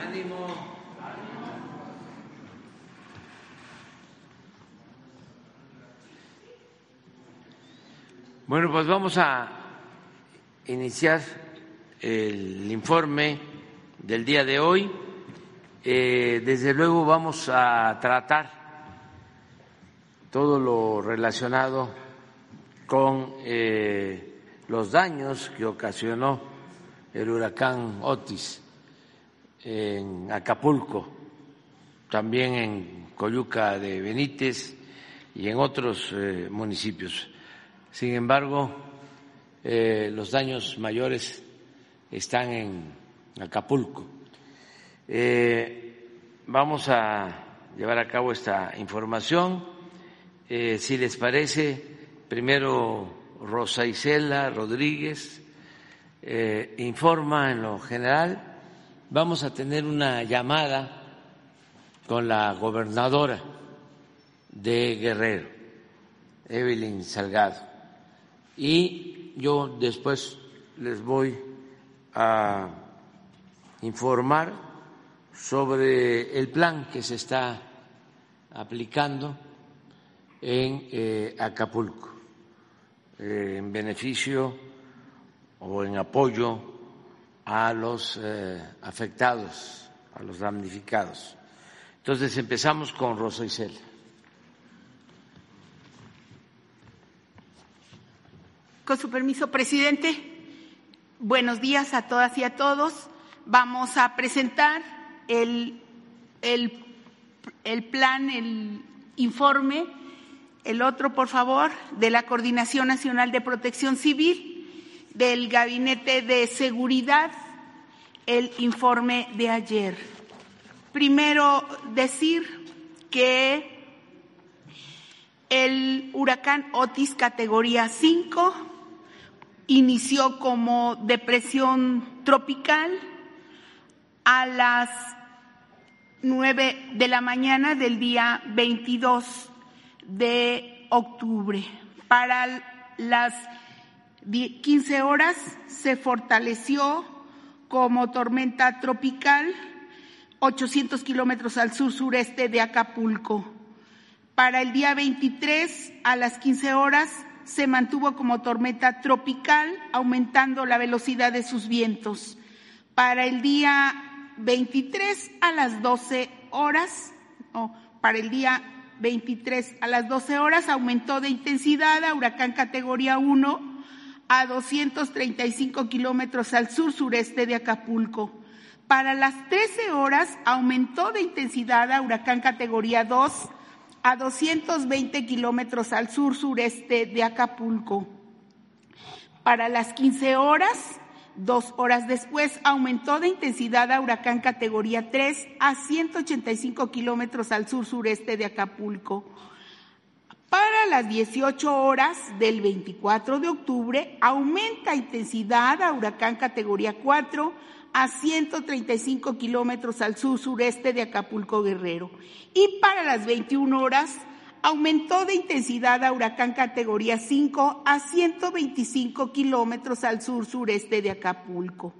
Ánimo. Bueno, pues vamos a iniciar el informe del día de hoy. Eh, desde luego vamos a tratar todo lo relacionado con eh, los daños que ocasionó el huracán Otis en Acapulco, también en Coyuca de Benítez y en otros eh, municipios. Sin embargo, eh, los daños mayores están en Acapulco. vamos a llevar a cabo esta información. si les parece, primero Rosa Isela Rodríguez eh, informa en lo general. Vamos a tener una llamada con la gobernadora de Guerrero, Evelyn Salgado, y yo después les voy a informar sobre el plan que se está aplicando en eh, Acapulco eh, en beneficio o en apoyo a los eh, afectados, a los damnificados. Entonces empezamos con Rosa Isel. Con su permiso, presidente. Buenos días a todas y a todos. Vamos a presentar el, el, el plan, el informe, el otro, por favor, de la Coordinación Nacional de Protección Civil del Gabinete de Seguridad el informe de ayer. Primero, decir que el huracán Otis categoría 5 inició como depresión tropical a las 9 de la mañana del día 22 de octubre. Para las 15 horas se fortaleció como tormenta tropical 800 kilómetros al sur-sureste de Acapulco. Para el día 23 a las 15 horas se mantuvo como tormenta tropical, aumentando la velocidad de sus vientos. Para el día 23 a las 12 horas, o para el día 23 a las 12 horas aumentó de intensidad a huracán categoría 1 a 235 kilómetros al sur-sureste de Acapulco. Para las 13 horas aumentó de intensidad a huracán categoría 2 a 220 kilómetros al sur-sureste de Acapulco. Para las 15 horas, dos horas después, aumentó de intensidad a huracán categoría 3 a 185 kilómetros al sur-sureste de Acapulco. Para las 18 horas del 24 de octubre aumenta intensidad a huracán categoría 4 a 135 kilómetros al sur-sureste de Acapulco Guerrero. Y para las 21 horas aumentó de intensidad a huracán categoría 5 a 125 kilómetros al sur-sureste de Acapulco.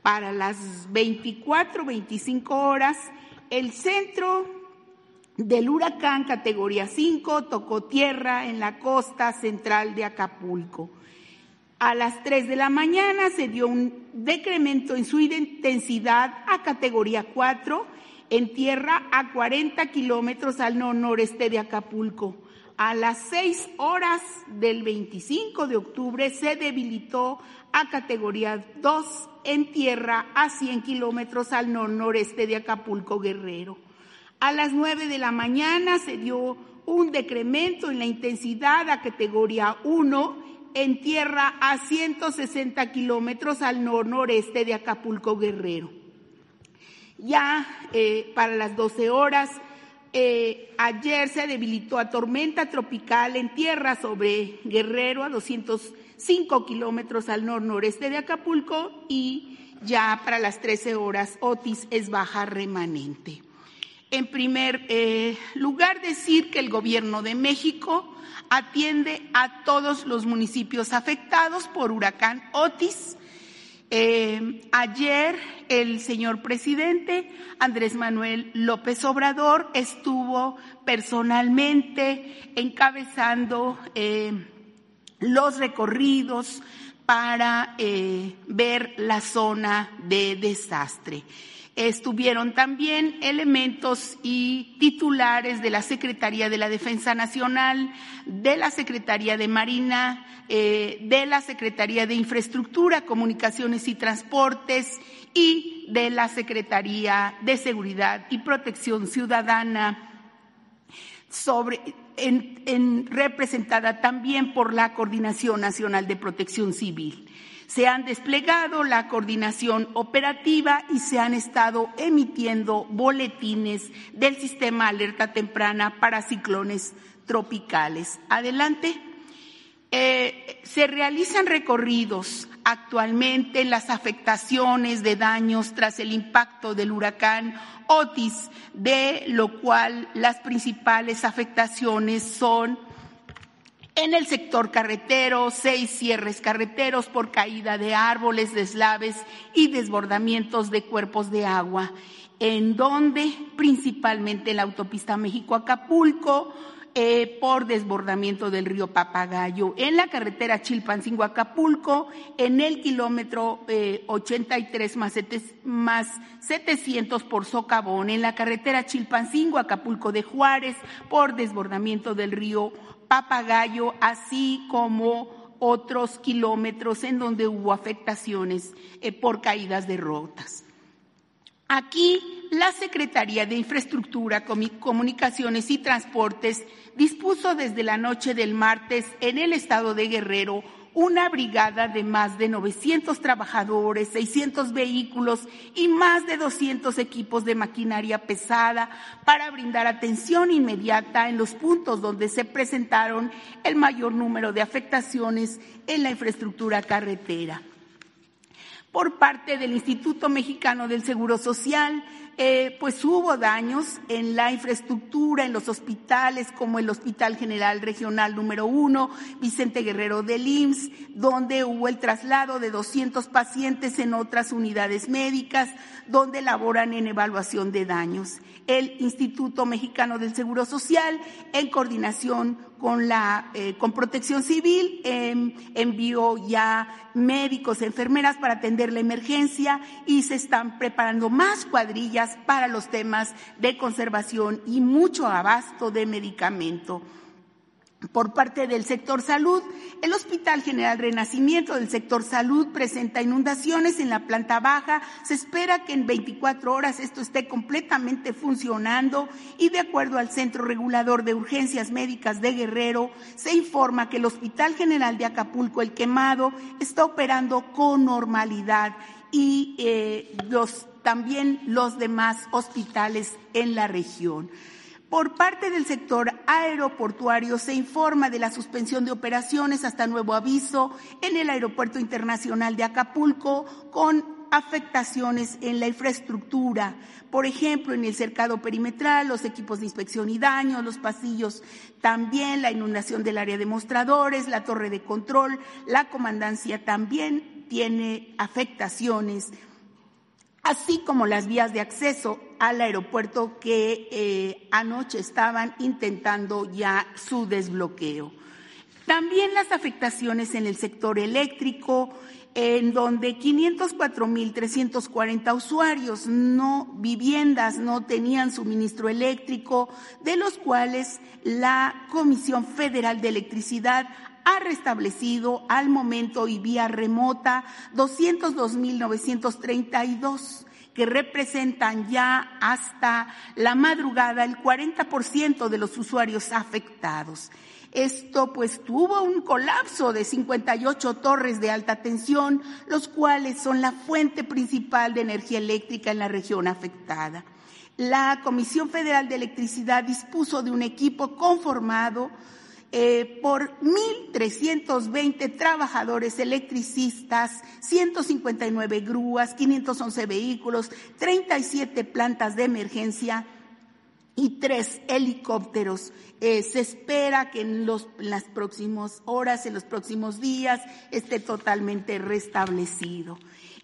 Para las 24-25 horas, el centro del huracán categoría 5 tocó tierra en la costa central de Acapulco. A las 3 de la mañana se dio un decremento en su intensidad a categoría 4 en tierra a 40 kilómetros al noreste de Acapulco. A las 6 horas del 25 de octubre se debilitó a categoría 2 en tierra a 100 kilómetros al noreste de Acapulco Guerrero. A las nueve de la mañana se dio un decremento en la intensidad a categoría 1 en tierra a 160 kilómetros al nor-noreste de Acapulco Guerrero. Ya eh, para las 12 horas, eh, ayer se debilitó a tormenta tropical en tierra sobre Guerrero a 205 kilómetros al nor-noreste de Acapulco y ya para las 13 horas Otis es baja remanente. En primer eh, lugar, decir que el Gobierno de México atiende a todos los municipios afectados por huracán Otis Eh, ayer el señor presidente Andrés Manuel López Obrador estuvo personalmente encabezando eh, los recorridos para ver la zona de desastre. Estuvieron también elementos y titulares de la Secretaría de la Defensa Nacional, de la Secretaría de Marina, eh, de la Secretaría de Infraestructura, Comunicaciones y Transportes y de la Secretaría de Seguridad y Protección Ciudadana representada también por la Coordinación Nacional de Protección Civil. Se han desplegado la coordinación operativa y se han estado emitiendo boletines del sistema alerta temprana para ciclones tropicales. Adelante. Eh, se realizan recorridos actualmente en las afectaciones de daños tras el impacto del huracán Otis, de lo cual las principales afectaciones son en el sector carretero, seis cierres carreteros por caída de árboles, deslaves y desbordamientos de cuerpos de agua, en donde principalmente la autopista México-Acapulco, eh, por desbordamiento del río Papagayo, en la carretera Chilpancingo-Acapulco, en el kilómetro 83 eh, más, 700 por Socavón, en la carretera Chilpancingo-Acapulco de Juárez, por desbordamiento del río Papagayo, así como otros kilómetros en donde hubo afectaciones eh, por caídas de rotas. Aquí la Secretaría de Infraestructura, Comunicaciones y Transportes dispuso desde la noche del martes en el estado de Guerrero una brigada de más de 900 trabajadores, 600 vehículos y más de 200 equipos de maquinaria pesada para brindar atención inmediata en los puntos donde se presentaron el mayor número de afectaciones en la infraestructura carretera. Por parte del Instituto Mexicano del Seguro Social, eh, pues hubo daños en la infraestructura, en los hospitales, como el Hospital General Regional número uno, Vicente Guerrero del IMSS, donde hubo el traslado de 200 pacientes en otras unidades médicas, donde laboran en evaluación de daños. El Instituto Mexicano del Seguro Social, en coordinación con la eh, con Protección Civil em, envió ya médicos, enfermeras para atender la emergencia y se están preparando más cuadrillas para los temas de conservación y mucho abasto de medicamento por parte del sector salud. El Hospital General Renacimiento del sector salud presenta inundaciones en la planta baja. Se espera que en 24 horas esto esté completamente funcionando y de acuerdo al Centro Regulador de Urgencias Médicas de Guerrero, se informa que el Hospital General de Acapulco, el quemado, está operando con normalidad y eh, los, también los demás hospitales en la región. Por parte del sector aeroportuario se informa de la suspensión de operaciones hasta nuevo aviso en el Aeropuerto Internacional de Acapulco con afectaciones en la infraestructura, por ejemplo, en el cercado perimetral, los equipos de inspección y daño, los pasillos, también la inundación del área de mostradores, la torre de control, la comandancia también tiene afectaciones así como las vías de acceso al aeropuerto que eh, anoche estaban intentando ya su desbloqueo. También las afectaciones en el sector eléctrico, en donde 504.340 usuarios no viviendas no tenían suministro eléctrico, de los cuales la Comisión Federal de Electricidad ha restablecido al momento y vía remota 202.932 que representan ya hasta la madrugada el 40% de los usuarios afectados. Esto pues tuvo un colapso de 58 torres de alta tensión, los cuales son la fuente principal de energía eléctrica en la región afectada. La Comisión Federal de Electricidad dispuso de un equipo conformado eh, por 1.320 trabajadores electricistas, 159 grúas, 511 vehículos, 37 plantas de emergencia y tres helicópteros. Eh, se espera que en, los, en las próximas horas, en los próximos días, esté totalmente restablecido.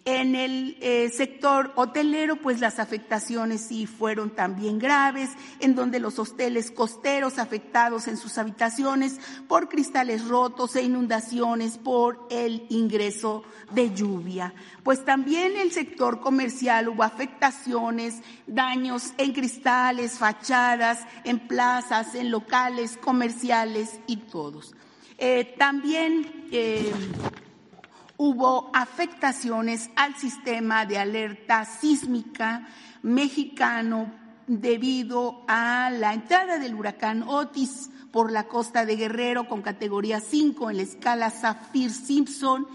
En el eh, sector hotelero, pues las afectaciones sí fueron también graves, en donde los hoteles costeros afectados en sus habitaciones por cristales rotos e inundaciones por el ingreso de lluvia. Pues también el sector comercial hubo afectaciones, daños en cristales, fachadas, en plazas, en locales comerciales y todos. Eh, también eh, hubo afectaciones al sistema de alerta sísmica mexicano debido a la entrada del huracán Otis por la costa de Guerrero con categoría 5 en la escala Saffir-Simpson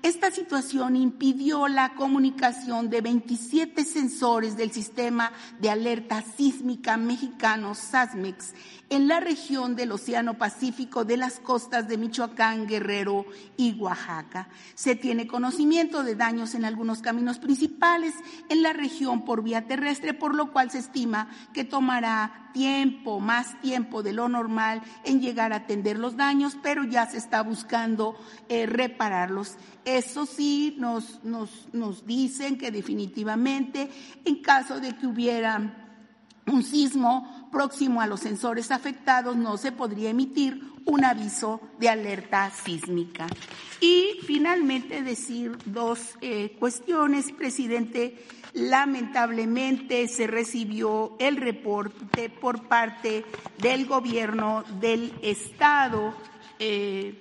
esta situación impidió la comunicación de 27 sensores del sistema de alerta sísmica mexicano SASMEX en la región del Océano Pacífico de las costas de Michoacán, Guerrero y Oaxaca. Se tiene conocimiento de daños en algunos caminos principales en la región por vía terrestre, por lo cual se estima que tomará tiempo, más tiempo de lo normal en llegar a atender los daños, pero ya se está buscando eh, repararlos. Eso sí, nos, nos, nos dicen que definitivamente en caso de que hubiera un sismo próximo a los sensores afectados, no se podría emitir un aviso de alerta sísmica. Y finalmente decir dos eh, cuestiones, presidente. Lamentablemente se recibió el reporte por parte del gobierno del Estado eh,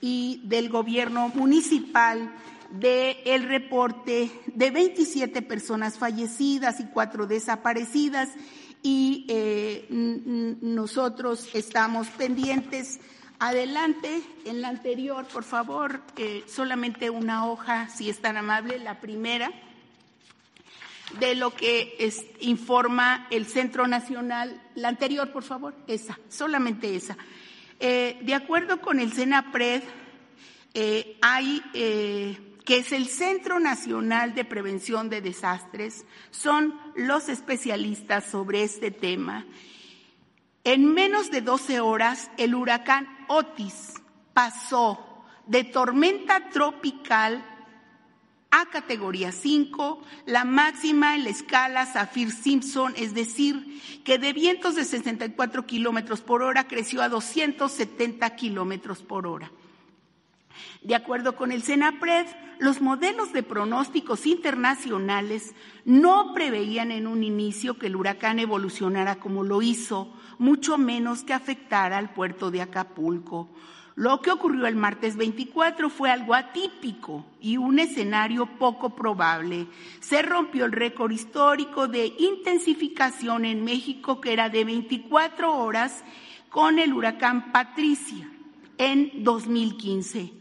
y del gobierno municipal el reporte de 27 personas fallecidas y cuatro desaparecidas y eh, nosotros estamos pendientes. Adelante, en la anterior, por favor, eh, solamente una hoja, si es tan amable, la primera, de lo que informa el Centro Nacional. La anterior, por favor, esa, solamente esa. Eh, de acuerdo con el CENAPRED, hay que es el Centro Nacional de Prevención de Desastres, son los especialistas sobre este tema. En menos de 12 horas, el huracán Otis pasó de tormenta tropical a categoría 5, la máxima en la escala Saffir-Simpson, es decir, que de vientos de 64 kilómetros por hora creció a 270 kilómetros por hora. De acuerdo con el CENAPRED, los modelos de pronósticos internacionales no preveían en un inicio que el huracán evolucionara como lo hizo, mucho menos que afectara al puerto de Acapulco. Lo que ocurrió el martes 24 fue algo atípico y un escenario poco probable. Se rompió el récord histórico de intensificación en México, que era de 24 horas, con el huracán Patricia en 2015.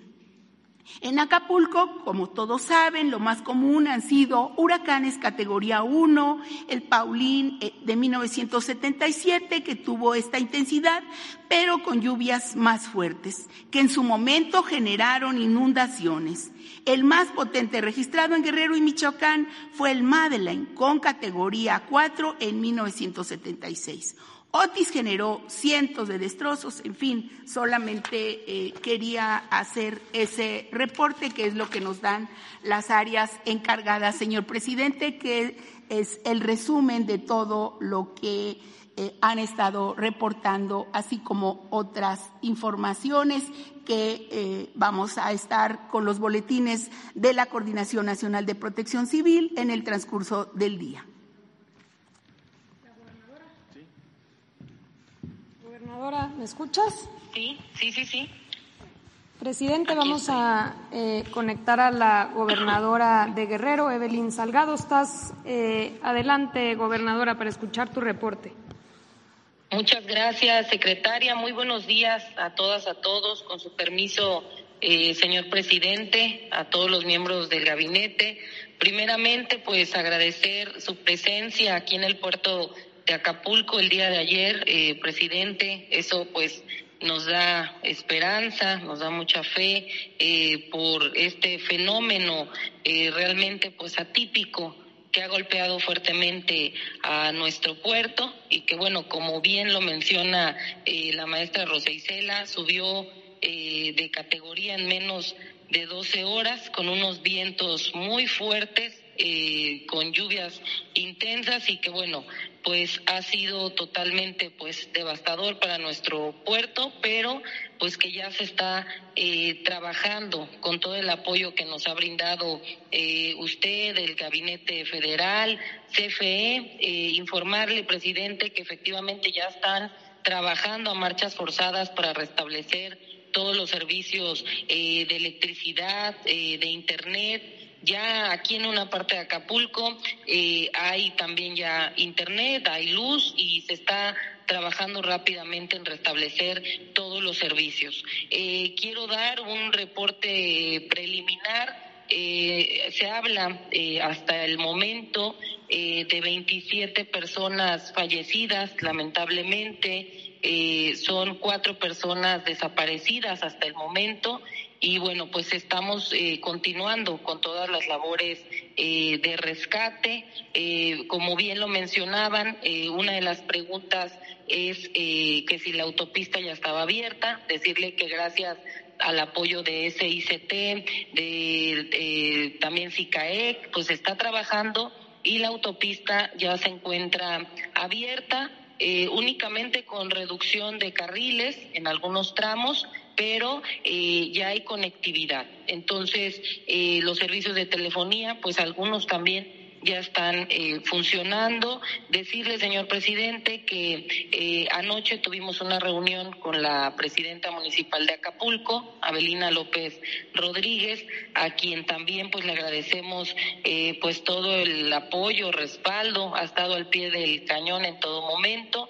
En Acapulco, como todos saben, lo más común han sido huracanes categoría 1, el Paulín eh, de 1977 que tuvo esta intensidad, pero con lluvias más fuertes, que en su momento generaron inundaciones. El más potente registrado en Guerrero y Michoacán fue el Madeleine con categoría 4 en 1976. Otis generó cientos de destrozos, en fin, solamente eh, quería hacer ese reporte, que es lo que nos dan las áreas encargadas, señor presidente, que es el resumen de todo lo que eh, han estado reportando, así como otras informaciones que eh, vamos a estar con los boletines de la Coordinación Nacional de Protección Civil en el transcurso del día. ¿Me escuchas? Sí, sí, sí, sí. Presidente, vamos a eh, conectar a la gobernadora de Guerrero, Evelyn Salgado. Estás eh, adelante, gobernadora, para escuchar tu reporte. Muchas gracias, secretaria. Muy buenos días a todas, a todos. Con su permiso, eh, señor presidente, a todos los miembros del gabinete. Primeramente, pues agradecer su presencia aquí en el puerto de Acapulco el día de ayer, eh, presidente. Eso pues nos da esperanza, nos da mucha fe eh, por este fenómeno eh, realmente pues atípico que ha golpeado fuertemente a nuestro puerto y que bueno, como bien lo menciona la maestra Rosa Isela, subió de categoría en menos de 12 horas con unos vientos muy fuertes eh, con lluvias intensas y que bueno, pues ha sido totalmente pues devastador para nuestro puerto, pero pues que ya se está eh, trabajando con todo el apoyo que nos ha brindado eh, usted, el Gabinete Federal, CFE, informarle, presidente, que efectivamente ya están trabajando a marchas forzadas para restablecer todos los servicios de electricidad, de Internet, ya aquí en una parte de Acapulco eh, hay también ya internet, hay luz y se está trabajando rápidamente en restablecer todos los servicios. Eh, quiero dar un reporte preliminar. Eh, se habla hasta el momento de 27 personas fallecidas, lamentablemente. son cuatro personas desaparecidas hasta el momento y bueno, pues estamos eh, continuando con todas las labores eh, de rescate. Eh, como bien lo mencionaban, una de las preguntas es que si la autopista ya estaba abierta, decirle que gracias al apoyo de SICT, de, también SICAEC, pues está trabajando y la autopista ya se encuentra abierta. únicamente con reducción de carriles en algunos tramos, pero eh, ya hay conectividad. Entonces, eh, los servicios de telefonía, pues algunos también ya están eh, funcionando. Decirle, señor presidente, que anoche tuvimos una reunión con la presidenta municipal de Acapulco, Abelina López Rodríguez, a quien también pues le agradecemos pues todo el apoyo, respaldo, ha estado al pie del cañón en todo momento.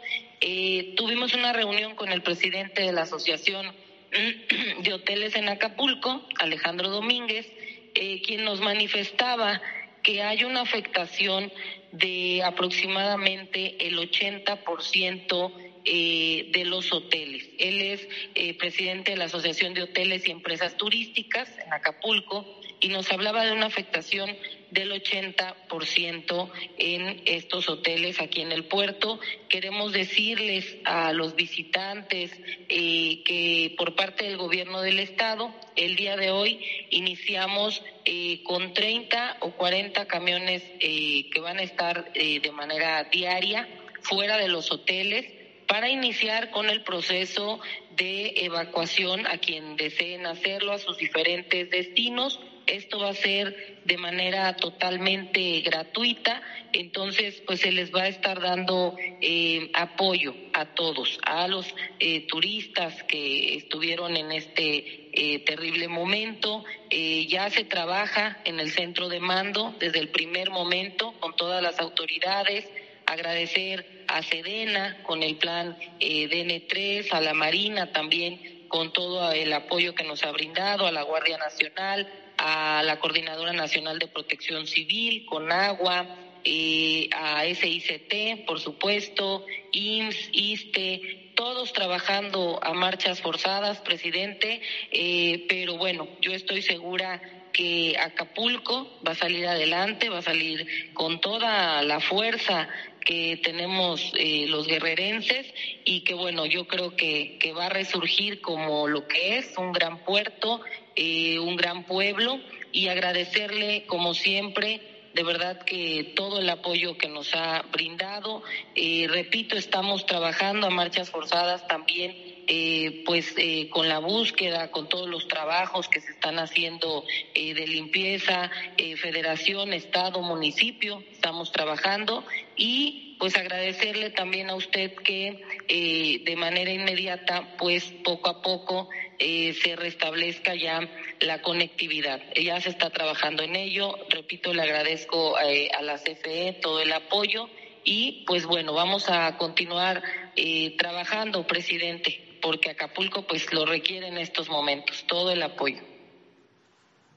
tuvimos una reunión con el presidente de la asociación de hoteles en Acapulco, Alejandro Domínguez, eh, quien nos manifestaba que hay una afectación de aproximadamente el 80% eh, de los hoteles. Él es eh, presidente de la Asociación de Hoteles y Empresas Turísticas en Acapulco y nos hablaba de una afectación del 80% en estos hoteles aquí en el puerto. Queremos decirles a los visitantes eh, que por parte del gobierno del estado, el día de hoy iniciamos eh, con 30 o 40 camiones eh, que van a estar de manera diaria fuera de los hoteles para iniciar con el proceso de evacuación a quien deseen hacerlo a sus diferentes destinos esto va a ser de manera totalmente gratuita, entonces pues se les va a estar dando eh, apoyo a todos, a los eh, turistas que estuvieron en este eh, terrible momento. ya se trabaja en el centro de mando desde el primer momento con todas las autoridades. Agradecer a Sedena con el plan DN3, a la Marina también con todo el apoyo que nos ha brindado, a la Guardia Nacional, a la Coordinadora Nacional de Protección Civil, con agua, eh, a SICT, por supuesto, IMSS, ISTE, todos trabajando a marchas forzadas, presidente, eh, pero bueno, yo estoy segura que Acapulco va a salir adelante, va a salir con toda la fuerza que tenemos eh, los guerrerenses y que bueno, yo creo que va a resurgir como lo que es un gran puerto eh, un gran pueblo y agradecerle, como siempre, de verdad que todo el apoyo que nos ha brindado. Eh, repito, estamos trabajando a marchas forzadas también, eh, pues con la búsqueda, con todos los trabajos que se están haciendo de limpieza, federación, estado, municipio, estamos trabajando y pues agradecerle también a usted que de manera inmediata, pues poco a poco eh, se restablezca ya la conectividad. Ya se está trabajando en ello. Repito, le agradezco eh, a la CFE todo el apoyo y pues bueno, vamos a continuar eh, trabajando, presidente, porque Acapulco pues lo requiere en estos momentos, todo el apoyo.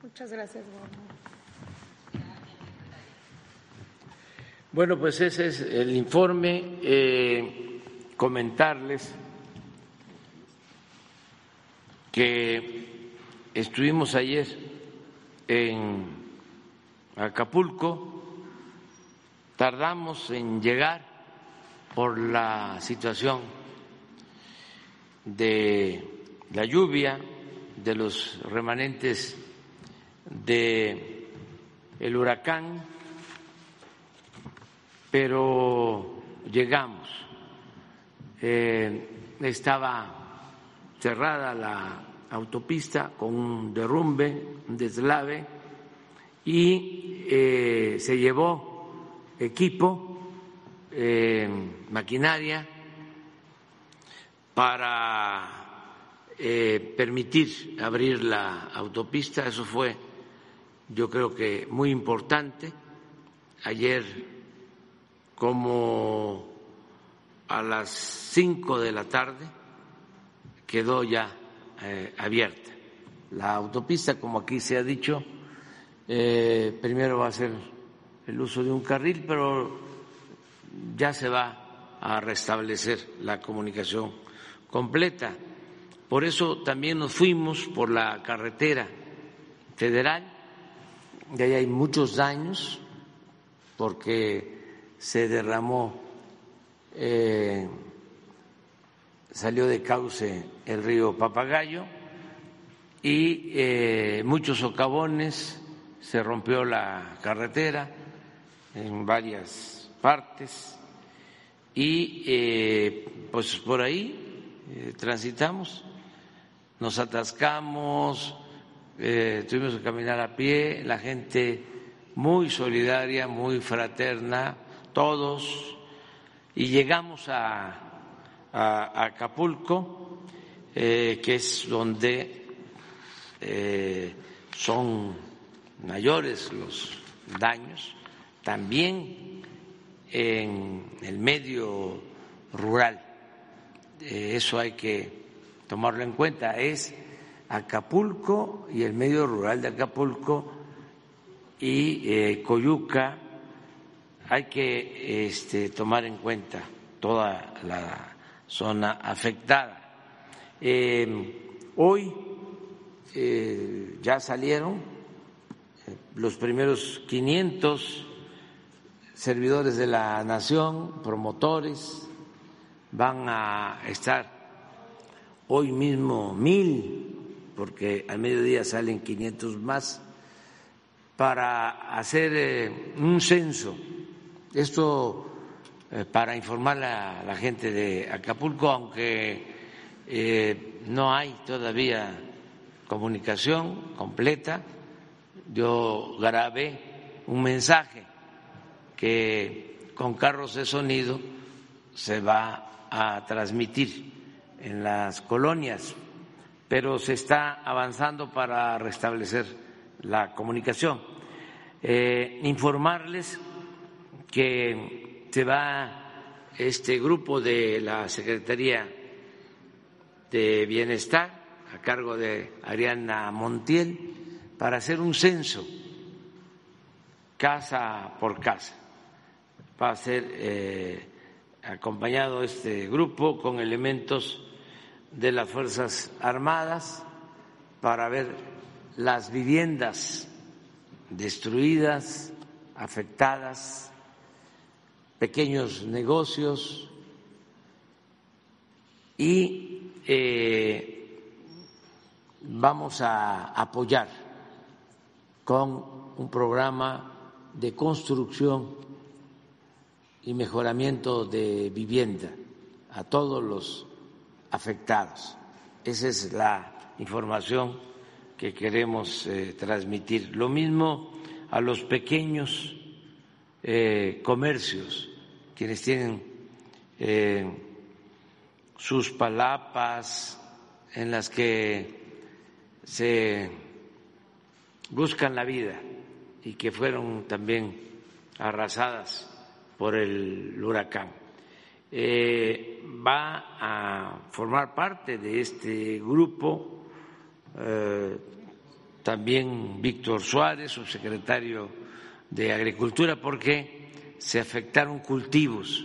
Muchas gracias, Bueno, pues ese es el informe. comentarles que estuvimos ayer en Acapulco, tardamos en llegar por la situación de la lluvia, de los remanentes de el huracán, pero llegamos. Eh, estaba cerrada la autopista con un derrumbe, un deslave, y eh, se llevó equipo, eh, maquinaria, para eh, permitir abrir la autopista. Eso fue, yo creo que, muy importante. Ayer, como a las cinco de la tarde, quedó ya eh, abierta. La autopista, como aquí se ha dicho, eh, primero va a ser el uso de un carril, pero ya se va a restablecer la comunicación completa. Por eso también nos fuimos por la carretera federal, y ahí hay muchos daños porque se derramó, eh, salió de cauce el río Papagayo y eh, muchos socavones, se rompió la carretera en varias partes y eh, pues por ahí eh, transitamos, nos atascamos, tuvimos que caminar a pie, la gente muy solidaria, muy fraterna, todos, y llegamos a, a Acapulco eh, que es donde eh, son mayores los daños, también en el medio rural. Eh, eso hay que tomarlo en cuenta. Es Acapulco y el medio rural de Acapulco y Coyuca. Hay que este, tomar en cuenta toda la zona afectada. Eh, hoy eh, ya salieron eh, los primeros 500 servidores de la nación, promotores, van a estar hoy mismo mil, porque al mediodía salen 500 más, para hacer un censo. Esto para informar a la gente de Acapulco, aunque eh, no hay todavía comunicación completa. Yo grabé un mensaje que con carros de sonido se va a transmitir en las colonias, pero se está avanzando para restablecer la comunicación. Eh, informarles que se va este grupo de la Secretaría de Bienestar a cargo de Ariana Montiel para hacer un censo casa por casa. Va a ser eh, acompañado este grupo con elementos de las Fuerzas Armadas para ver las viviendas destruidas, afectadas, pequeños negocios y eh, vamos a apoyar con un programa de construcción y mejoramiento de vivienda a todos los afectados. Esa es la información que queremos eh, transmitir. Lo mismo a los pequeños eh, comercios, quienes tienen sus palapas en las que se buscan la vida y que fueron también arrasadas por el huracán. Eh, va a formar parte de este grupo eh, también Víctor Suárez, subsecretario de Agricultura, porque se afectaron cultivos,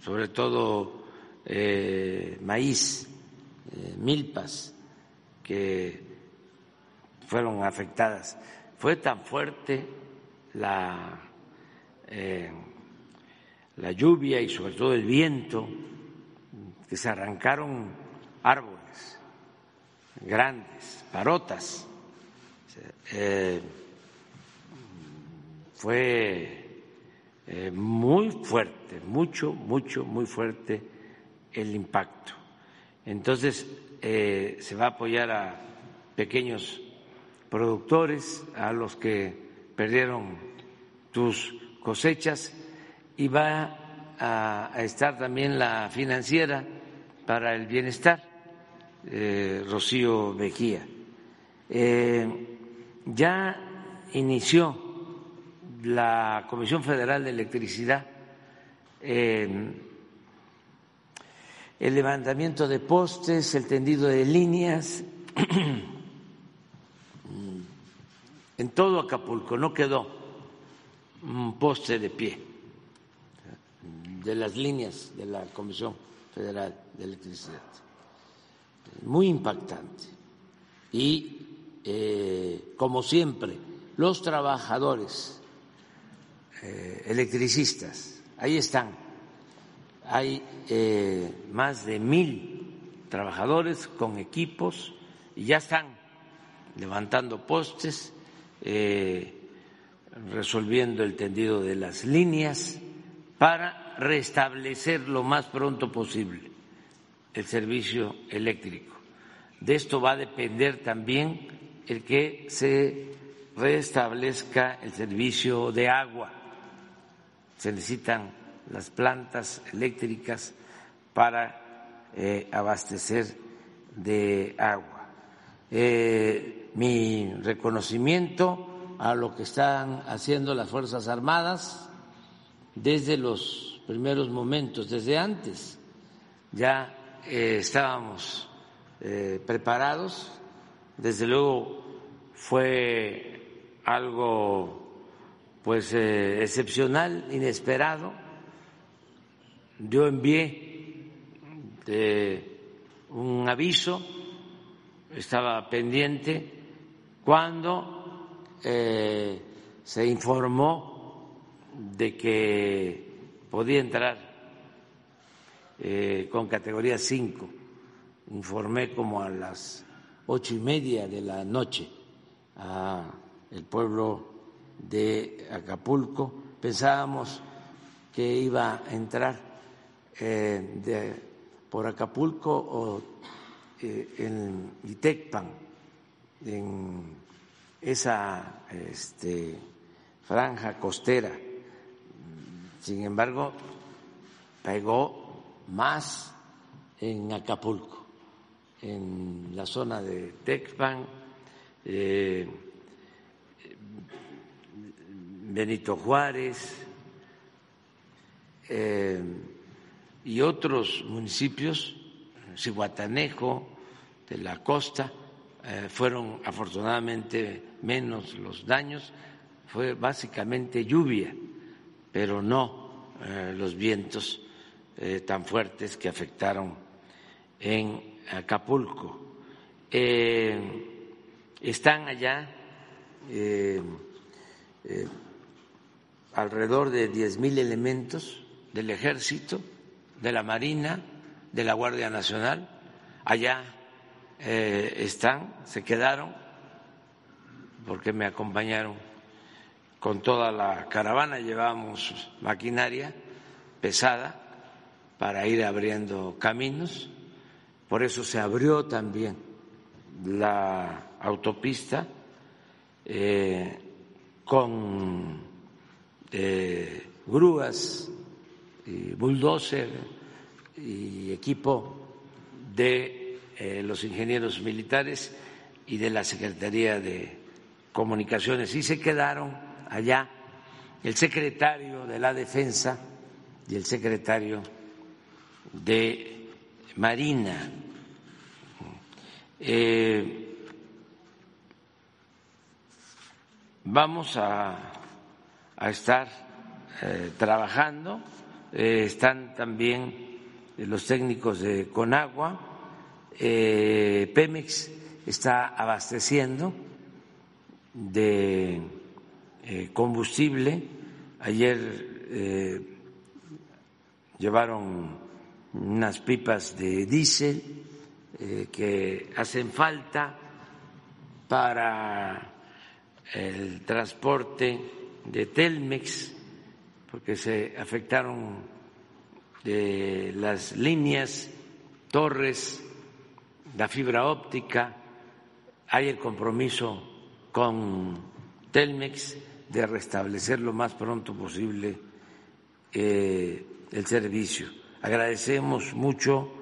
sobre todo eh, maíz, eh, milpas, que fueron afectadas. Fue tan fuerte la, eh, la lluvia y sobre todo el viento que se arrancaron árboles grandes, parotas, fue eh, muy fuerte, mucho, mucho, muy fuerte el impacto. Entonces, eh, se va a apoyar a pequeños productores, a los que perdieron tus cosechas y va a, estar también la financiera para el bienestar, eh, Rocío Mejía. ya inició la Comisión Federal de Electricidad el levantamiento de postes, el tendido de líneas, en todo Acapulco no quedó un poste de pie de las líneas de la Comisión Federal de Electricidad. Muy impactante. Y, eh, como siempre, los trabajadores eh, electricistas. Ahí están. Hay eh, más de mil trabajadores con equipos y ya están levantando postes, eh, resolviendo el tendido de las líneas para restablecer lo más pronto posible el servicio eléctrico. De esto va a depender también el que se restablezca el servicio de agua se necesitan las plantas eléctricas para eh, abastecer de agua. Eh, mi reconocimiento a lo que están haciendo las Fuerzas Armadas desde los primeros momentos, desde antes. Ya eh, estábamos preparados, desde luego fue algo pues eh, excepcional, inesperado. Yo envié un aviso, estaba pendiente cuando eh, se informó de que podía entrar eh, con categoría 5. Informé como a las ocho y media de la noche a el pueblo de Acapulco. Pensábamos que iba a entrar eh, por Acapulco o eh, en Itecpan, en esa este, franja costera. Sin embargo, pegó más en Acapulco, en la zona de Tecpan. Eh, Benito Juárez eh, y otros municipios, Cihuatanejo, de la costa, eh, fueron afortunadamente menos los daños, fue básicamente lluvia, pero no eh, los vientos tan fuertes que afectaron en Acapulco. están allá alrededor de diez mil elementos del ejército, de la Marina, de la Guardia Nacional. Allá eh, están, se quedaron, porque me acompañaron con toda la caravana, llevábamos maquinaria pesada para ir abriendo caminos, por eso se abrió también la autopista eh, con grúas, y bulldozer y equipo de eh, los ingenieros militares y de la Secretaría de Comunicaciones. Y se quedaron allá el secretario de la Defensa y el secretario de Marina. Eh, vamos a a estar eh, trabajando. Eh, están también los técnicos de Conagua. Eh, Pemex está abasteciendo de combustible. Ayer llevaron unas pipas de diésel que hacen falta para el transporte de Telmex, porque se afectaron de las líneas, torres, la fibra óptica, hay el compromiso con Telmex de restablecer lo más pronto posible eh, el servicio. Agradecemos mucho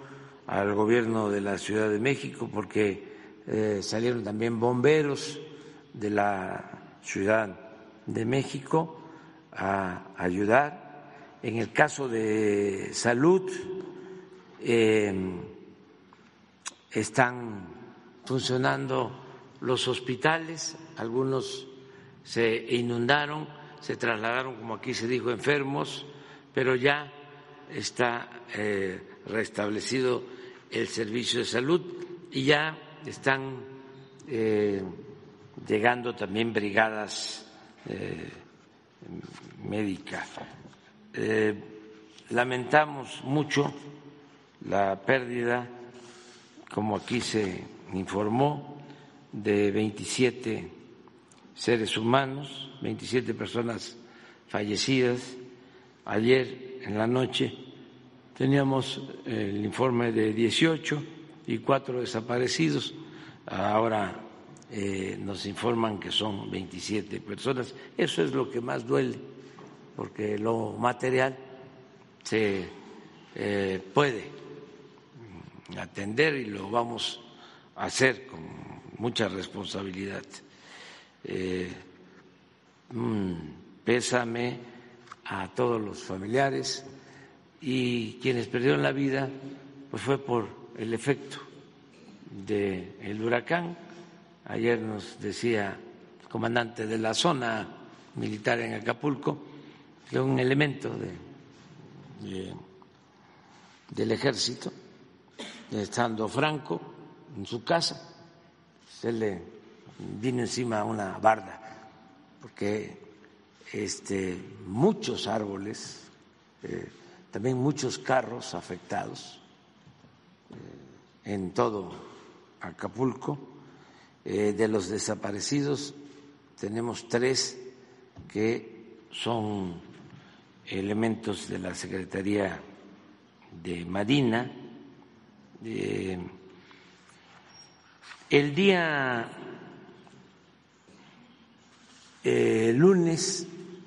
al gobierno de la Ciudad de México porque eh, salieron también bomberos de la Ciudad de México a ayudar. En el caso de salud, eh, están funcionando los hospitales, algunos se inundaron, se trasladaron, como aquí se dijo, enfermos, pero ya está eh, restablecido el servicio de salud y ya están eh, llegando también brigadas eh, médicas. lamentamos mucho la pérdida, como aquí se informó, de 27 seres humanos, 27 personas fallecidas. Ayer en la noche teníamos el informe de 18 y cuatro desaparecidos. Ahora eh, nos informan que son 27 personas. Eso es lo que más duele, porque lo material se eh, puede atender y lo vamos a hacer con mucha responsabilidad. Eh, pésame a todos los familiares y quienes perdieron la vida pues fue por el efecto del huracán. Ayer nos decía el comandante de la zona militar en Acapulco que un elemento de, del ejército, estando Franco en su casa, se le vino encima una barda, porque este, muchos árboles, eh, también muchos carros afectados eh, en todo Acapulco. Eh, de los desaparecidos tenemos tres que son elementos de la Secretaría de Marina. el día eh, lunes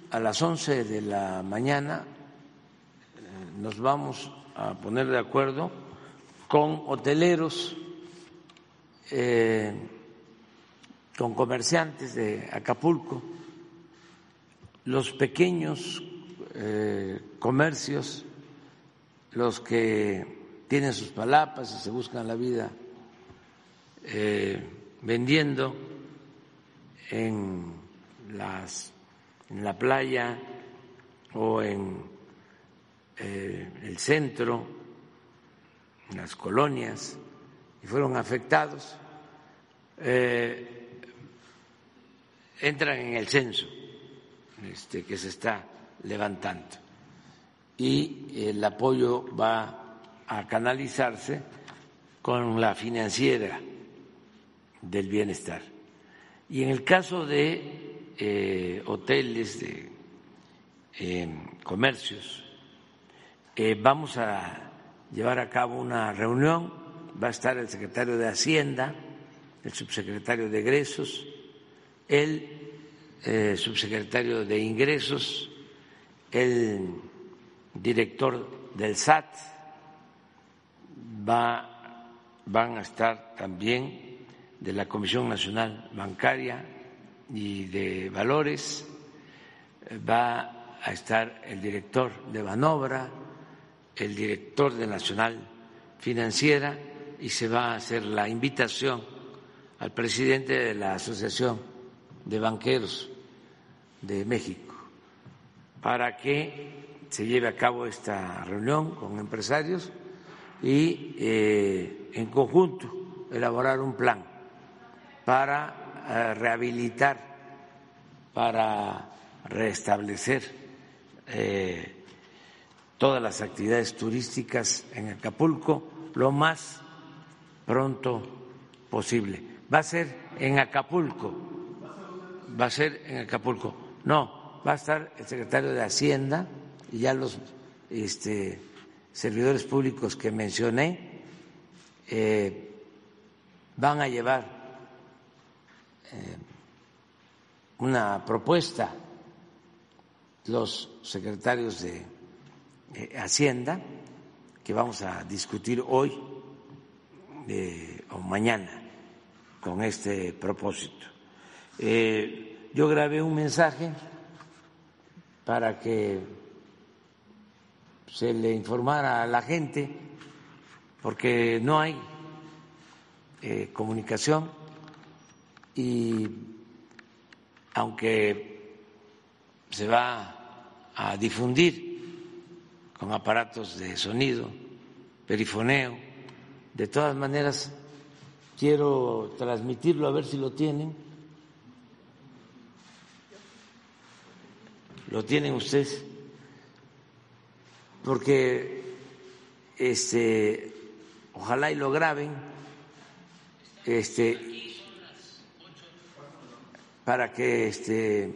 a las 11 de la mañana eh, nos vamos a poner de acuerdo con hoteleros, eh, con comerciantes de Acapulco, los pequeños comercios, los que tienen sus palapas y se buscan la vida vendiendo en las, en la playa o en eh, el centro, en las colonias, y fueron afectados, eh, entran en el censo este, que se está levantando y el apoyo va a canalizarse con la financiera del bienestar. Y en el caso de eh, hoteles, de eh, comercios. Eh, vamos a llevar a cabo una reunión, va a estar el secretario de Hacienda, el subsecretario de Egresos, el subsecretario de Ingresos, el director del SAT, va, van a estar también de la Comisión Nacional Bancaria, y de Valores, va a estar el director de Banobra, el director de Nacional Financiera y se va a hacer la invitación al presidente de la Asociación de Banqueros de México para que se lleve a cabo esta reunión con empresarios y eh, en conjunto elaborar un plan para rehabilitar, para restablecer eh, todas las actividades turísticas en Acapulco lo más pronto posible. Va a ser en Acapulco, va a ser en Acapulco. No, va a estar el secretario de Hacienda y ya los este, servidores públicos que mencioné eh, van a llevar eh, una propuesta los secretarios de Hacienda que vamos a discutir hoy eh, o mañana con este propósito. Eh, yo grabé un mensaje para que se le informara a la gente, porque no hay eh, comunicación y aunque se va a difundir con aparatos de sonido, perifoneo. De todas maneras, quiero transmitirlo a ver si lo tienen. ¿Lo tienen ustedes? Porque este ojalá y lo graben este para que este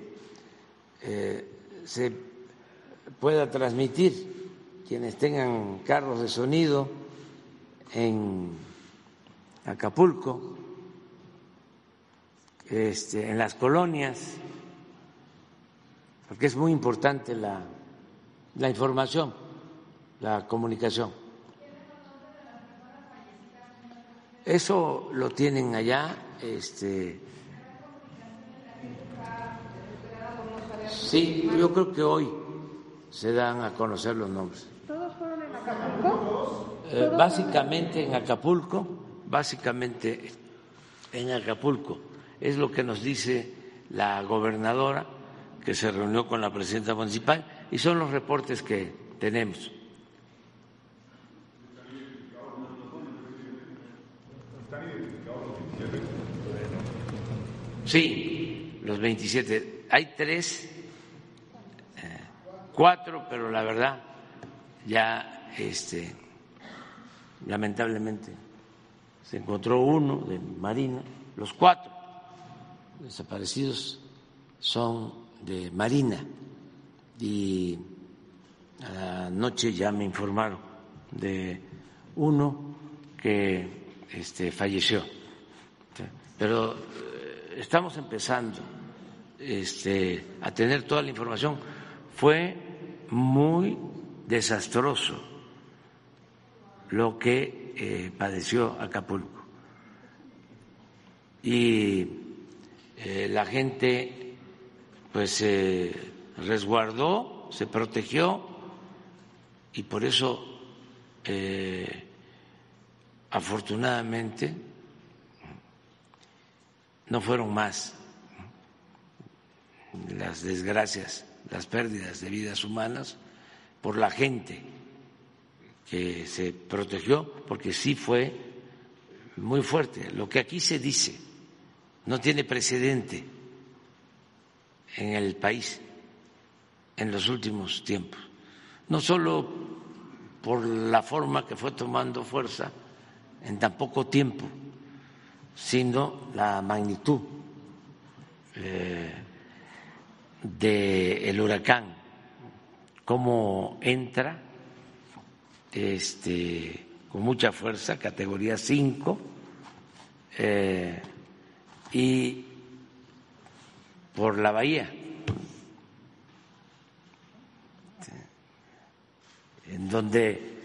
eh, se pueda transmitir quienes tengan carros de sonido en Acapulco, este, en las colonias, porque es muy importante la, la información, la comunicación. Eso lo tienen allá, este, sí, yo creo que hoy se dan a conocer los nombres. Eh, básicamente en Acapulco, básicamente en Acapulco. Es lo que nos dice la gobernadora que se reunió con la presidenta municipal y son los reportes que tenemos. Sí, los 27. Hay tres, eh, cuatro, pero la verdad ya este lamentablemente se encontró uno de Marina, los cuatro desaparecidos son de Marina y anoche ya me informaron de uno que este, falleció. Pero eh, estamos empezando este, a tener toda la información. Fue muy desastroso lo que eh, padeció Acapulco. Y eh, la gente pues se resguardó, se protegió y por eso eh, afortunadamente no fueron más las desgracias, las pérdidas de vidas humanas por la gente que se protegió, porque sí fue muy fuerte. Lo que aquí se dice no tiene precedente en el país en los últimos tiempos, no solo por la forma que fue tomando fuerza en tan poco tiempo, sino la magnitud eh, del huracán, cómo entra este, con mucha fuerza, categoría 5, eh, y por la bahía, en donde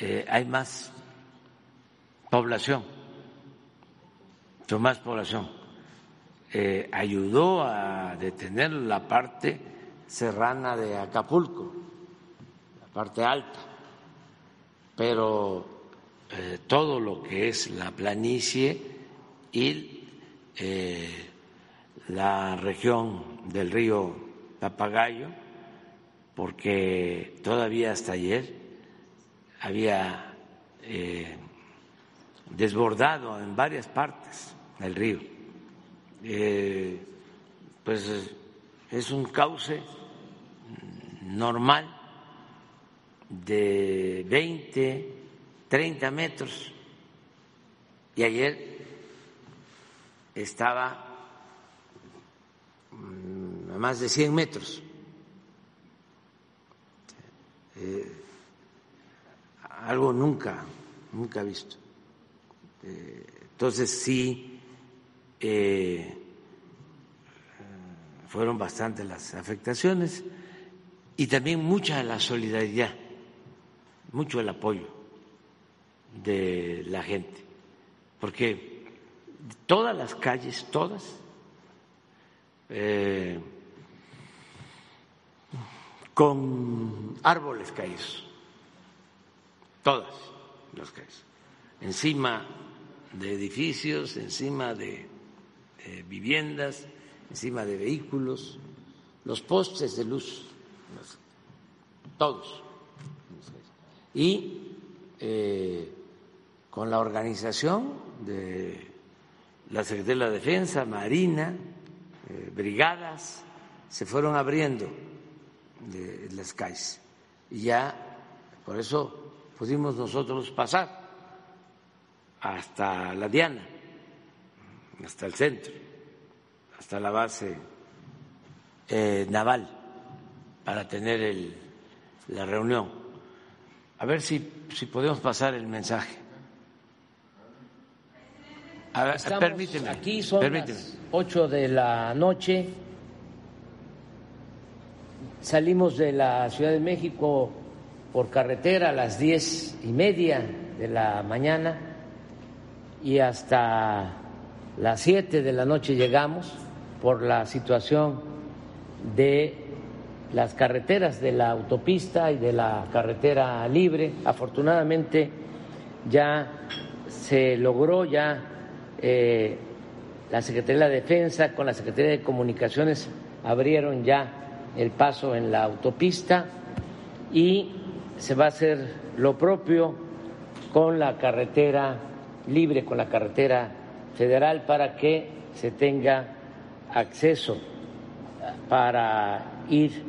eh, hay más población, más población, eh, ayudó a detener la parte serrana de Acapulco, la parte alta. Pero eh, todo lo que es la planicie y la región del río Papagayo, porque todavía hasta ayer había eh, desbordado en varias partes el río. pues es un cauce normal de 20, 30 metros. Y ayer estaba más de 100 metros. Eh, algo nunca, nunca visto. Eh, entonces sí, eh, fueron bastantes las afectaciones y también mucha la solidaridad, mucho el apoyo de la gente, porque todas las calles, todas, con árboles caídos, todas las calles, encima de edificios, encima de viviendas, encima de vehículos, los postes de luz, todos. Y eh, con la organización de la Secretaría de la Defensa, Marina, eh, brigadas, se fueron abriendo de las calles. Y ya, por eso pudimos nosotros pasar hasta la Diana, hasta el centro, hasta la base eh, naval, para tener el, la reunión. A ver si, si podemos pasar el mensaje. A ver, permíteme. Aquí son permíteme. las 8 de la noche. Salimos de la Ciudad de México por carretera a las diez y media de la mañana y hasta las 7 de la noche llegamos por la situación de las carreteras de la autopista y de la carretera libre. Afortunadamente ya se logró, ya eh, la Secretaría de la Defensa con la Secretaría de Comunicaciones abrieron ya el paso en la autopista y se va a hacer lo propio con la carretera libre con la carretera federal para que se tenga acceso para ir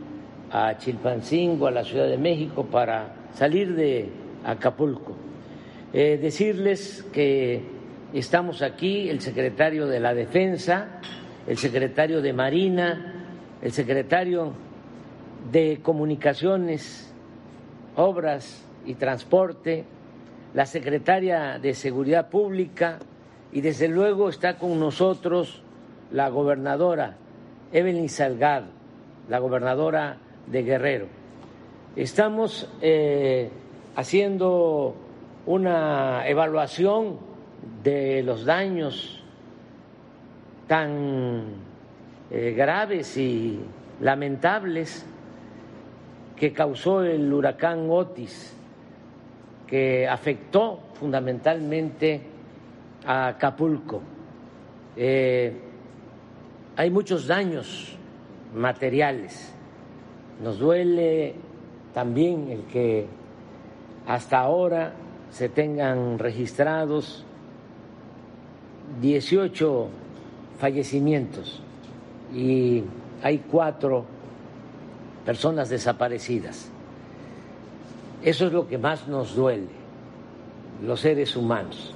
a Chilpancingo, a la Ciudad de México, para salir de Acapulco. Eh, decirles que estamos aquí, el secretario de la Defensa, el secretario de Marina, el secretario de Comunicaciones, Obras y Transporte, la secretaria de Seguridad Pública y desde luego está con nosotros la gobernadora Evelyn Salgado, la gobernadora de Guerrero. Estamos eh, haciendo una evaluación de los daños tan eh, graves y lamentables que causó el huracán Otis que afectó fundamentalmente a Acapulco. Eh, hay muchos daños materiales. Nos duele también el que hasta ahora se tengan registrados 18 fallecimientos y hay cuatro personas desaparecidas. Eso es lo que más nos duele, los seres humanos,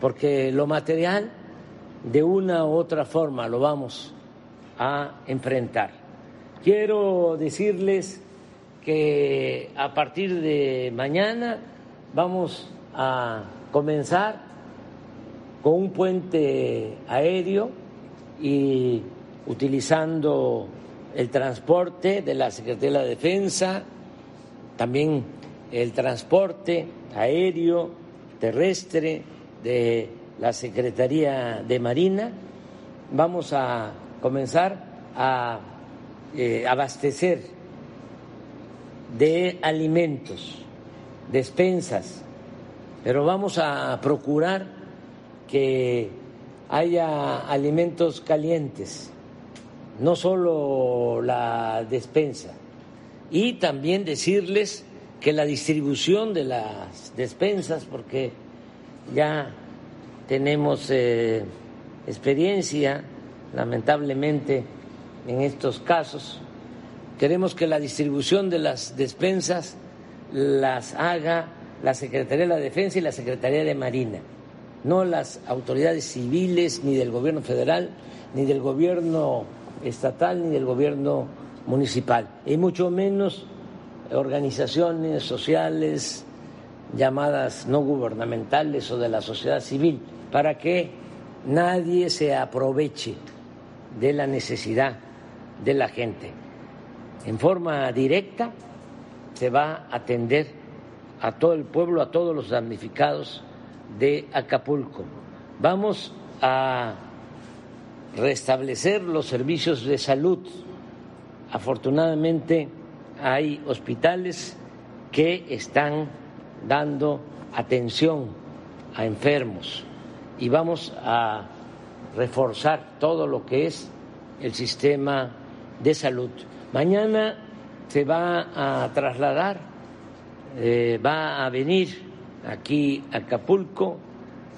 porque lo material de una u otra forma lo vamos a enfrentar. Quiero decirles que a partir de mañana vamos a comenzar con un puente aéreo y utilizando el transporte de la Secretaría de la Defensa, también el transporte aéreo, terrestre de la Secretaría de Marina. Vamos a comenzar a eh, abastecer de alimentos, despensas, pero vamos a procurar que haya alimentos calientes, no solo la despensa, y también decirles que la distribución de las despensas, porque ya tenemos eh, experiencia, lamentablemente, en estos casos. Queremos que la distribución de las despensas las haga la Secretaría de la Defensa y la Secretaría de Marina, no las autoridades civiles, ni del Gobierno federal, ni del Gobierno estatal ni del gobierno municipal, y mucho menos organizaciones sociales llamadas no gubernamentales o de la sociedad civil, para que nadie se aproveche de la necesidad de la gente. En forma directa se va a atender a todo el pueblo, a todos los damnificados de Acapulco. Vamos a restablecer los servicios de salud. Afortunadamente hay hospitales que están dando atención a enfermos y vamos a reforzar todo lo que es el sistema de salud. Mañana se va a trasladar, eh, va a venir aquí a Acapulco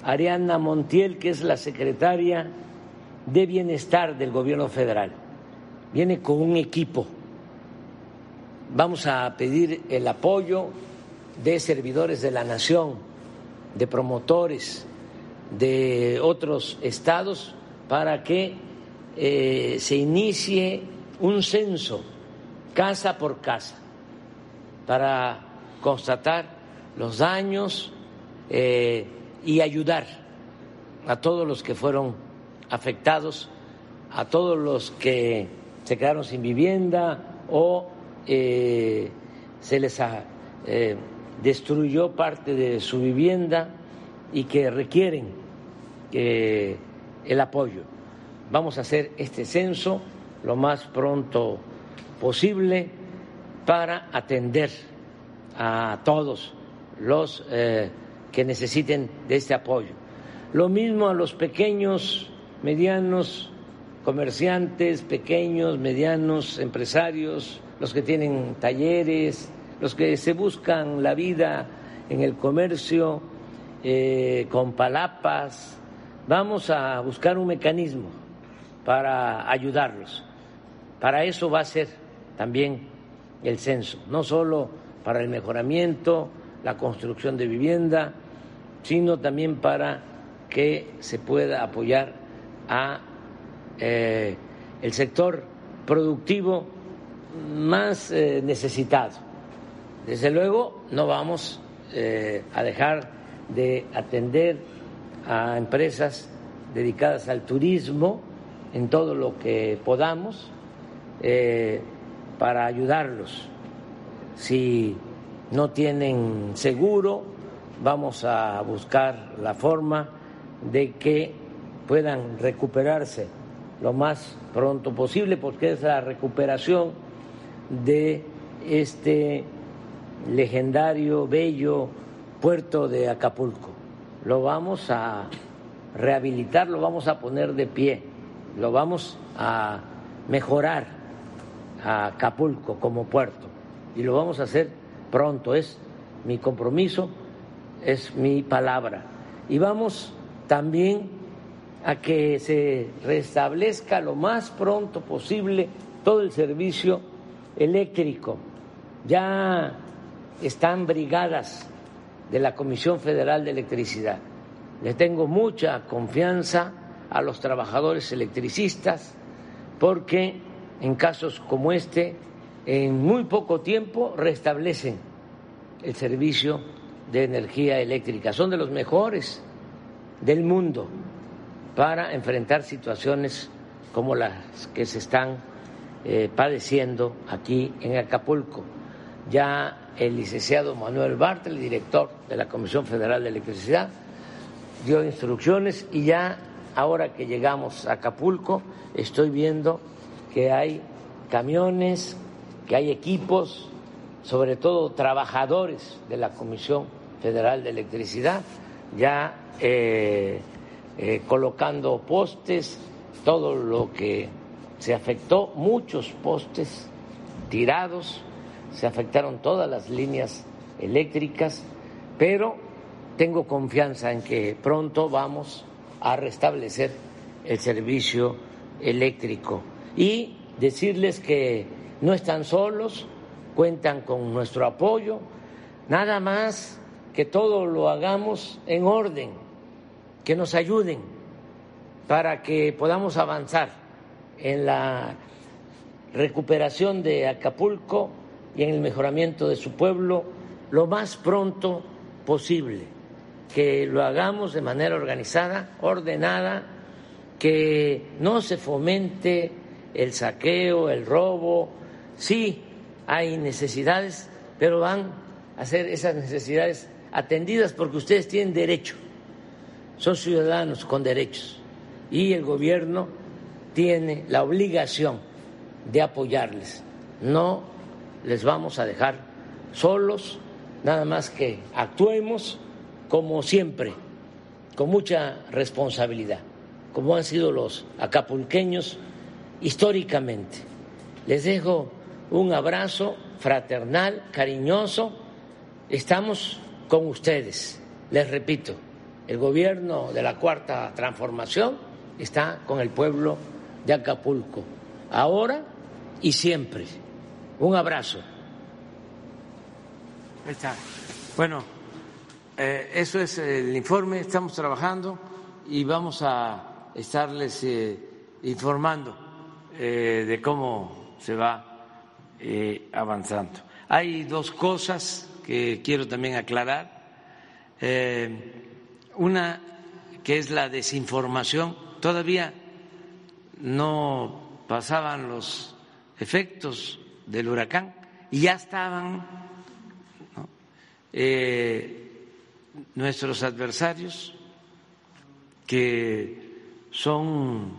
Ariana Montiel, que es la secretaria de Bienestar del Gobierno Federal. Viene con un equipo. Vamos a pedir el apoyo de servidores de la nación, de promotores de otros estados, para que eh, se inicie un censo casa por casa para constatar los daños eh, y ayudar a todos los que fueron afectados, a todos los que se quedaron sin vivienda o eh, se les destruyó parte de su vivienda y que requieren el apoyo. Vamos a hacer este censo lo más pronto posible para atender a todos los eh, que necesiten de este apoyo. Lo mismo a los pequeños, medianos comerciantes, pequeños, medianos empresarios, los que tienen talleres, los que se buscan la vida en el comercio eh, con palapas. Vamos a buscar un mecanismo para ayudarlos. Para eso va a ser también el censo, no solo para el mejoramiento, la construcción de vivienda, sino también para que se pueda apoyar a eh, el sector productivo más eh, necesitado. Desde luego no vamos eh, a dejar de atender a empresas dedicadas al turismo en todo lo que podamos para ayudarlos. Si no tienen seguro, vamos a buscar la forma de que puedan recuperarse lo más pronto posible, porque es la recuperación de este legendario, bello puerto de Acapulco. Lo vamos a rehabilitar, lo vamos a poner de pie, lo vamos a mejorar a Acapulco como puerto y lo vamos a hacer pronto, es mi compromiso, es mi palabra. Y vamos también a que se restablezca lo más pronto posible todo el servicio eléctrico. Ya están brigadas de la Comisión Federal de Electricidad. Le tengo mucha confianza a los trabajadores electricistas porque en casos como este, en muy poco tiempo restablecen el servicio de energía eléctrica. Son de los mejores del mundo para enfrentar situaciones como las que se están eh, padeciendo aquí en Acapulco. Ya el licenciado Manuel Bartel, director de la Comisión Federal de Electricidad, dio instrucciones y ya ahora que llegamos a Acapulco estoy viendo que hay camiones, que hay equipos, sobre todo trabajadores de la Comisión Federal de Electricidad, ya eh, eh, colocando postes, todo lo que se afectó, muchos postes tirados, se afectaron todas las líneas eléctricas, pero tengo confianza en que pronto vamos a restablecer el servicio eléctrico. Y decirles que no están solos, cuentan con nuestro apoyo, nada más que todo lo hagamos en orden, que nos ayuden para que podamos avanzar en la recuperación de Acapulco y en el mejoramiento de su pueblo lo más pronto posible, que lo hagamos de manera organizada, ordenada, que no se fomente el saqueo, el robo. Sí, hay necesidades, pero van a ser esas necesidades atendidas porque ustedes tienen derecho, son ciudadanos con derechos y el gobierno tiene la obligación de apoyarles. No les vamos a dejar solos, nada más que actuemos como siempre, con mucha responsabilidad, como han sido los acapulqueños históricamente. Les dejo un abrazo fraternal, cariñoso. Estamos con ustedes. Les repito, el gobierno de la Cuarta Transformación está con el pueblo de Acapulco, ahora y siempre. Un abrazo. está. Bueno, eh, eso es el informe, estamos trabajando y vamos a estarles eh, informando eh, de cómo se va avanzando. Hay dos cosas que quiero también aclarar. Una que es la desinformación. Todavía no pasaban los efectos del huracán y ya estaban eh, nuestros adversarios que son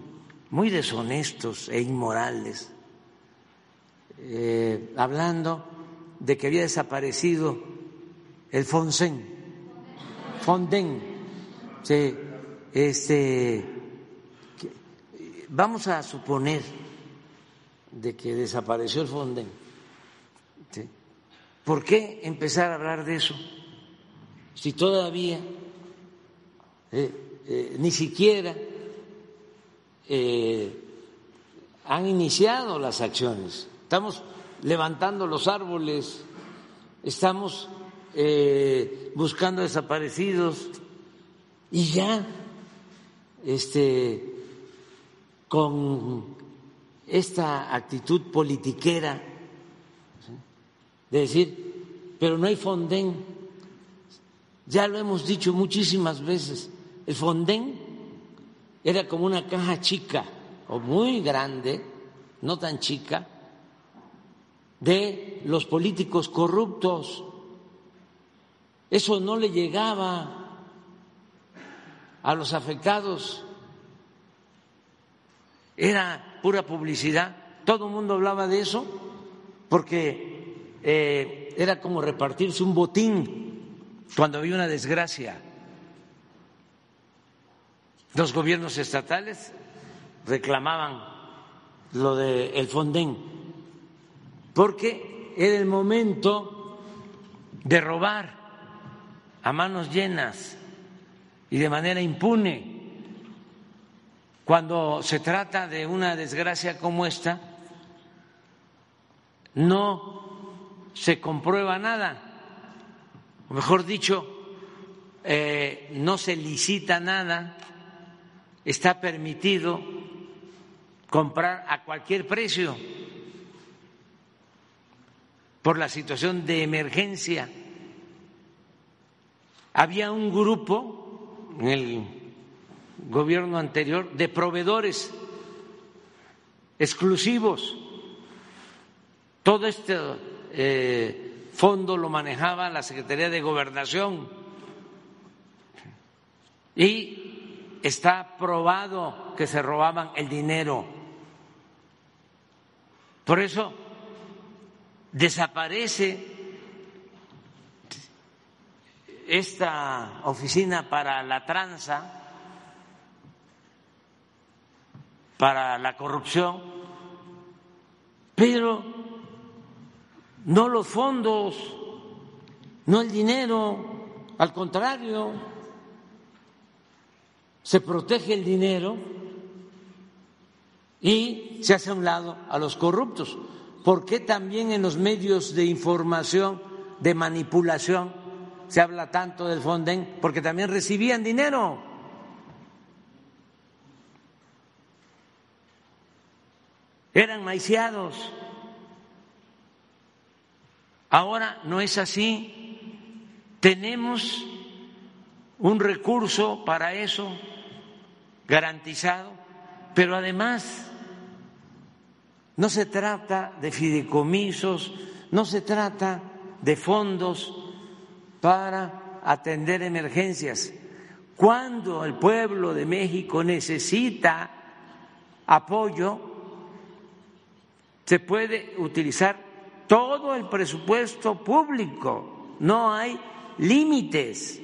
muy deshonestos e inmorales, eh, hablando de que había desaparecido el Fonsen, Fonden, este, vamos a suponer de que desapareció el Fonden. ¿Por qué empezar a hablar de eso si todavía eh, eh, ni siquiera eh, han iniciado las acciones? Estamos levantando los árboles, estamos buscando desaparecidos y ya este con esta actitud politiquera de decir, pero no hay fondén. Ya lo hemos dicho muchísimas veces, el fondén era como una caja chica o muy grande, no tan chica, de los políticos corruptos. Eso no le llegaba a los afectados. Era pura publicidad, todo el mundo hablaba de eso porque eh, era como repartirse un botín cuando había una desgracia. Los gobiernos estatales reclamaban lo del el Fonden porque era el momento de robar a manos llenas y de manera impune. Cuando se trata de una desgracia como esta, no se comprueba nada, o mejor dicho, eh, no se licita nada, está permitido comprar a cualquier precio por la situación de emergencia. Había un grupo en el gobierno anterior de proveedores exclusivos. Todo este eh, fondo lo manejaba la Secretaría de Gobernación y está probado que se robaban el dinero. Por eso desaparece esta oficina para la tranza para la corrupción, pero no los fondos, no el dinero, al contrario, se protege el dinero y se hace a un lado a los corruptos. ¿Por qué también en los medios de información, de manipulación, se habla tanto del Fonden? Porque también recibían dinero. eran maiciados. Ahora no es así. Tenemos un recurso para eso garantizado, pero además no se trata de fideicomisos, no se trata de fondos para atender emergencias. Cuando el pueblo de México necesita apoyo, se puede utilizar todo el presupuesto público, no hay límites.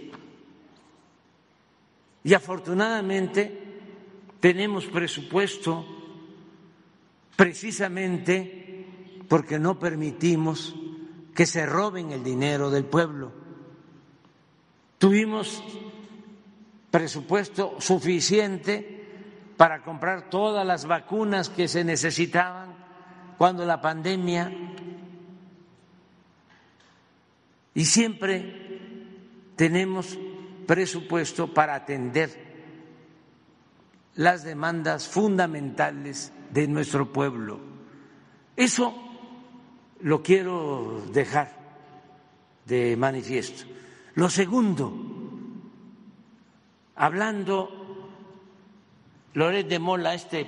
Y afortunadamente tenemos presupuesto precisamente porque no permitimos que se roben el dinero del pueblo. Tuvimos presupuesto suficiente para comprar todas las vacunas que se necesitaban cuando la pandemia y siempre tenemos presupuesto para atender las demandas fundamentales de nuestro pueblo. Eso lo quiero dejar de manifiesto. Lo segundo, hablando Loret de Mola, este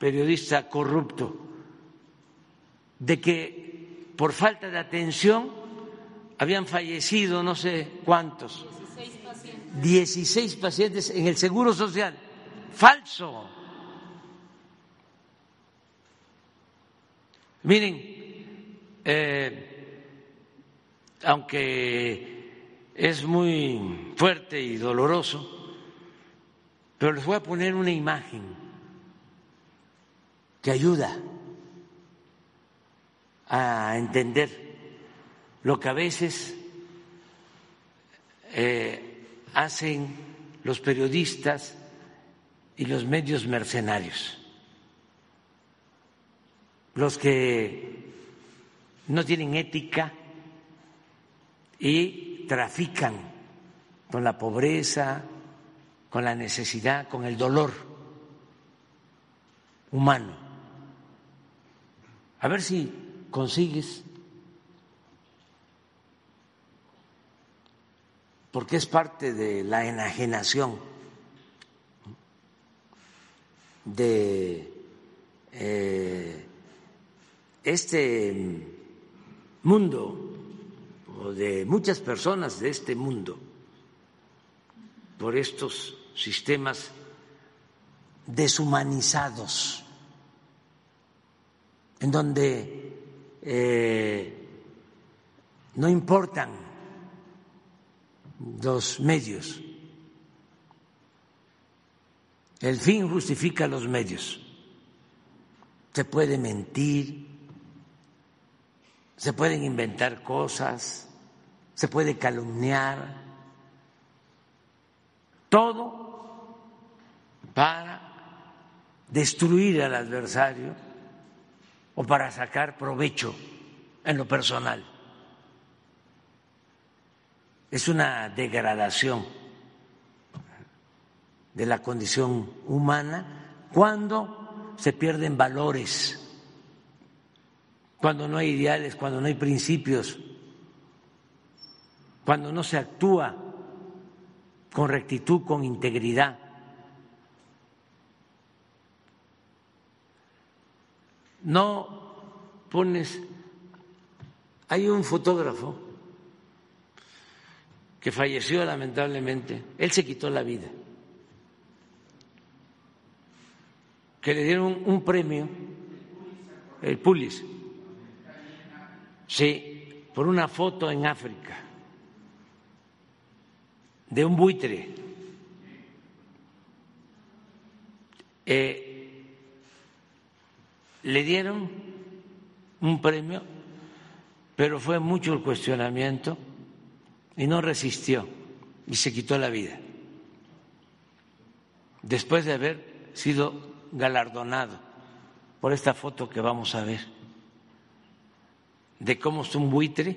periodista corrupto, de que por falta de atención habían fallecido no sé cuántos 16 pacientes en el Seguro Social. Falso. Miren, eh, aunque es muy fuerte y doloroso, pero les voy a poner una imagen que ayuda a entender lo que a veces eh, hacen los periodistas y los medios mercenarios, los que no tienen ética y trafican con la pobreza, con la necesidad, con el dolor humano. A ver si consigues porque es parte de la enajenación de eh, este mundo o de muchas personas de este mundo por estos sistemas deshumanizados en donde eh, no importan los medios. El fin justifica los medios. Se puede mentir, se pueden inventar cosas, se puede calumniar, todo para destruir al adversario o para sacar provecho en lo personal. Es una degradación de la condición humana cuando se pierden valores, cuando no hay ideales, cuando no hay principios, cuando no se actúa con rectitud, con integridad. No pones, hay un fotógrafo que falleció lamentablemente, él se quitó la vida, que le dieron un premio, el Pulis, sí, por una foto en África de un buitre. Eh, le dieron un premio, pero fue mucho el cuestionamiento y no resistió y se quitó la vida después de haber sido galardonado por esta foto que vamos a ver de cómo es un buitre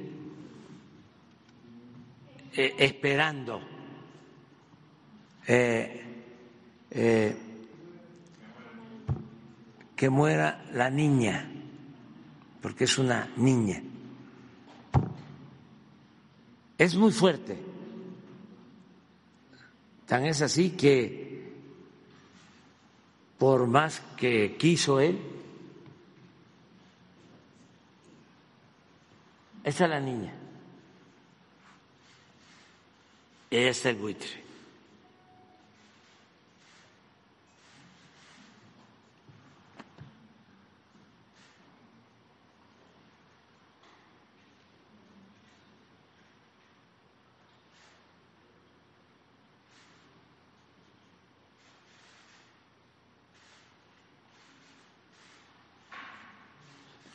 eh, esperando eh, eh, que muera la niña, porque es una niña. Es muy fuerte. Tan es así que por más que quiso él, esa es la niña. Ella está el buitre.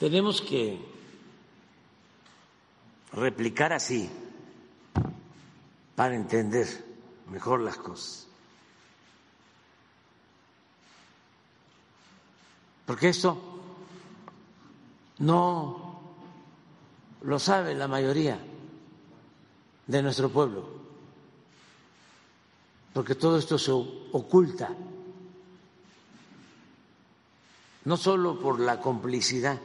Tenemos que replicar así para entender mejor las cosas. Porque esto no lo sabe la mayoría de nuestro pueblo, porque todo esto se oculta, no solo por la complicidad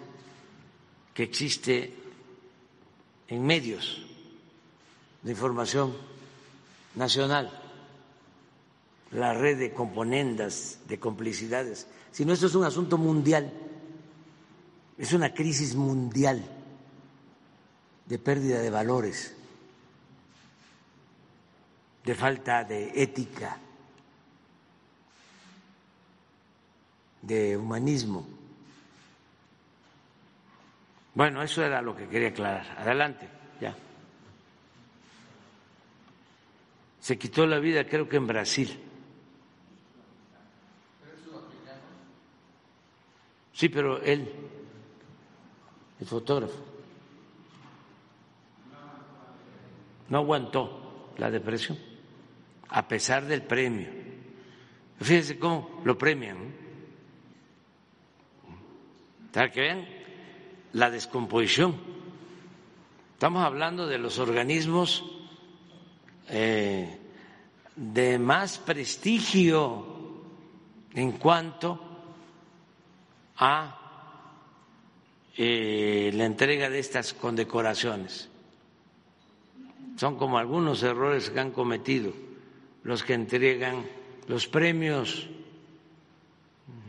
que existe en medios de información nacional, la red de componendas, de complicidades, sino esto es un asunto mundial, es una crisis mundial de pérdida de valores, de falta de ética, de humanismo. Bueno, eso era lo que quería aclarar. Adelante, ya. Se quitó la vida, creo que en Brasil. Sí, pero él, el fotógrafo, no aguantó la depresión, a pesar del premio. Fíjense cómo lo premian. Para que vean la descomposición. Estamos hablando de los organismos eh, de más prestigio en cuanto a eh, la entrega de estas condecoraciones. Son como algunos errores que han cometido los que entregan los premios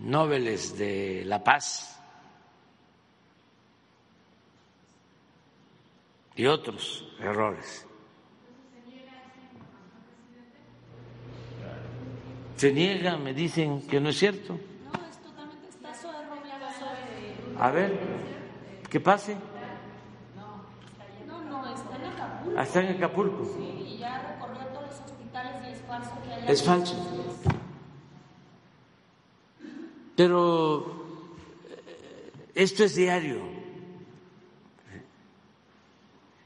Nobel de la Paz y otros errores. Se niega, me dicen que no es cierto. A ver, ¿qué pase. Está en Acapulco. Sí, y ya recorrió todos los hospitales y es falso que haya. Es falso. Pero eh, esto es diario.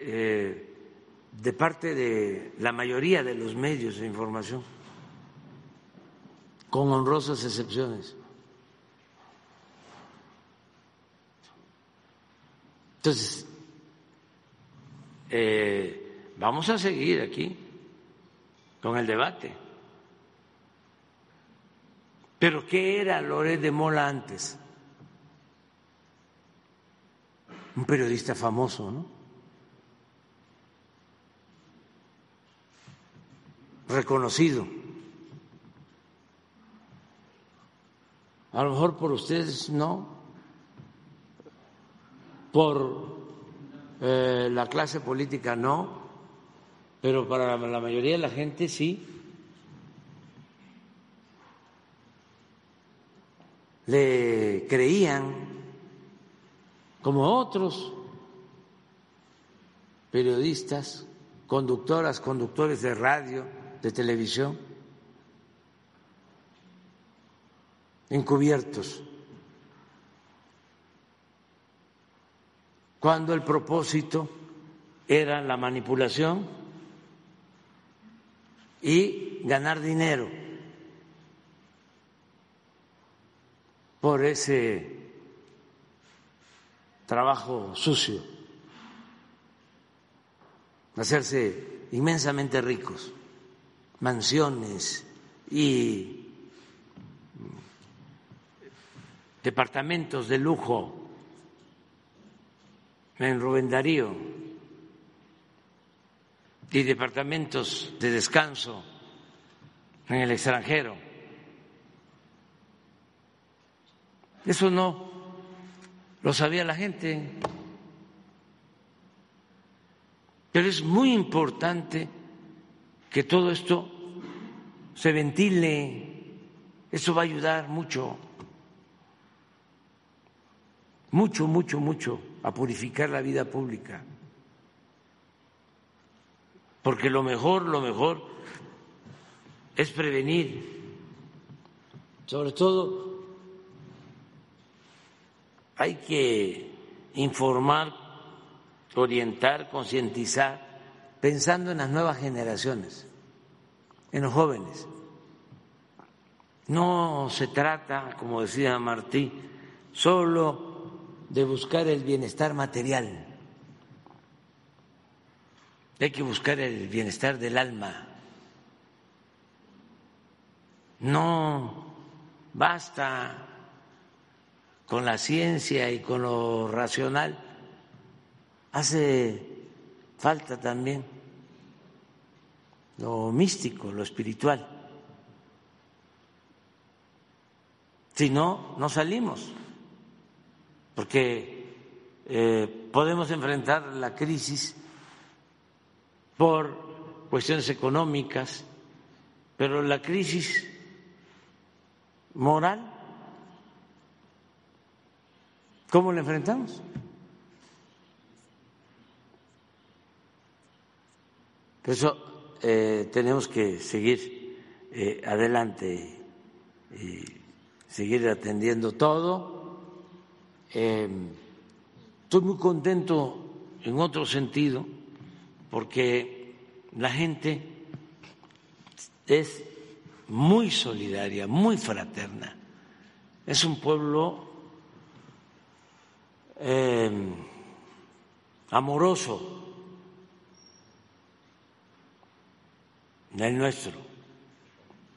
Eh, de parte de la mayoría de los medios de información, con honrosas excepciones. Entonces, eh, vamos a seguir aquí con el debate. Pero ¿qué era Loret de Mola antes? Un periodista famoso, ¿no? Reconocido. A lo mejor por ustedes no, por eh, la clase política no, pero para la mayoría de la gente sí. Le creían como otros periodistas, conductoras, conductores de radio, de televisión encubiertos, cuando el propósito era la manipulación y ganar dinero por ese trabajo sucio, hacerse inmensamente ricos mansiones y departamentos de lujo en Rubén Darío y departamentos de descanso en el extranjero. Eso no lo sabía la gente, pero es muy importante que todo esto se ventile, eso va a ayudar mucho, mucho, mucho, mucho a purificar la vida pública. Porque lo mejor, lo mejor es prevenir, sobre todo hay que informar, orientar, concientizar pensando en las nuevas generaciones, en los jóvenes. No se trata, como decía Martí, solo de buscar el bienestar material. Hay que buscar el bienestar del alma. No basta con la ciencia y con lo racional. Hace falta también lo místico, lo espiritual. Si no, no salimos, porque eh, podemos enfrentar la crisis por cuestiones económicas, pero la crisis moral, ¿cómo la enfrentamos? Eso eh, tenemos que seguir eh, adelante y seguir atendiendo todo. Eh, estoy muy contento en otro sentido porque la gente es muy solidaria, muy fraterna. Es un pueblo amoroso el nuestro.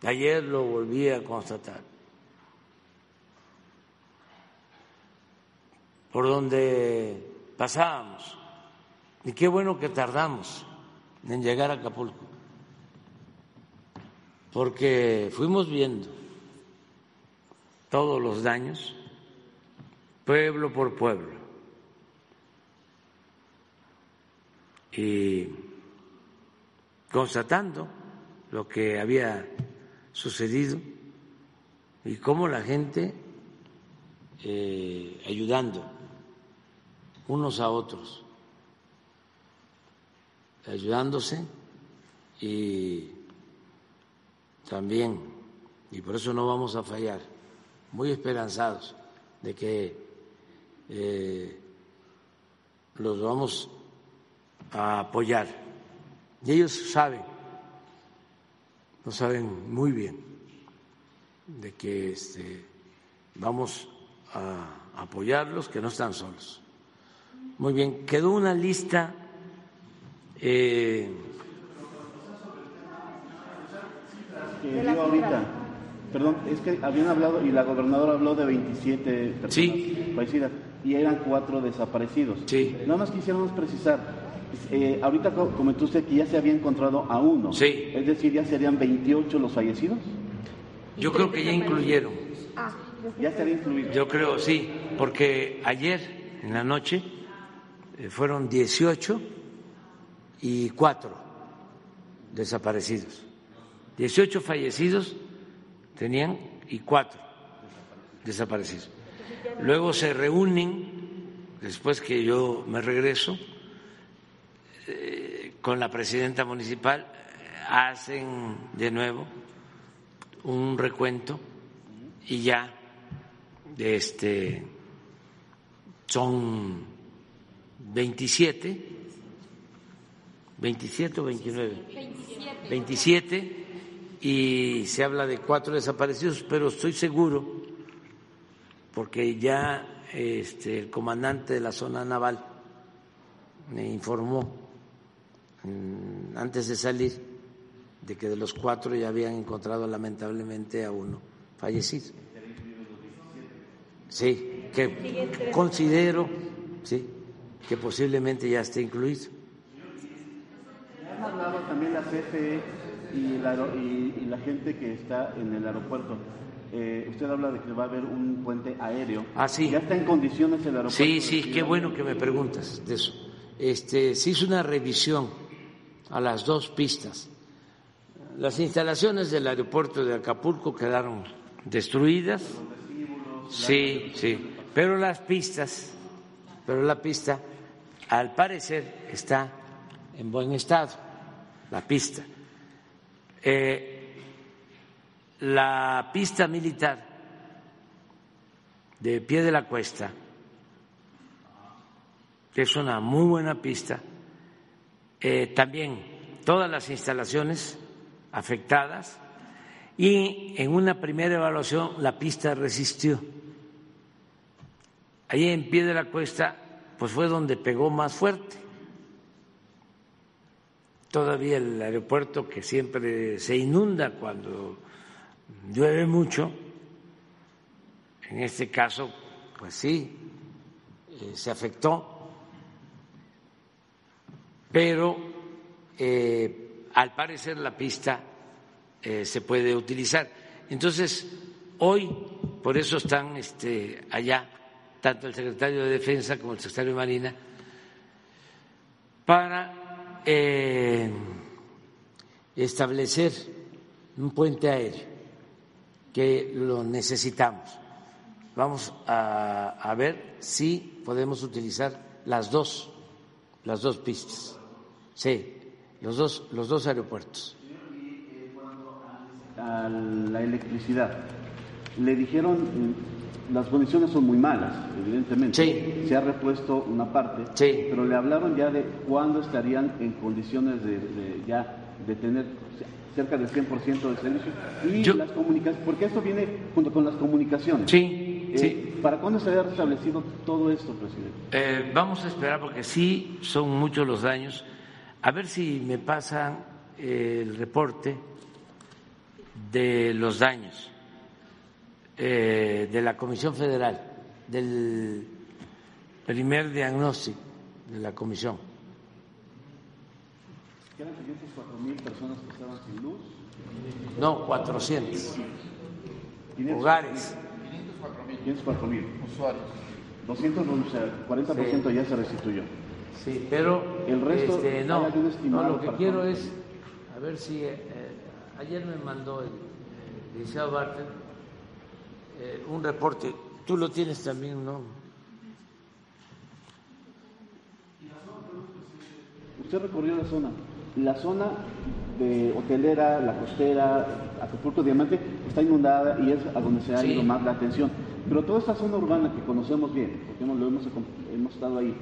Ayer lo volví a constatar. Por donde pasábamos. Y qué bueno que tardamos en llegar a Acapulco. Porque fuimos viendo todos los daños, pueblo por pueblo. Y constatando lo que había sucedido y cómo la gente eh, ayudando unos a otros, ayudándose y también, y por eso no vamos a fallar, muy esperanzados de que eh, los vamos a apoyar. Y ellos saben lo saben muy bien, de que este, vamos a apoyarlos, que no están solos. Muy bien, quedó una lista. Eh, ahorita, perdón, es que habían hablado y la gobernadora habló de 27 personas sí. fallecidas y eran cuatro desaparecidos. Sí. Nada más quisiéramos precisar, eh, ahorita comentó usted que ya se había encontrado a uno. Sí. Es decir, ya serían 28 los fallecidos. Yo creo que ya incluyeron. Ah, ya estaría incluido. Yo creo, sí, porque ayer en la noche eh, fueron 18 y 4 desaparecidos. 18 fallecidos tenían y 4 desaparecidos. Luego se reúnen, después que yo me regreso, eh, con la presidenta municipal hacen de nuevo un recuento y ya este son 27 27 o 29 27. 27 y se habla de cuatro desaparecidos pero estoy seguro porque ya este, el comandante de la zona naval me informó antes de salir de que de los cuatro ya habían encontrado lamentablemente a uno fallecido. sí, que considero, sí, que posiblemente ya esté incluido. Han hablado también la CFE y la, y, y la gente que está en el aeropuerto. Eh, usted habla de que va a haber un puente aéreo. Ah, sí. ¿Ya está en condiciones el aeropuerto? Sí, sí, qué bueno que me preguntas de eso. Este, se hizo una revisión a las dos pistas. Las instalaciones del aeropuerto de Acapulco quedaron destruidas. Sí, sí. Pero las pistas, pero la pista, al parecer, está en buen estado. La pista. Eh, la pista militar de pie de la cuesta, que es una muy buena pista, eh, también todas las instalaciones afectadas y en una primera evaluación la pista resistió. Ahí en pie de la cuesta, pues fue donde pegó más fuerte. Todavía el aeropuerto que siempre se inunda cuando llueve mucho, en este caso, pues sí, eh, se afectó, pero eh, al parecer la pista eh, se puede utilizar. Entonces, hoy, por eso están este, allá, tanto el secretario de Defensa como el secretario de Marina, para establecer un puente aéreo que lo necesitamos. Vamos a, a, ver si podemos utilizar las dos, las dos pistas. Sí, los dos, los dos aeropuertos. A la electricidad, le dijeron las condiciones son muy malas, evidentemente. Sí. Se ha repuesto una parte, sí. pero le hablaron ya de cuándo estarían en condiciones de, de ya de tener cerca del 100% del servicio. Y Yo, las comunicaciones, porque esto viene junto con las comunicaciones. Sí, eh, sí. ¿Para cuándo se había restablecido todo esto, presidente? Eh, vamos a esperar porque sí son muchos los daños. A ver si me pasan eh, el reporte de los daños eh, de la Comisión Federal, del primer diagnóstico de la Comisión. ¿Eran 504 mil personas que estaban sin luz? No, 400 500, hogares. 504 mil usuarios. 200, o sea, 40% Sí. ya se restituyó. Sí, pero El resto, este, no, ¿hay algún no, lo que quiero es, a ver si eh, ayer me mandó el, el licenciado Bartlett eh, un reporte, tú lo tienes también, ¿no? Usted recorrió la zona. La zona de hotelera, la costera, Acapulco Diamante, está inundada y es a donde se ha Sí. ido más la atención. Pero toda esta zona urbana que conocemos bien, porque lo hemos, hemos estado ahí,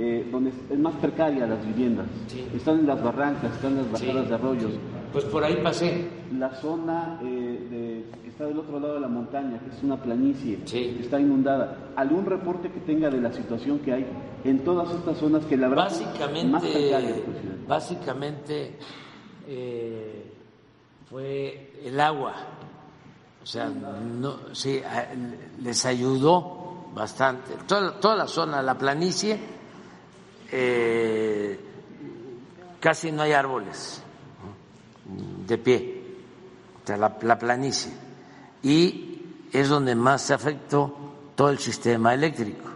eh, donde es más precaria las viviendas, Sí. están en las barrancas, están en las bajadas Sí. de arroyos. Pues por ahí pasé. La zona eh, de- que está del otro lado de la montaña, que es una planicie, Sí. está inundada. ¿Algún reporte que tenga de la situación que hay en todas estas zonas que la verdad más Básicamente, precarias, presidente? básicamente eh, fue el agua. O sea, no, sí, les ayudó bastante. Toda, toda la zona, la planicie, eh, casi no hay árboles de pie, o sea, la, la planicie. Y es donde más se afectó todo el sistema eléctrico.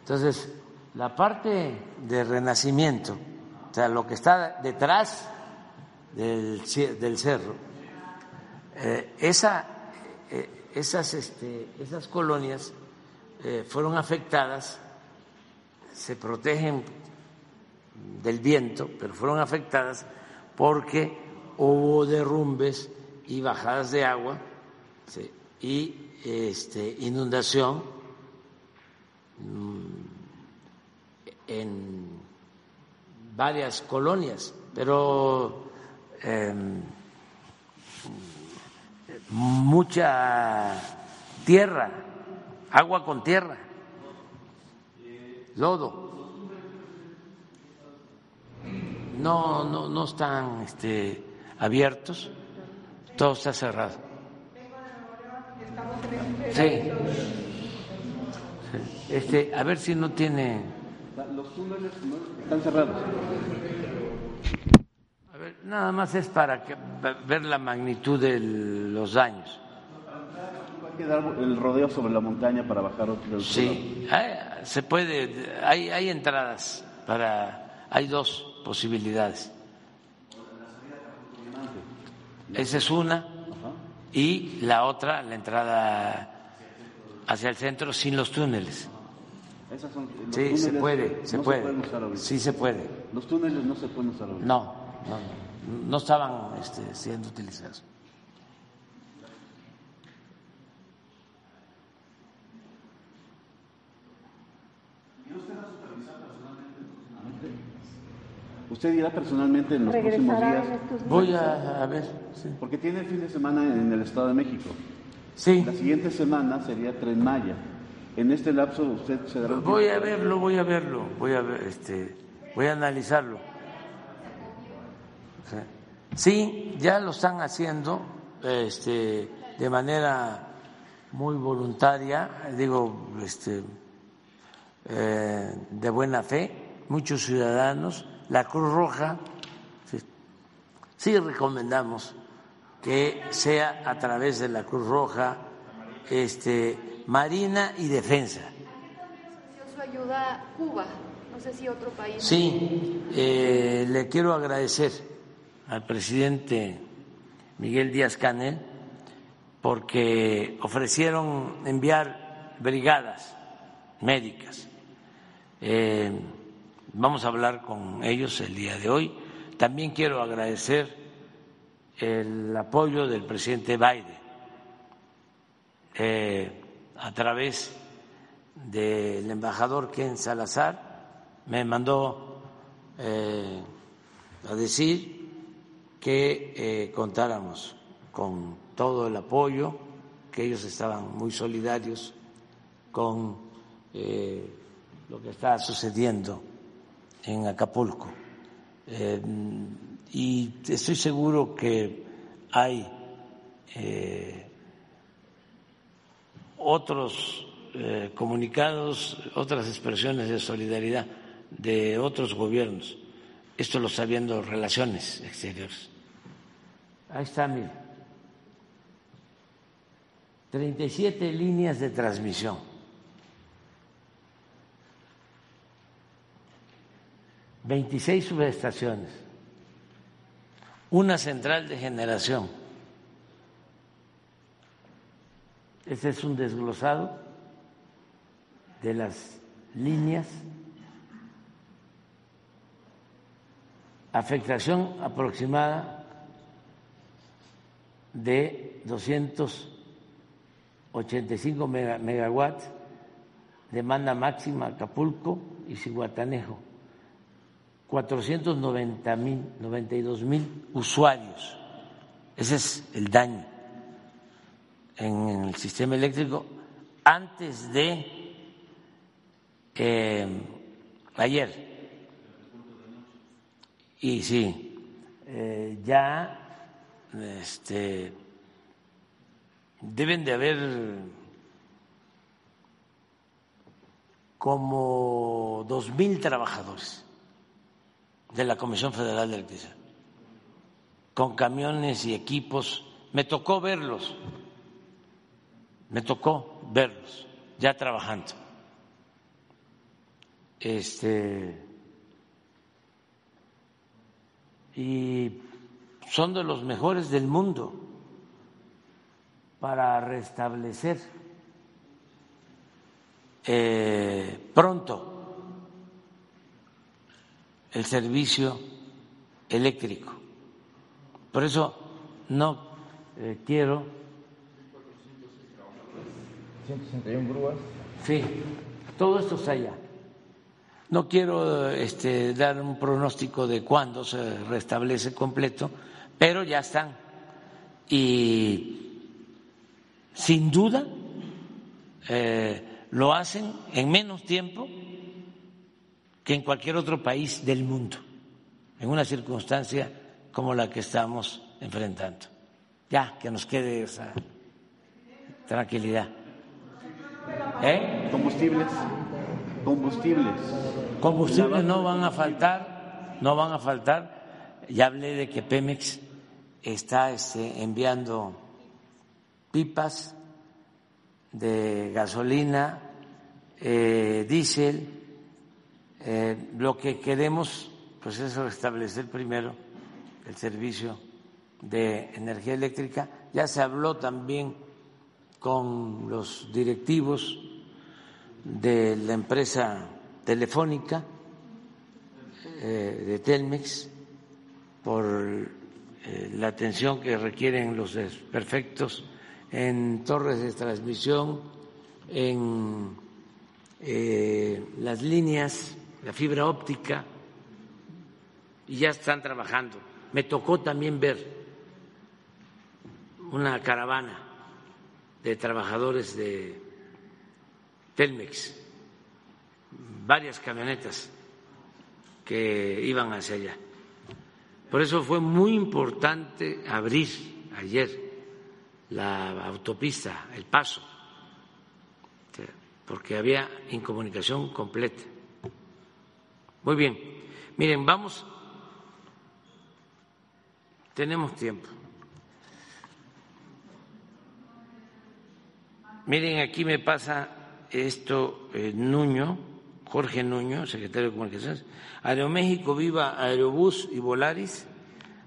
Entonces, la parte de renacimiento, o sea, lo que está detrás del, del cerro, eh, esa, eh, esas, este, esas colonias fueron afectadas, se protegen del viento, pero fueron afectadas porque hubo derrumbes y bajadas de agua y este, inundación en varias colonias, pero eh, mucha tierra, agua con tierra, lodo. No, no, no están este, abiertos, todo está cerrado. Sí. Este, a ver si no tiene. Los túneles están cerrados. A ver, nada más es para que, ver la magnitud de los daños. Va a quedar el rodeo sobre la montaña para bajar otro. Sí, se puede, hay, hay entradas para, hay dos posibilidades. Esa es una y la otra, la entrada hacia el centro sin los túneles. sí, se puede, se puede. sí, se puede. Los túneles no se pueden usar No, no, no, no estaban este, siendo utilizados. ¿Usted irá personalmente en los próximos días? Voy a, ver. Porque tiene el fin de semana en el Estado de México. Sí. La siguiente semana sería Tren Maya. En este lapso usted se dará. Voy a verlo, voy a verlo, voy a ver, este, voy a analizarlo. Sí, ya lo están haciendo, este, de manera muy voluntaria, digo, este, eh, de buena fe, muchos ciudadanos la Cruz Roja, sí, recomendamos que sea a través de la Cruz Roja, este, Marina y Defensa. Su ayuda Cuba, no sé si otro país. Sí, eh, le quiero agradecer al presidente Miguel Díaz Canel porque ofrecieron enviar brigadas médicas. Eh, Vamos a hablar con ellos el día de hoy. También quiero agradecer el apoyo del presidente Biden eh, a través del embajador Ken Salazar. Me mandó eh, a decir que eh, contáramos con todo el apoyo, que ellos estaban muy solidarios con lo que está sucediendo en Acapulco. Eh, y estoy seguro que hay eh, otros eh, comunicados, otras expresiones de solidaridad de otros gobiernos. Esto lo está viendo Relaciones Exteriores. Ahí está, mire. 37 líneas de transmisión 26 subestaciones, una central de generación. Este es un desglosado de las líneas. Afectación aproximada de 285 megawatts, demanda máxima Acapulco y Ciguatanejo 490 mil, 92 mil usuarios. Ese es el daño en el sistema eléctrico antes de eh, ayer. Y sí, eh, ya este, deben de haber como dos mil trabajadores de la Comisión Federal de Electricidad, con camiones y equipos. Me tocó verlos, me tocó verlos ya trabajando. Este, y son de los mejores del mundo para restablecer eh, pronto el servicio eléctrico. Por eso no eh, quiero. 161 grúas. Sí, todo esto está allá. No quiero este, dar un pronóstico de cuándo se restablece completo, pero ya están. Y sin duda eh, lo hacen en menos tiempo que en cualquier otro país del mundo, en una circunstancia como la que estamos enfrentando. Ya, que nos quede esa tranquilidad. ¿Eh? Combustibles. Combustibles. Combustibles no van a faltar, no van a faltar. Ya hablé de que Pemex está este, enviando pipas de gasolina, eh, diésel. Eh, lo que queremos, pues es restablecer primero el servicio de energía eléctrica. Ya se habló también con los directivos de la empresa telefónica eh, de Telmex por eh, la atención que requieren los desperfectos en torres de transmisión, en las líneas, la fibra óptica, y ya están trabajando. Me tocó también ver una caravana de trabajadores de Telmex, varias camionetas que iban hacia allá. Por eso fue muy importante abrir ayer la autopista, el paso, porque había incomunicación completa. Muy bien, miren, vamos, tenemos tiempo. Miren, aquí me pasa esto eh, Nuño, Jorge Nuño, secretario de Comunicaciones. Aeroméxico, Viva, Aerobús y Volaris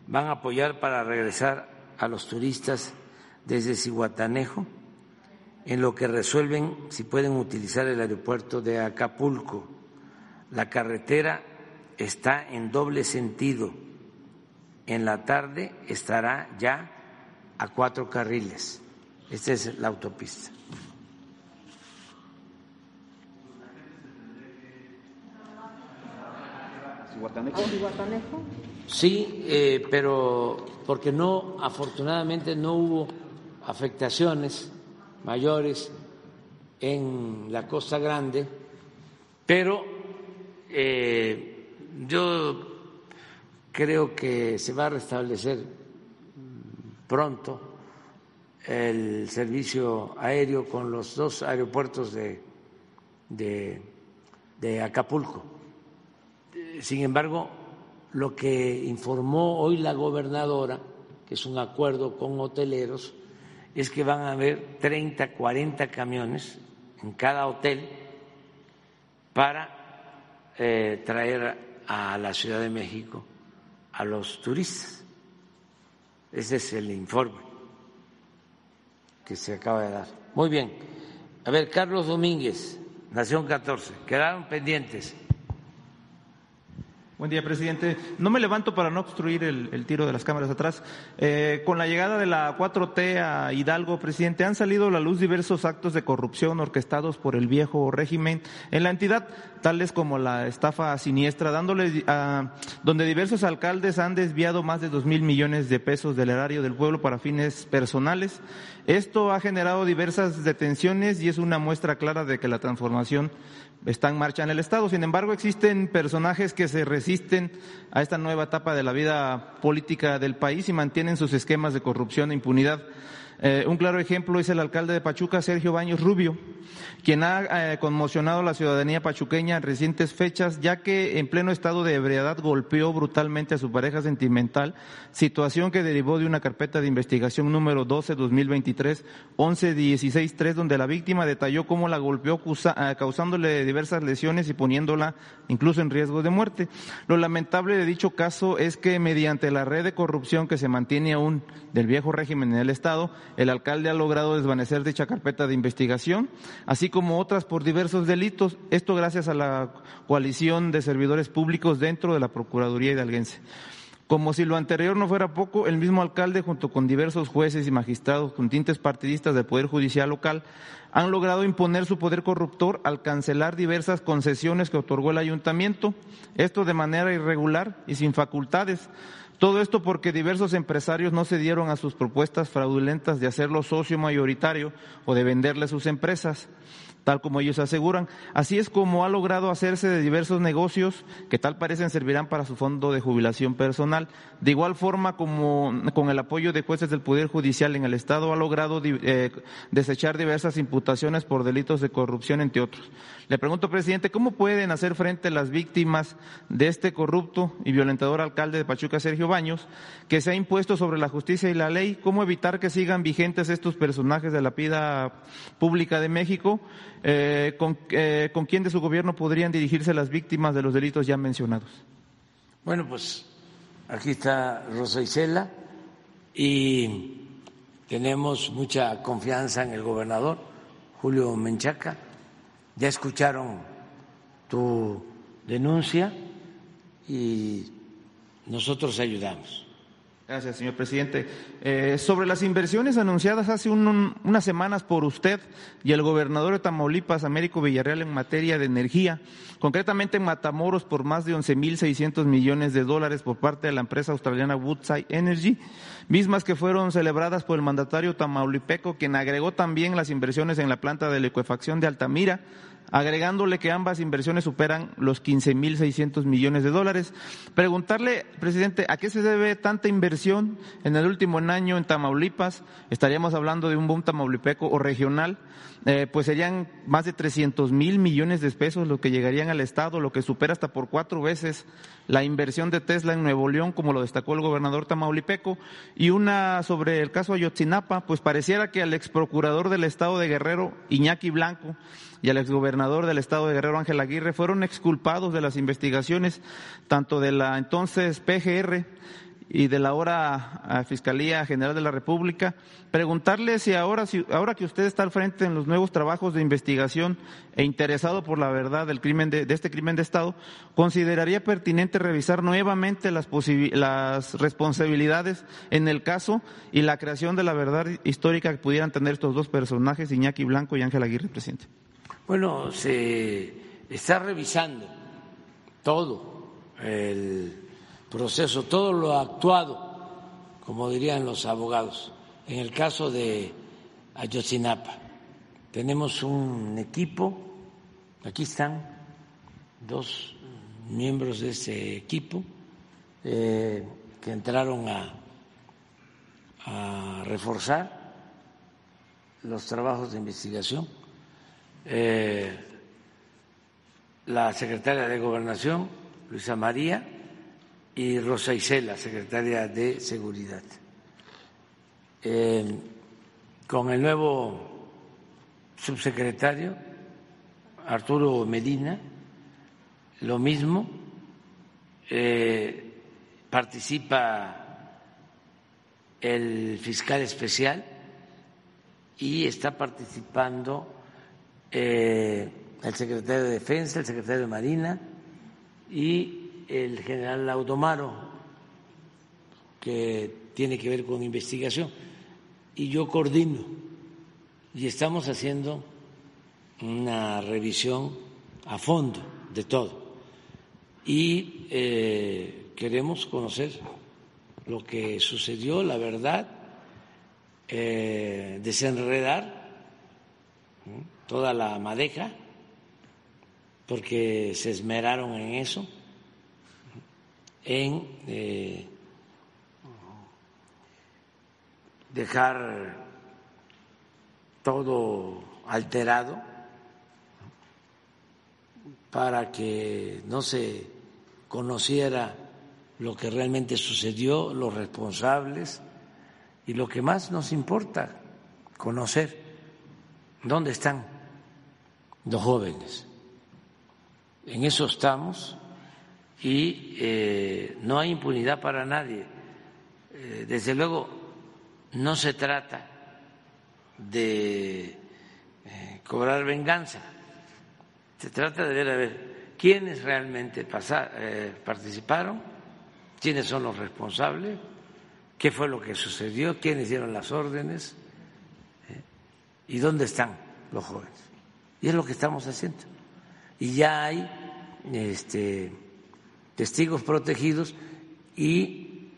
van a apoyar para regresar a los turistas desde Cihuatanejo en lo que resuelven si pueden utilizar el aeropuerto de Acapulco. La carretera está en doble sentido. En la tarde estará ya a cuatro carriles. Esta es la autopista. Sí, eh, pero porque no, afortunadamente no hubo afectaciones mayores en la Costa Grande, pero eh, yo creo que se va a restablecer pronto el servicio aéreo con los dos aeropuertos de, de, Acapulco. Sin embargo, lo que informó hoy la gobernadora, que es un acuerdo con hoteleros, es que van a haber 30, 40 camiones en cada hotel para eh, traer a la Ciudad de México a los turistas. Ese es el informe que se acaba de dar. Muy bien. A ver, Carlos Domínguez, Nación 14. Quedaron pendientes. Buen día, presidente. No me levanto para no obstruir el, tiro de las cámaras atrás. Eh, con la llegada de la 4T a Hidalgo, presidente, han salido a la luz diversos actos de corrupción orquestados por el viejo régimen en la entidad, tales como la estafa siniestra, dándole a, donde diversos alcaldes han desviado más de dos mil millones de pesos del erario del pueblo para fines personales. Esto ha generado diversas detenciones y es una muestra clara de que la transformación está en marcha en el Estado. Sin embargo, existen personajes que se resisten a esta nueva etapa de la vida política del país y mantienen sus esquemas de corrupción e impunidad. Eh, un claro ejemplo es el alcalde de Pachuca, Sergio Baños Rubio, quien ha eh, conmocionado a la ciudadanía pachuqueña en recientes fechas, ya que en pleno estado de ebriedad golpeó brutalmente a su pareja sentimental, situación que derivó de una carpeta de investigación número 12-2023, 11-16-3, donde la víctima detalló cómo la golpeó eh, causándole diversas lesiones y poniéndola incluso en riesgo de muerte. Lo lamentable de dicho caso es que mediante la red de corrupción que se mantiene aún del viejo régimen en el Estado, el alcalde ha logrado desvanecer dicha carpeta de investigación, así como otras por diversos delitos, esto gracias a la coalición de servidores públicos dentro de la Procuraduría hidalguense. Como si lo anterior no fuera poco, el mismo alcalde, junto con diversos jueces y magistrados con tintes partidistas del Poder Judicial local, han logrado imponer su poder corruptor al cancelar diversas concesiones que otorgó el ayuntamiento, esto de manera irregular y sin facultades, todo esto porque diversos empresarios no se dieron a sus propuestas fraudulentas de hacerlo socio mayoritario o de venderle sus empresas. Tal como ellos aseguran. Así es como ha logrado hacerse de diversos negocios que tal parecen servirán para su fondo de jubilación personal. De igual forma como con el apoyo de jueces del Poder Judicial en el Estado ha logrado eh, desechar diversas imputaciones por delitos de corrupción, entre otros. Le pregunto, presidente, ¿cómo pueden hacer frente las víctimas de este corrupto y violentador alcalde de Pachuca, Sergio Baños, que se ha impuesto sobre la justicia y la ley? ¿Cómo evitar que sigan vigentes estos personajes de la vida pública de México? Eh, con, eh, ¿Con quién de su gobierno podrían dirigirse las víctimas de los delitos ya mencionados? Bueno, pues aquí está Rosa Isela y tenemos mucha confianza en el gobernador Julio Menchaca ya escucharon tu denuncia y nosotros ayudamos. Gracias, señor presidente. Eh, sobre las inversiones anunciadas hace unas semanas por usted y el gobernador de Tamaulipas, Américo Villarreal, en materia de energía, concretamente en Matamoros por más de 11.600 millones de dólares por parte de la empresa australiana Woodside Energy, mismas que fueron celebradas por el mandatario tamaulipeco, quien agregó también las inversiones en la planta de liquefacción de Altamira, agregándole que ambas inversiones superan los 15.600 millones de dólares. Preguntarle, presidente, ¿a qué se debe tanta inversión en el último año en Tamaulipas? Estaríamos hablando de un boom tamaulipeco o regional, eh, pues serían más de 300 mil millones de pesos lo que llegarían al Estado, lo que supera hasta por cuatro veces la inversión de Tesla en Nuevo León, como lo destacó el gobernador tamaulipeco, y una sobre el caso Ayotzinapa, pues pareciera que al ex procurador del Estado de Guerrero, Iñaki Blanco, y al exgobernador del estado de Guerrero, Ángel Aguirre, fueron exculpados de las investigaciones tanto de la entonces PGR y de la ahora ah, Fiscalía General de la República, preguntarle si ahora, si ahora que usted está al frente en los nuevos trabajos de investigación e interesado por la verdad del crimen de, este crimen de Estado, consideraría pertinente revisar nuevamente las, las responsabilidades en el caso y la creación de la verdad histórica que pudieran tener estos dos personajes, Iñaki Blanco y Ángel Aguirre, presidente. Bueno, se está revisando todo el proceso, todo lo actuado, como dirían los abogados, en el caso de Ayotzinapa. Tenemos un equipo, aquí están dos miembros de ese equipo eh, que entraron a, reforzar los trabajos de investigación eh, la secretaria de Gobernación, Luisa María, y Rosa Isela, secretaria de Seguridad. Eh, con el nuevo subsecretario, Arturo Medina, lo mismo, eh, participa el fiscal especial y está participando eh, el secretario de Defensa, el secretario de Marina y el general Audomaro, que tiene que ver con investigación. Y yo coordino y estamos haciendo una revisión a fondo de todo. Y eh, queremos conocer lo que sucedió, la verdad, eh, desenredar toda la madeja, porque se esmeraron en eso, en eh, dejar todo alterado para que no se conociera lo que realmente sucedió, los responsables y lo que más nos importa, conocer dónde están los jóvenes. En eso estamos y eh, no hay impunidad para nadie. Eh, desde luego, no se trata de eh, cobrar venganza, se trata de ver a ver quiénes realmente participaron, quiénes son los responsables, qué fue lo que sucedió, quiénes dieron las órdenes y dónde están los jóvenes. Y es lo que estamos haciendo. Y ya hay este, testigos protegidos y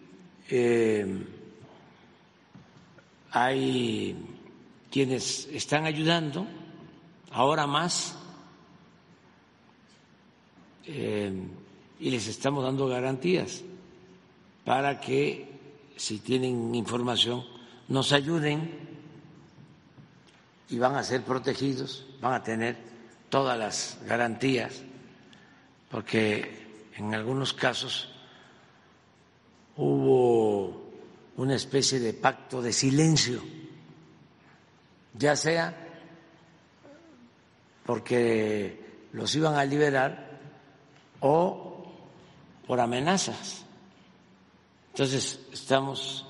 eh, hay quienes están ayudando ahora más, eh, y les estamos dando garantías para que si tienen información nos ayuden y van a ser protegidos, van a tener todas las garantías, porque en algunos casos hubo una especie de pacto de silencio, ya sea porque los iban a liberar o por amenazas. Entonces, estamos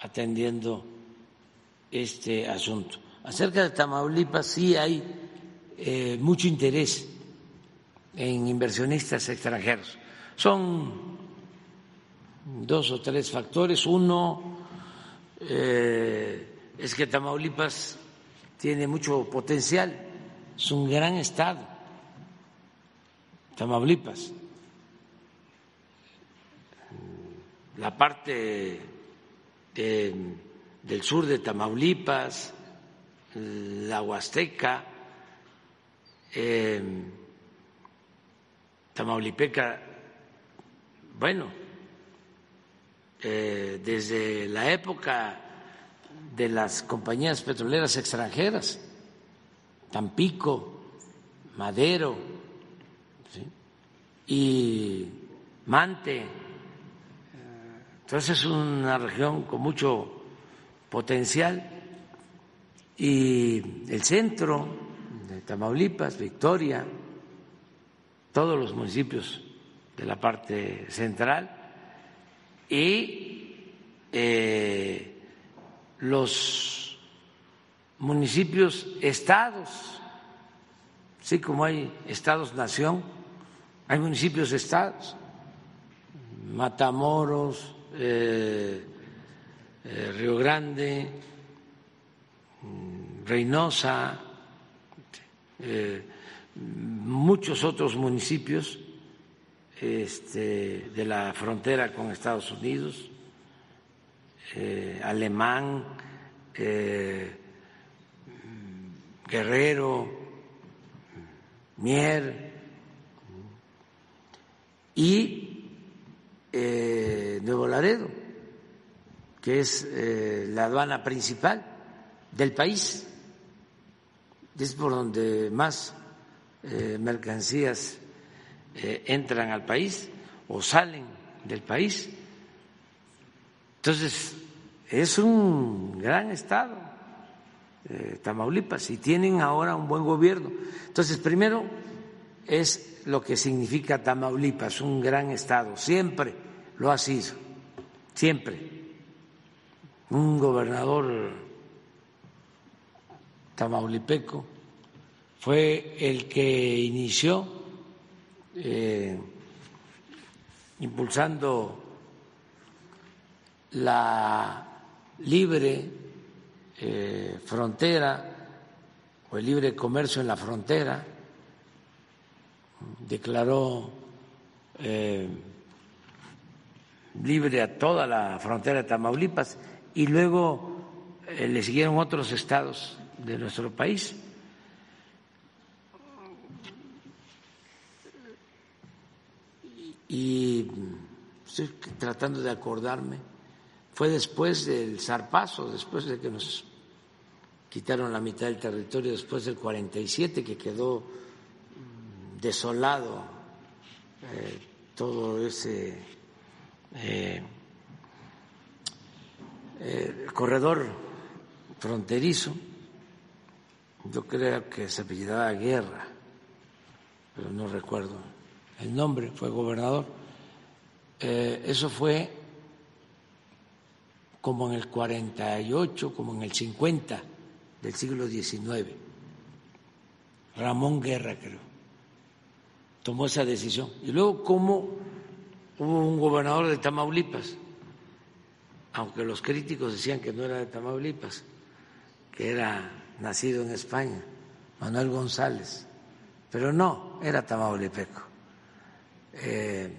atendiendo este asunto. Acerca de Tamaulipas, sí hay eh, mucho interés en inversionistas extranjeros. Son dos o tres factores. Uno eh, es que Tamaulipas tiene mucho potencial, es un gran estado, Tamaulipas. La parte del sur de Tamaulipas, la Huasteca, eh, Tamaulipeca, bueno, eh, desde la época de las compañías petroleras extranjeras, Tampico, Madero y Mante. Entonces es una región con mucho potencial y el centro de Tamaulipas, Victoria, todos los municipios de la parte central y eh, los municipios estados, así como hay estados-nación, hay municipios estados, Matamoros, eh, eh, Río Grande, Reynosa, muchos otros municipios este, de la frontera con Estados Unidos, eh, Alemán, eh, Guerrero, Mier y eh, Nuevo Laredo, que es la aduana principal del país, es por donde más mercancías eh, entran al país o salen del país. Entonces, es un gran estado, eh, Tamaulipas, y tienen ahora un buen gobierno. Entonces, primero es lo que significa Tamaulipas, un gran estado, siempre lo ha sido, siempre. Un gobernador tamaulipeco fue el que inició eh, impulsando la libre eh, frontera o el libre comercio en la frontera, declaró eh, libre a toda la frontera de Tamaulipas y luego le siguieron otros estados de nuestro país y estoy tratando de acordarme, fue después del zarpazo, después de que nos quitaron la mitad del territorio, después del 47, que quedó desolado eh, todo ese eh, eh, corredor fronterizo. Yo creo que se apellidaba Guerra, pero no recuerdo el nombre, fue gobernador. Eh, eso fue como en el 48, como en el 50 del siglo XIX. Ramón Guerra, creo, tomó esa decisión. Y luego, como hubo un gobernador de Tamaulipas, aunque los críticos decían que no era de Tamaulipas, que era nacido en España, Manuel González, pero no, era tamaulipeco. Eh,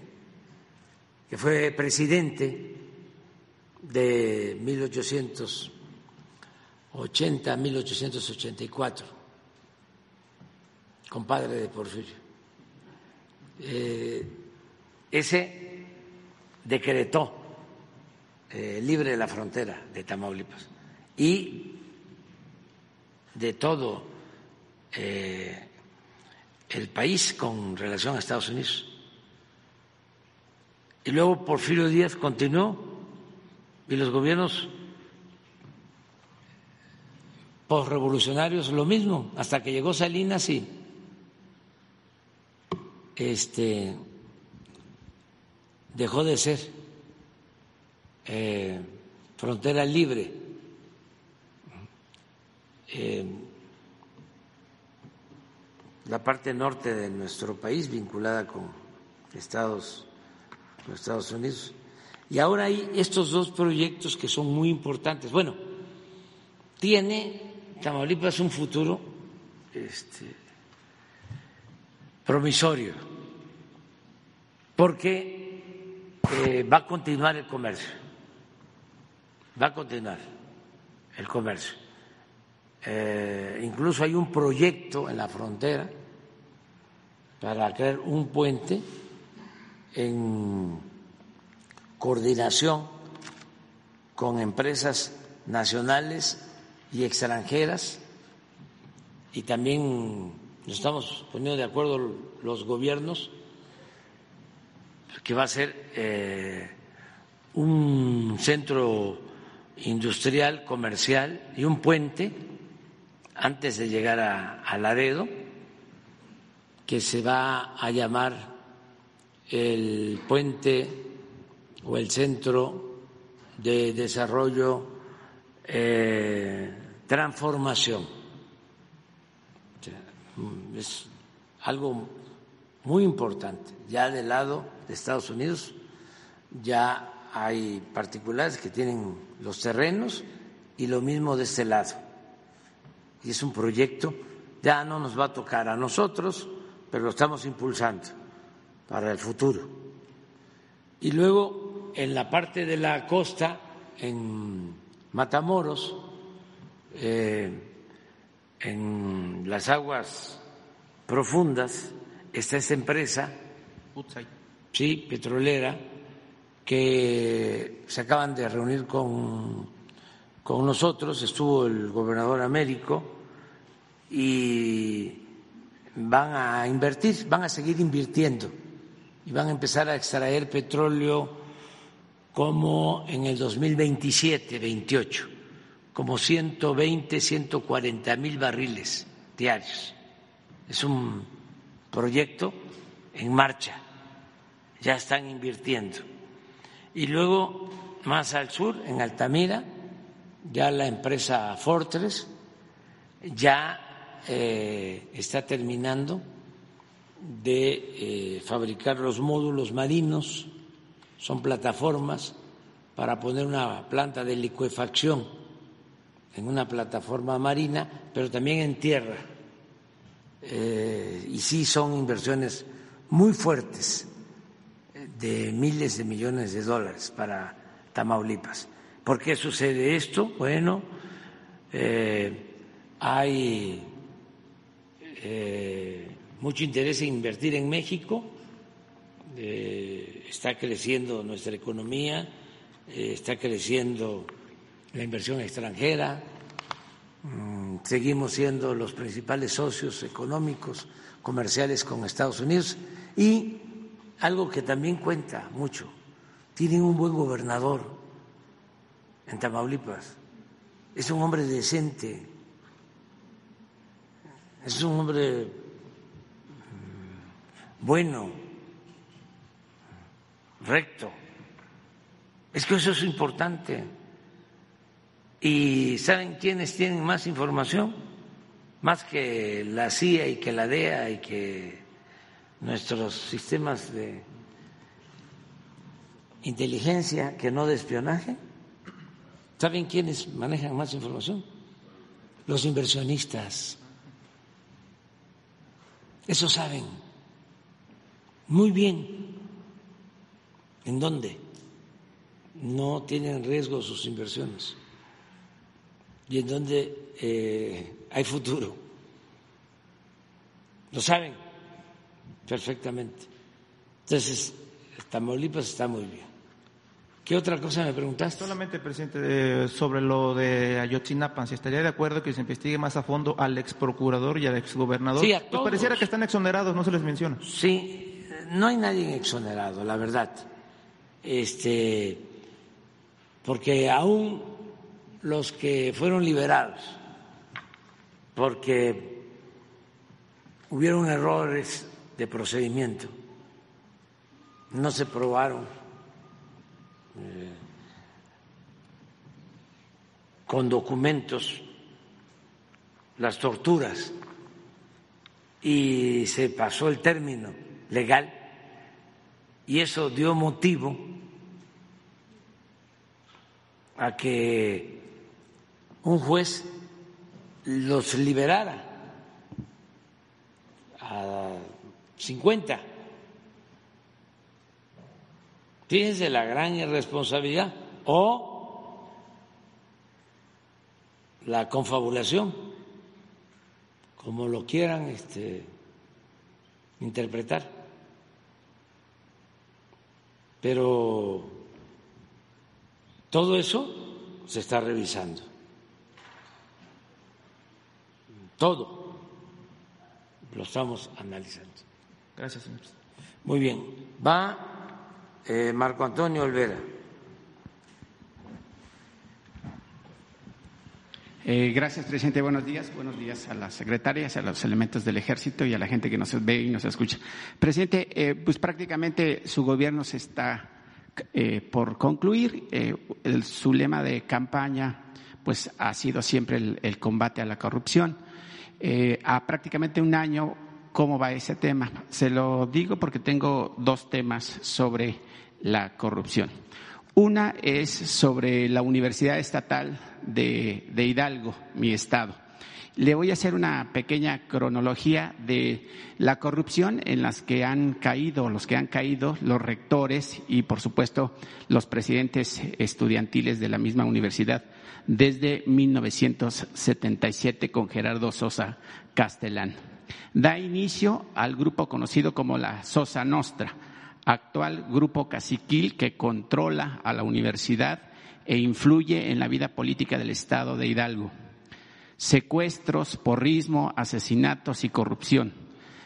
que fue presidente de 1880 a 1884. compadre de Porfirio. Eh, ese decretó eh, libre la frontera de Tamaulipas y de todo el país con relación a Estados Unidos. Y luego Porfirio Díaz continuó y los gobiernos postrevolucionarios lo mismo, hasta que llegó Salinas y este dejó de ser eh, frontera libre. Eh, la parte norte de nuestro país vinculada con Estados, con Estados Unidos. Y ahora hay estos dos proyectos que son muy importantes. Bueno, tiene Tamaulipas un futuro este, promisorio, porque eh, va a continuar el comercio, va a continuar el comercio. Eh, incluso hay un proyecto en la frontera para crear un puente en coordinación con empresas nacionales y extranjeras. Y también nos estamos poniendo de acuerdo los gobiernos que va a ser eh, un centro industrial, comercial y un puente antes de llegar a, a Laredo que se va a llamar el puente o el centro de desarrollo eh, transformación. Es algo muy importante. Ya del lado de Estados Unidos ya hay particulares que tienen los terrenos y lo mismo de este lado. Y es un proyecto, ya no nos va a tocar a nosotros, pero lo estamos impulsando para el futuro. Y luego en la parte de la costa, en Matamoros, eh, en las aguas profundas, está esa empresa, sí, petrolera, que se acaban de reunir con, con nosotros, estuvo el gobernador Américo y van a invertir, van a seguir invirtiendo y van a empezar a extraer petróleo como en el 2027, 28, como 120, 140 mil barriles diarios. Es un proyecto en marcha, ya están invirtiendo. Y luego, más al sur, en Altamira, ya la empresa Fortress ya eh, está terminando de eh, fabricar los módulos marinos son plataformas para poner una planta de licuefacción en una plataforma marina, pero también en tierra. Eh, y sí son inversiones muy fuertes de miles de millones de dólares para Tamaulipas. ¿Por qué sucede esto? Bueno, eh, hay eh, mucho interés en invertir en México eh, está creciendo nuestra economía, eh, está creciendo la inversión extranjera, mm, seguimos siendo los principales socios económicos, comerciales con Estados Unidos y algo que también cuenta mucho, tienen un buen gobernador en Tamaulipas, es un hombre decente, es un hombre bueno recto. Es que eso es importante. ¿Y saben quiénes tienen más información? Más que la CIA y que la DEA y que nuestros sistemas de inteligencia, que no de espionaje. ¿Saben quiénes manejan más información? Los inversionistas. Eso saben muy bien ¿En dónde? No tienen riesgo sus inversiones y en dónde eh, hay futuro. Lo saben perfectamente. Entonces, Tamaulipas está muy bien. ¿Qué otra cosa me preguntaste? Solamente, presidente, sobre lo de Ayotzinapa, si estaría de acuerdo que se investigue más a fondo al ex procurador y al ex gobernador. Sí, a Pues pareciera que están exonerados, no se les menciona. Sí, no hay nadie exonerado, la verdad. Este, porque aún los que fueron liberados, porque hubieron errores de procedimiento, no se probaron eh, con documentos las torturas y se pasó el término legal y eso dio motivo a que un juez los liberara a 50. Fíjense la gran irresponsabilidad o la confabulación, como lo quieran este, interpretar. Pero todo eso se está revisando. Todo lo estamos analizando. Gracias, señor. Muy bien. Va eh, Marco Antonio Olvera. Eh, gracias, presidente. Buenos días. Buenos días a las secretarias, a los elementos del ejército y a la gente que nos ve y nos escucha. Presidente, eh, pues prácticamente su gobierno se está eh, por concluir. Su lema de campaña, pues ha sido siempre el, el combate a la corrupción. A prácticamente un año, ¿cómo va ese tema? Se lo digo porque tengo dos temas sobre la corrupción. Una es sobre la Universidad Estatal de, Hidalgo, mi estado. Le voy a hacer una pequeña cronología de la corrupción en las que han caído, los que han caído, los rectores y, por supuesto, los presidentes estudiantiles de la misma universidad desde 1977 con Gerardo Sosa Castellán. Da inicio al grupo conocido como la Sosa Nostra, actual grupo caciquil que controla a la universidad e influye en la vida política del Estado de Hidalgo. Secuestros, porrismo, asesinatos y corrupción.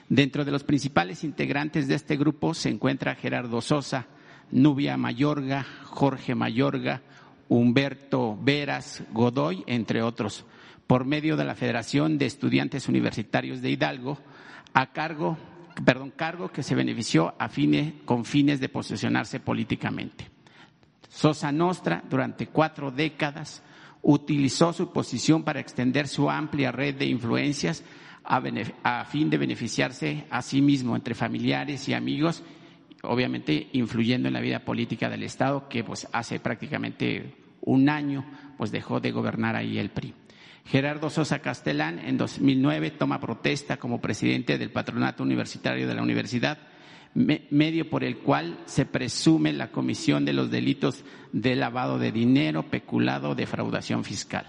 Dentro de los principales integrantes de este grupo se encuentra Gerardo Sosa, Nubia Mayorga, Jorge Mayorga, Humberto Veras, Godoy, entre otros, por medio de la Federación de Estudiantes Universitarios de Hidalgo, a cargo, perdón, cargo que se benefició a fines, con fines de posesionarse políticamente. Sosa Nostra, durante cuatro décadas, utilizó su posición para extender su amplia red de influencias a, a fin de beneficiarse a sí mismo entre familiares y amigos, obviamente influyendo en la vida política del Estado, que pues hace prácticamente un año pues dejó de gobernar ahí el PRI. Gerardo Sosa Castellán en 2009 toma protesta como presidente del patronato universitario de la universidad, medio por el cual se presume la comisión de los delitos de lavado de dinero, peculado, defraudación fiscal.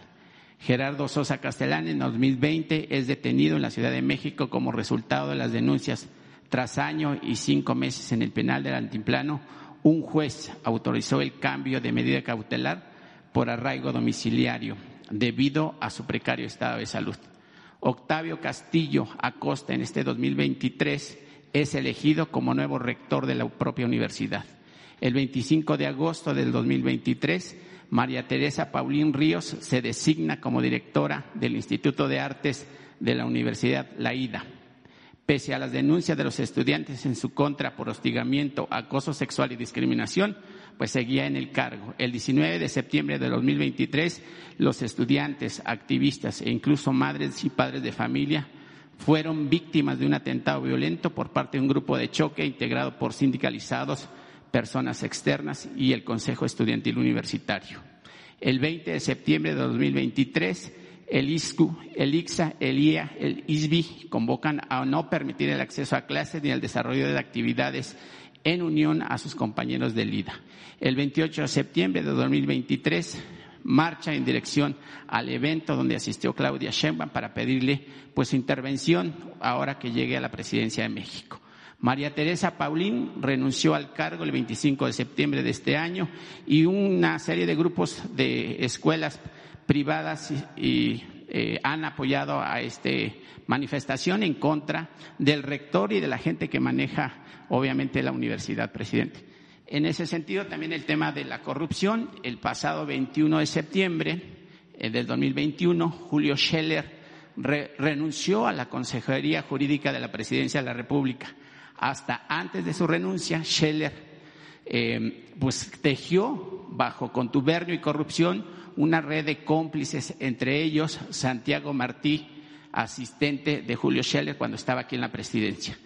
Gerardo Sosa Castellán en 2020 es detenido en la Ciudad de México como resultado de las denuncias. Tras año y cinco meses en el penal del Antiplano, un juez autorizó el cambio de medida cautelar por arraigo domiciliario debido a su precario estado de salud. Octavio Castillo Acosta en este 2023 es elegido como nuevo rector de la propia universidad. El 25 de agosto del 2023, María Teresa Paulín Ríos se designa como directora del Instituto de Artes de la Universidad La Ida. Pese a las denuncias de los estudiantes en su contra por hostigamiento, acoso sexual y discriminación, pues seguía en el cargo. El 19 de septiembre de 2023, los estudiantes, activistas e incluso madres y padres de familia fueron víctimas de un atentado violento por parte de un grupo de choque integrado por sindicalizados, personas externas y el Consejo Estudiantil Universitario. El 20 de septiembre de 2023, el ISCU, el ICSA, el IA, el ISBI convocan a no permitir el acceso a clases ni el desarrollo de actividades en unión a sus compañeros del IDA. El 28 de septiembre de 2023, marcha en dirección al evento donde asistió Claudia Sheinbaum para pedirle pues intervención ahora que llegue a la presidencia de México. María Teresa Paulín renunció al cargo el 25 de septiembre de este año y una serie de grupos de escuelas privadas y, eh, han apoyado a esta manifestación en contra del rector y de la gente que maneja obviamente la universidad, presidente. En ese sentido, también el tema de la corrupción. El pasado 21 de septiembre eh, del 2021, Julio Scheller renunció a la Consejería Jurídica de la Presidencia de la República hasta antes de su renuncia, Scheller eh, pues tejió bajo contubernio y corrupción una red de cómplices, entre ellos Santiago Martí, asistente de Julio Scheller cuando estaba aquí en la presidencia,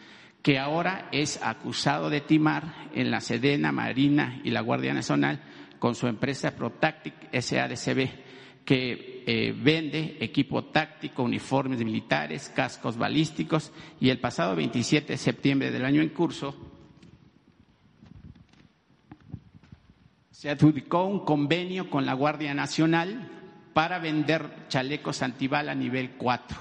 que ahora es acusado de timar en la Sedena, Marina y la Guardia Nacional con su empresa Protactic SADCB, que eh, vende equipo táctico, uniformes militares, cascos balísticos y el pasado 27 de septiembre del año en curso se adjudicó un convenio con la Guardia Nacional para vender chalecos antibala a nivel 4.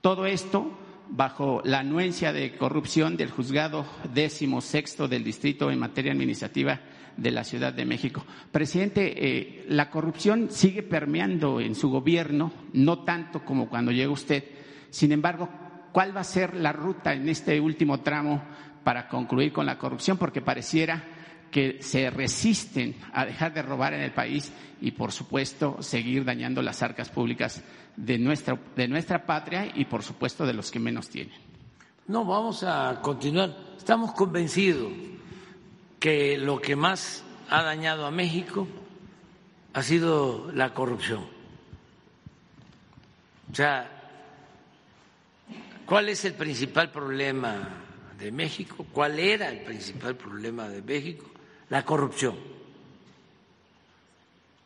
Todo esto bajo la anuencia de corrupción del juzgado décimo sexto del distrito en materia administrativa de la Ciudad de México. Presidente, eh, la corrupción sigue permeando en su gobierno, no tanto como cuando llega usted. Sin embargo, ¿cuál va a ser la ruta en este último tramo para concluir con la corrupción? Porque pareciera que se resisten a dejar de robar en el país y, por supuesto, seguir dañando las arcas públicas de nuestra, de nuestra patria y, por supuesto, de los que menos tienen. No, vamos a continuar. Estamos convencidos que lo que más ha dañado a México ha sido la corrupción. O sea, ¿cuál es el principal problema de México? ¿Cuál era el principal problema de México? La corrupción.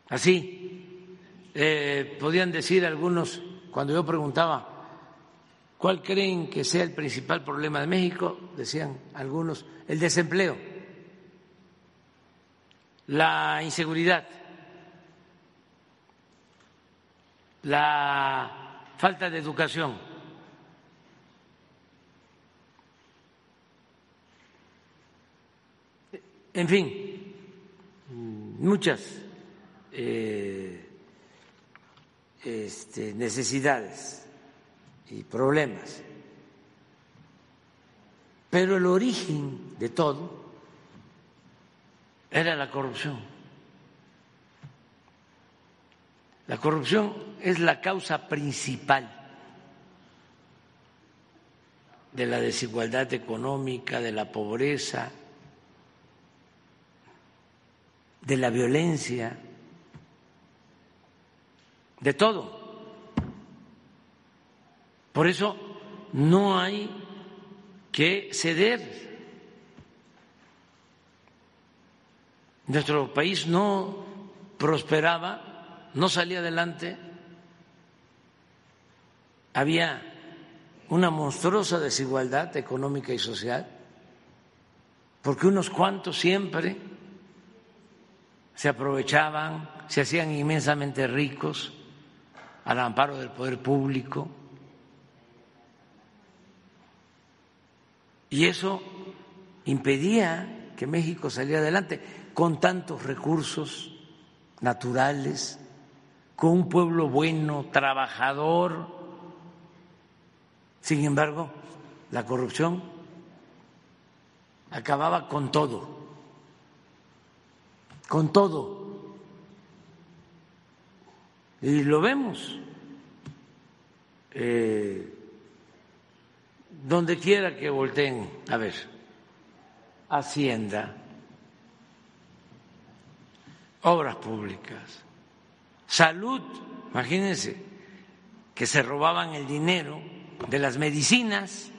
Así, eh, podían decir algunos, cuando yo preguntaba, ¿cuál creen que sea el principal problema de México? Decían algunos, el desempleo la inseguridad, la falta de educación. En fin, muchas eh, este, necesidades y problemas. Pero el origen de todo era la corrupción. La corrupción es la causa principal de la desigualdad económica, de la pobreza, de la violencia, de todo. Por eso no hay que ceder Nuestro país no prosperaba, no salía adelante, había una monstruosa desigualdad económica y social, porque unos cuantos siempre se aprovechaban, se hacían inmensamente ricos al amparo del poder público. Y eso impedía que México saliera adelante con tantos recursos naturales, con un pueblo bueno, trabajador. Sin embargo, la corrupción acababa con todo, con todo. Y lo vemos. Eh, donde quiera que volteen, a ver, Hacienda, obras públicas, salud, imagínense que se robaban el dinero de las medicinas.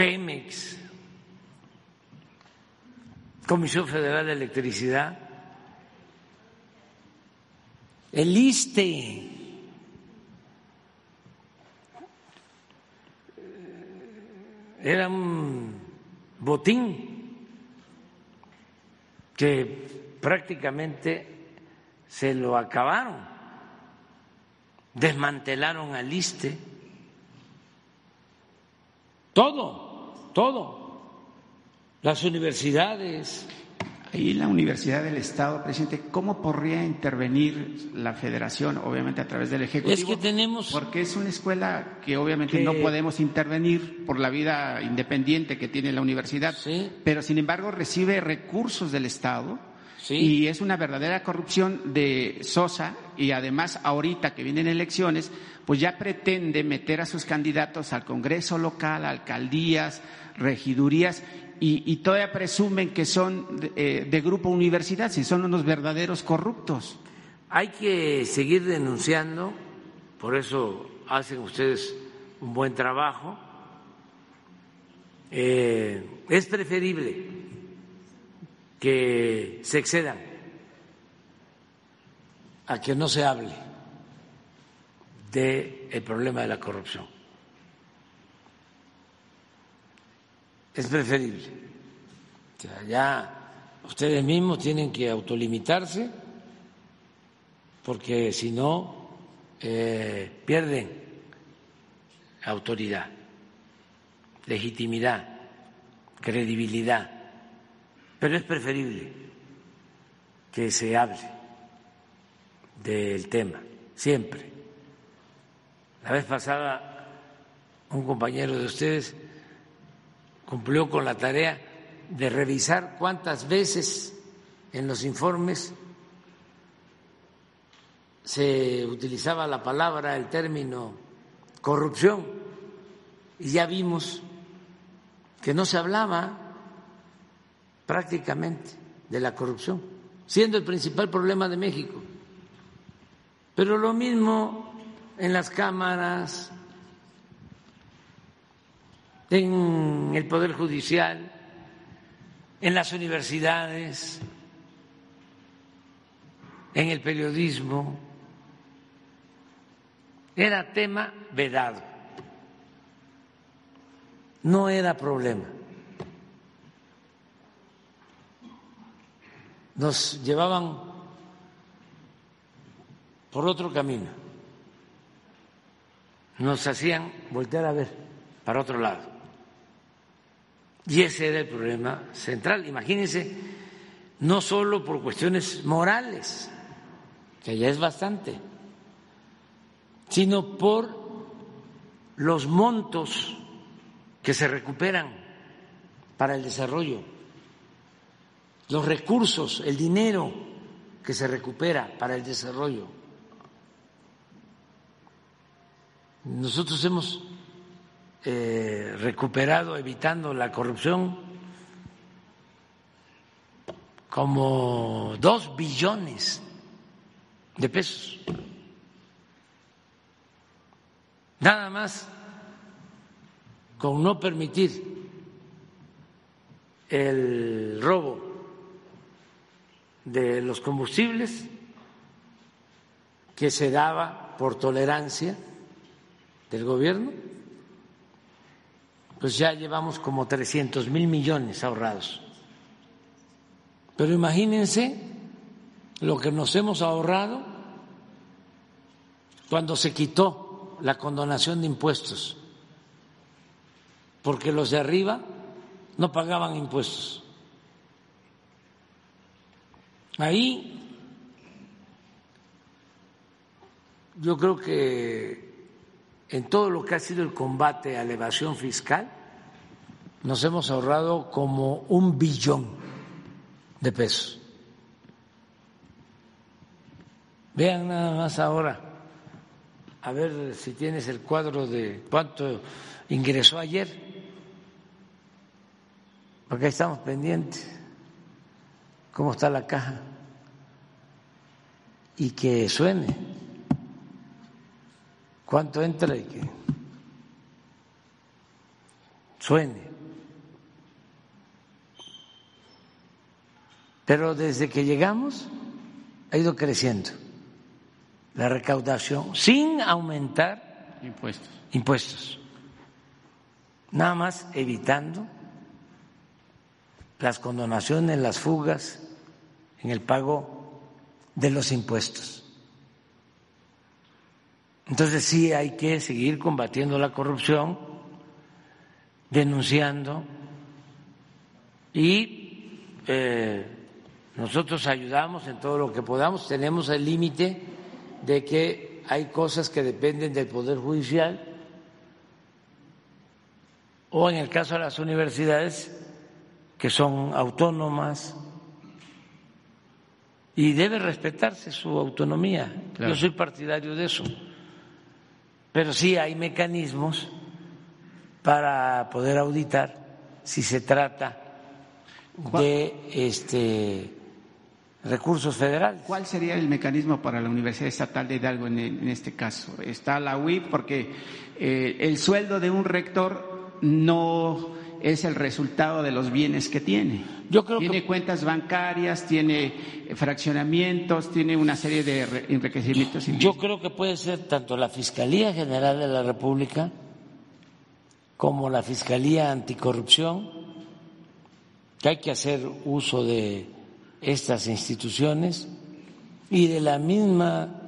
Pemex, Comisión Federal de Electricidad, el ISTE, era un botín que prácticamente se lo acabaron, desmantelaron al ISTE, todo, todo, las universidades, y la Universidad del Estado, presidente, ¿cómo podría intervenir la Federación, obviamente a través del Ejecutivo? Es que tenemos. Porque es una escuela que obviamente no podemos intervenir por la vida independiente que tiene la universidad, sí. pero sin embargo recibe recursos del Estado. Y es una verdadera corrupción de Sosa y además ahorita que vienen elecciones, pues ya pretende meter a sus candidatos al Congreso local, alcaldías, regidurías y, todavía presumen que son de, eh, de, grupo universidad, si son unos verdaderos corruptos. Hay que seguir denunciando, por eso hacen ustedes un buen trabajo. Eh, es preferible que se excedan a que no se hable del problema de la corrupción. Es preferible. Ya ustedes mismos tienen que autolimitarse porque si no eh, pierden autoridad, legitimidad, credibilidad. Pero es preferible que se hable del tema, siempre. La vez pasada, un compañero de ustedes cumplió con la tarea de revisar cuántas veces en los informes se utilizaba la palabra, el término corrupción, y ya vimos que no se hablaba prácticamente de la corrupción, siendo el principal problema de México. Pero lo mismo en las cámaras, en el Poder Judicial, en las universidades, en el periodismo. Era tema vedado, no era problema. Nos llevaban por otro camino, nos hacían voltear a ver para otro lado. Y ese era el problema central. Imagínense, no solo por cuestiones morales, que ya es bastante, sino por los montos que se recuperan para el desarrollo, los recursos, el dinero que se recupera para el desarrollo. Nosotros hemos eh, recuperado evitando la corrupción como dos billones de pesos. Nada más con no permitir el robo de los combustibles que se daba por tolerancia del gobierno pues ya llevamos como 300 mil millones ahorrados. Pero imagínense lo que nos hemos ahorrado cuando se quitó la condonación de impuestos, porque los de arriba no pagaban impuestos. Ahí yo creo que en todo lo que ha sido el combate a la evasión fiscal, nos hemos ahorrado como un billón de pesos. Vean nada más ahora, a ver si tienes el cuadro de cuánto ingresó ayer, porque ahí estamos pendientes, cómo está la caja, y que suene cuánto entra y que suene. Pero desde que llegamos ha ido creciendo la recaudación sin aumentar impuestos. impuestos. Nada más evitando las condonaciones, las fugas en el pago de los impuestos. Entonces sí hay que seguir combatiendo la corrupción, denunciando y eh, nosotros ayudamos en todo lo que podamos. Tenemos el límite de que hay cosas que dependen del Poder Judicial o en el caso de las universidades que son autónomas y debe respetarse su autonomía. Yo soy partidario de eso. Pero sí hay mecanismos para poder auditar si se trata de este recursos federales. ¿Cuál sería el mecanismo para la Universidad Estatal de Hidalgo en, este caso? Está la UIP porque eh, el sueldo de un rector no es el resultado de los bienes que tiene. Yo creo tiene cuentas bancarias, tiene fraccionamientos, tiene una serie de enriquecimientos. Yo creo que puede ser tanto la Fiscalía General de la República como la Fiscalía Anticorrupción, que hay que hacer uso de estas instituciones y de la misma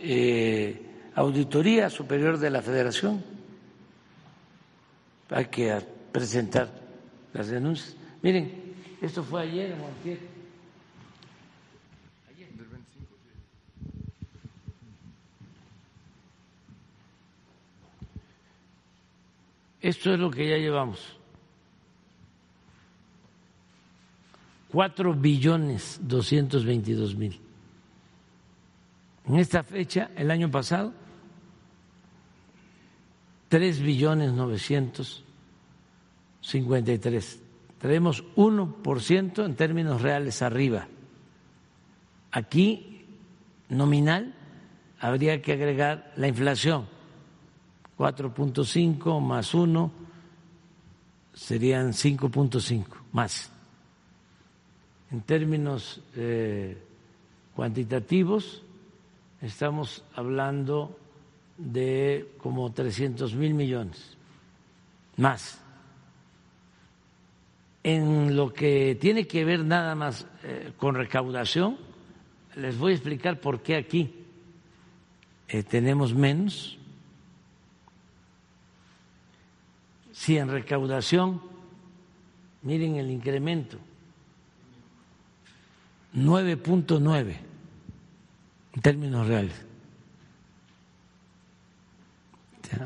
eh, Auditoría Superior de la Federación. Hay que presentar las denuncias. Miren, esto fue ayer ayer. Esto es lo que ya llevamos. Cuatro billones doscientos veintidós mil. En esta fecha, el año pasado, tres billones novecientos 53. Tenemos 1% en términos reales arriba. Aquí, nominal, habría que agregar la inflación. 4.5 más 1 serían 5.5 más. En términos eh, cuantitativos, estamos hablando de como 300 mil millones más en lo que tiene que ver nada más eh, con recaudación, les voy a explicar por qué aquí eh, tenemos menos. Si en recaudación, miren el incremento, 9.9 en términos reales,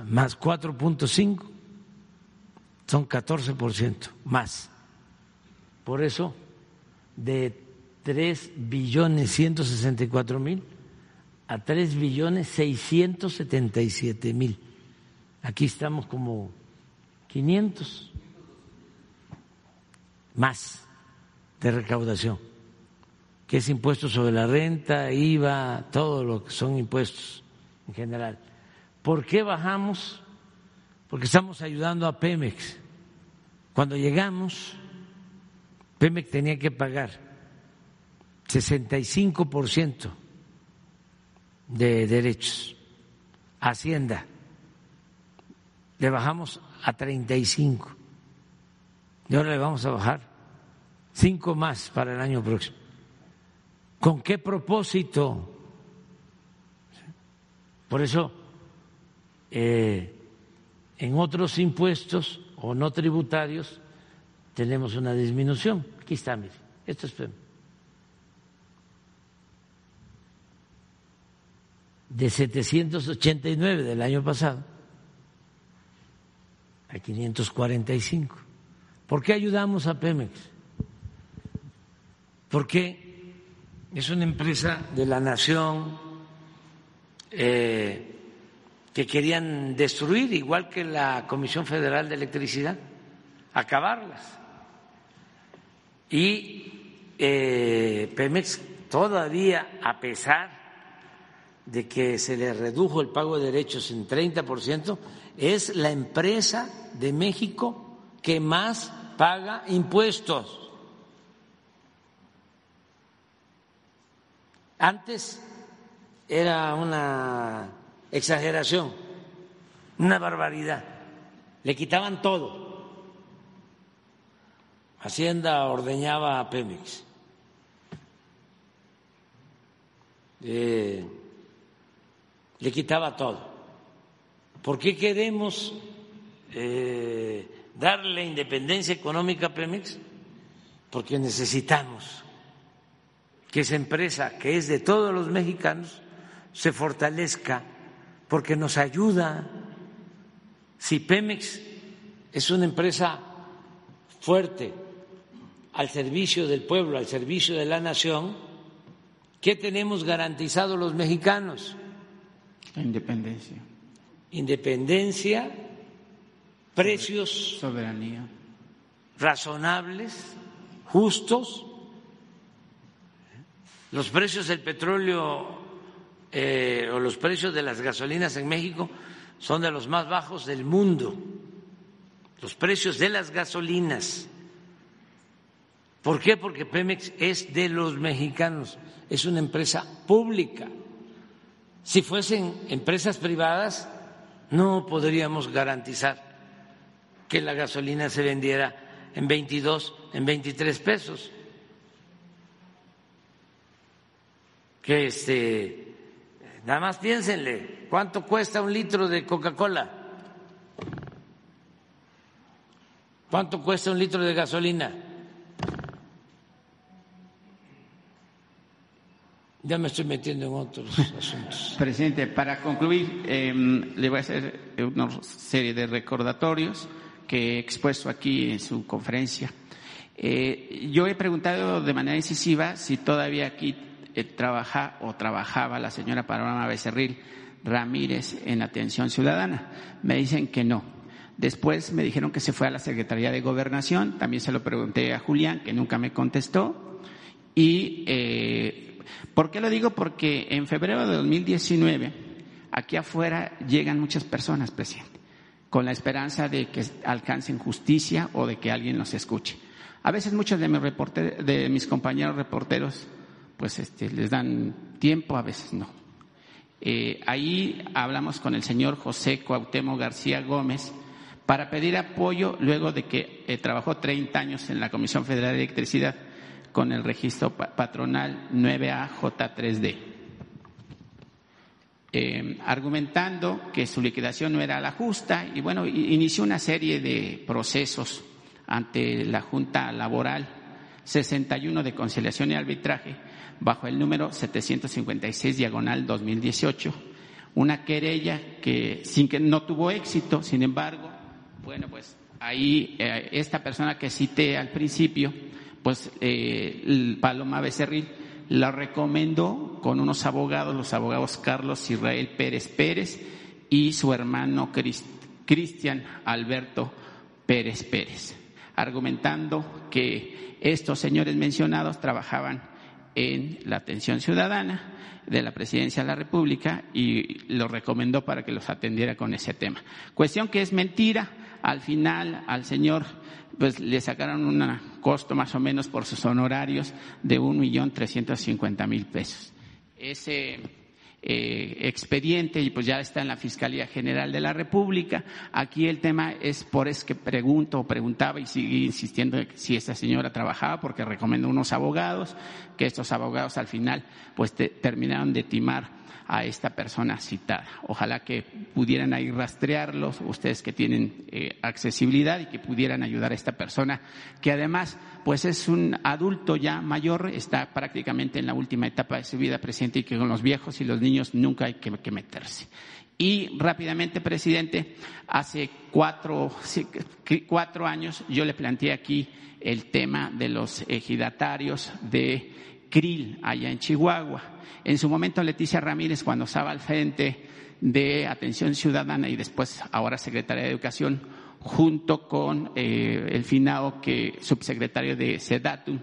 más 4.5 son 14% más. Por eso, de 3 billones 164 mil a 3 billones 677 mil. Aquí estamos como 500 más de recaudación, que es impuesto sobre la renta, IVA, todo lo que son impuestos en general. ¿Por qué bajamos? Porque estamos ayudando a Pemex. Cuando llegamos, Pemex tenía que pagar 65% de derechos. Hacienda le bajamos a 35 y ahora le vamos a bajar cinco más para el año próximo. ¿Con qué propósito? Por eso, eh, en otros impuestos o no tributarios tenemos una disminución. Aquí está, mire, esto es de 789 del año pasado a 545. ¿Por qué ayudamos a Pemex? Porque es una empresa de la nación eh, que querían destruir, igual que la Comisión Federal de Electricidad, acabarlas y eh, Pemex todavía, a pesar de que se le redujo el pago de derechos en 30%, es la empresa de México que más paga impuestos. Antes era una exageración, una barbaridad. Le quitaban todo. Hacienda ordeñaba a Pemex. eh, le quitaba todo. ¿Por qué queremos eh, darle independencia económica a Pemex? Porque necesitamos que esa empresa, que es de todos los mexicanos, se fortalezca, porque nos ayuda. Si Pemex es una empresa fuerte, al servicio del pueblo, al servicio de la nación, ¿qué tenemos garantizado los mexicanos? La independencia. Independencia, precios soberanía razonables, justos. Los precios del petróleo eh, o los precios de las gasolinas en México son de los más bajos del mundo. Los precios de las gasolinas ¿Por qué? Porque Pemex es de los mexicanos, es una empresa pública. Si fuesen empresas privadas, no podríamos garantizar que la gasolina se vendiera en 22, en 23 pesos. Que este, nada más piénsenle, ¿cuánto cuesta un litro de Coca-Cola? ¿Cuánto cuesta un litro de gasolina? Ya me estoy metiendo en otros asuntos. Presidente, para concluir, em, le voy a hacer una serie de recordatorios que he expuesto aquí en su conferencia. Eh, yo he preguntado de manera incisiva si todavía aquí eh, trabaja o trabajaba la señora Paloma Becerril Ramírez en atención ciudadana. Me dicen que no. Después me dijeron que se fue a la Secretaría de Gobernación. También se lo pregunté a Julián, que nunca me contestó. Y eh, ¿Por qué lo digo? Porque en febrero de 2019, aquí afuera llegan muchas personas, presidente, con la esperanza de que alcancen justicia o de que alguien los escuche. A veces muchos de mis, de mis compañeros reporteros, pues este, les dan tiempo, a veces no. Eh, ahí hablamos con el señor José Cuauhtémoc García Gómez para pedir apoyo luego de que eh, trabajó 30 años en la Comisión Federal de Electricidad con el registro patronal 9AJ3D, eh, argumentando que su liquidación no era la justa y bueno, inició una serie de procesos ante la Junta Laboral 61 de Conciliación y Arbitraje bajo el número 756 diagonal 2018, una querella que sin que no tuvo éxito, sin embargo, bueno, pues ahí eh, esta persona que cité al principio pues eh, Paloma Becerril la recomendó con unos abogados, los abogados Carlos Israel Pérez Pérez y su hermano Cristian Alberto Pérez Pérez, argumentando que estos señores mencionados trabajaban en la atención ciudadana de la Presidencia de la República y lo recomendó para que los atendiera con ese tema. Cuestión que es mentira. Al final, al señor pues le sacaron un costo más o menos por sus honorarios de un millón trescientos cincuenta mil pesos. Ese eh, expediente y pues ya está en la Fiscalía General de la República. Aquí el tema es por eso que pregunto o preguntaba y sigue insistiendo si esta señora trabajaba porque recomendó unos abogados, que estos abogados al final pues terminaron de timar a esta persona citada. Ojalá que pudieran ahí rastrearlos, ustedes que tienen eh, accesibilidad y que pudieran ayudar a esta persona, que además pues es un adulto ya mayor, está prácticamente en la última etapa de su vida, presidente, y que con los viejos y los niños nunca hay que, meterse. Y rápidamente, presidente, hace cuatro, cuatro años yo le planteé aquí el tema de los ejidatarios de Krill, allá en Chihuahua. En su momento, Leticia Ramírez, cuando estaba al frente de Atención Ciudadana y después ahora secretaria de Educación, junto con eh, el finado que subsecretario de SEDATUM,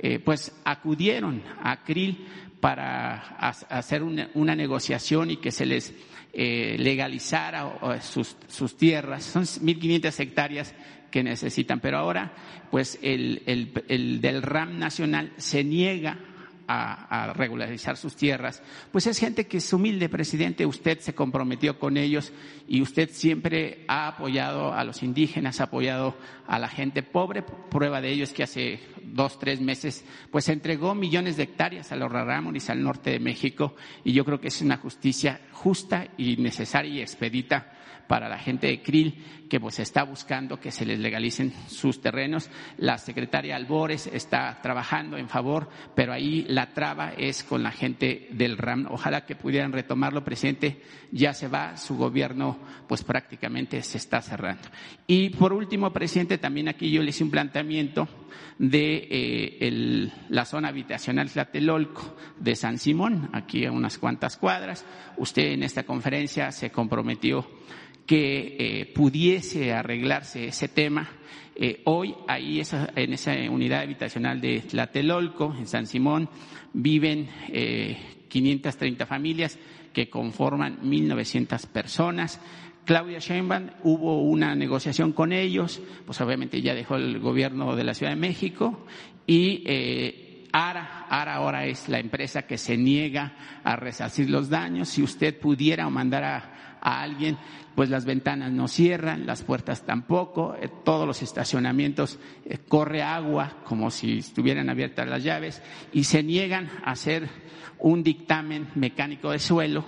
eh, pues acudieron a Krill para hacer una, negociación y que se les eh, legalizara sus, sus tierras. Son 1.500 hectáreas que necesitan, pero ahora, pues el, el, el del RAM nacional se niega a, regularizar sus tierras, pues es gente que es humilde, presidente. Usted se comprometió con ellos y usted siempre ha apoyado a los indígenas, ha apoyado a la gente pobre. Prueba de ello es que hace dos, tres meses, pues entregó millones de hectáreas a los rarámuris al norte de México y yo creo que es una justicia justa y necesaria y expedita para la gente de Krill que pues está buscando que se les legalicen sus terrenos. La secretaria Albores está trabajando en favor, pero ahí la traba es con la gente del RAM. Ojalá que pudieran retomarlo, presidente. Ya se va, su gobierno pues prácticamente se está cerrando. Y por último, presidente, también aquí yo le hice un planteamiento de eh, la zona habitacional Tlatelolco de San Simón, aquí a unas cuantas cuadras. Usted en esta conferencia se comprometió que eh, pudiese arreglarse ese tema. Eh, hoy ahí en esa unidad habitacional de Tlatelolco, en San Simón, viven eh, 530 familias que conforman 1.900 personas. Claudia Sheinbaum hubo una negociación con ellos, pues obviamente ya dejó el gobierno de la Ciudad de México y eh, ARA, ARA ahora es la empresa que se niega a resarcir los daños. Si usted pudiera mandar a, a alguien pues las ventanas no cierran, las puertas tampoco, eh, todos los estacionamientos eh, corre agua como si estuvieran abiertas las llaves y se niegan a hacer un dictamen mecánico de suelo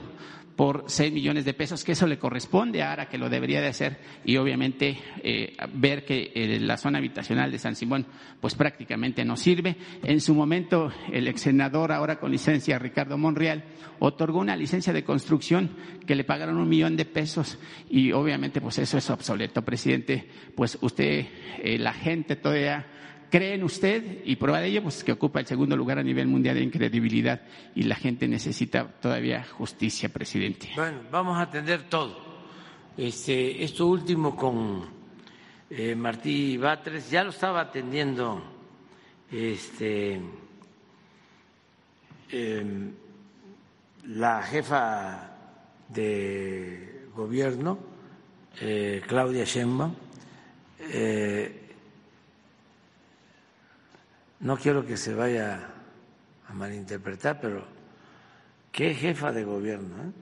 por seis millones de pesos, que eso le corresponde a ARA, que lo debería de hacer, y obviamente eh, ver que eh, la zona habitacional de San Simón pues prácticamente no sirve. En su momento, el ex senador, ahora con licencia, Ricardo Monreal, otorgó una licencia de construcción que le pagaron un millón de pesos y obviamente pues eso es obsoleto, presidente. Pues usted, eh, la gente todavía cree en usted y prueba de ello, pues que ocupa el segundo lugar a nivel mundial en credibilidad y la gente necesita todavía justicia, presidente. Bueno, vamos a atender todo. Este, esto último con eh, Martí Batres, ya lo estaba atendiendo este, em, la jefa de gobierno, eh, Claudia Sheinbaum, eh, no quiero que se vaya a malinterpretar, pero qué jefa de gobierno, ¿eh?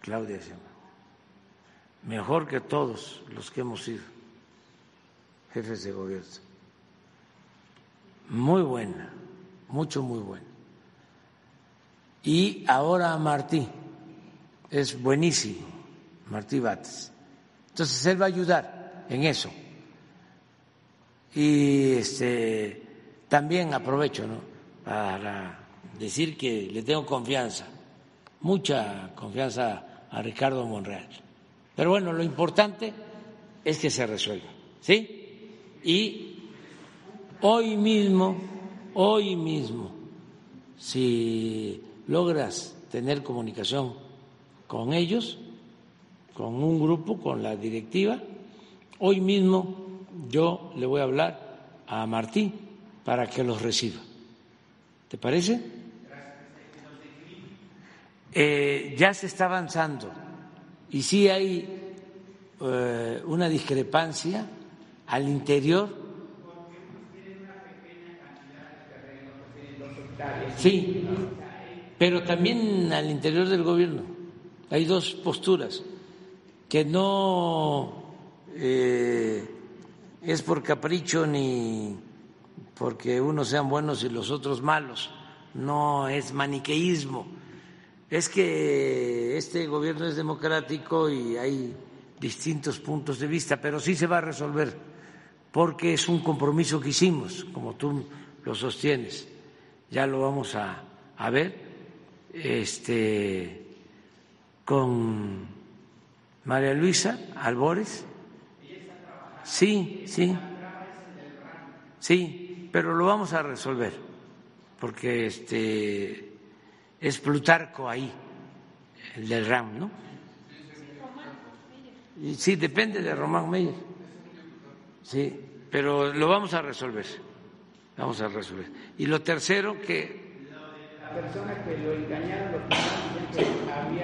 Claudia Mejor que todos los que hemos sido jefes de gobierno. Muy buena, mucho, muy buena. Y ahora Martí, es buenísimo, Martí Bates. Entonces él va a ayudar en eso. Y este también aprovecho para decir que le tengo confianza, mucha confianza a Ricardo Monreal. Pero bueno, lo importante es que se resuelva, ¿sí? Y hoy mismo, hoy mismo, si logras tener comunicación con ellos, con un grupo, con la directiva, hoy mismo yo le voy a hablar a Martín para que los reciba. ¿Te parece? Eh, ya se está avanzando y sí hay eh, una discrepancia al interior. Sí, pero también al interior del gobierno hay dos posturas que no eh, es por capricho ni porque unos sean buenos y los otros malos. No es maniqueísmo. Es que este gobierno es democrático y hay distintos puntos de vista, pero sí se va a resolver porque es un compromiso que hicimos, como tú lo sostienes. Ya lo vamos a, a ver este, con María Luisa Albores. Sí, sí. Sí, pero lo vamos a resolver, porque este es Plutarco ahí, el del RAM, ¿no? Sí, depende de Román Meyer. Sí, pero lo vamos a resolver. Vamos a resolver. Y lo tercero que la persona que lo engañaron,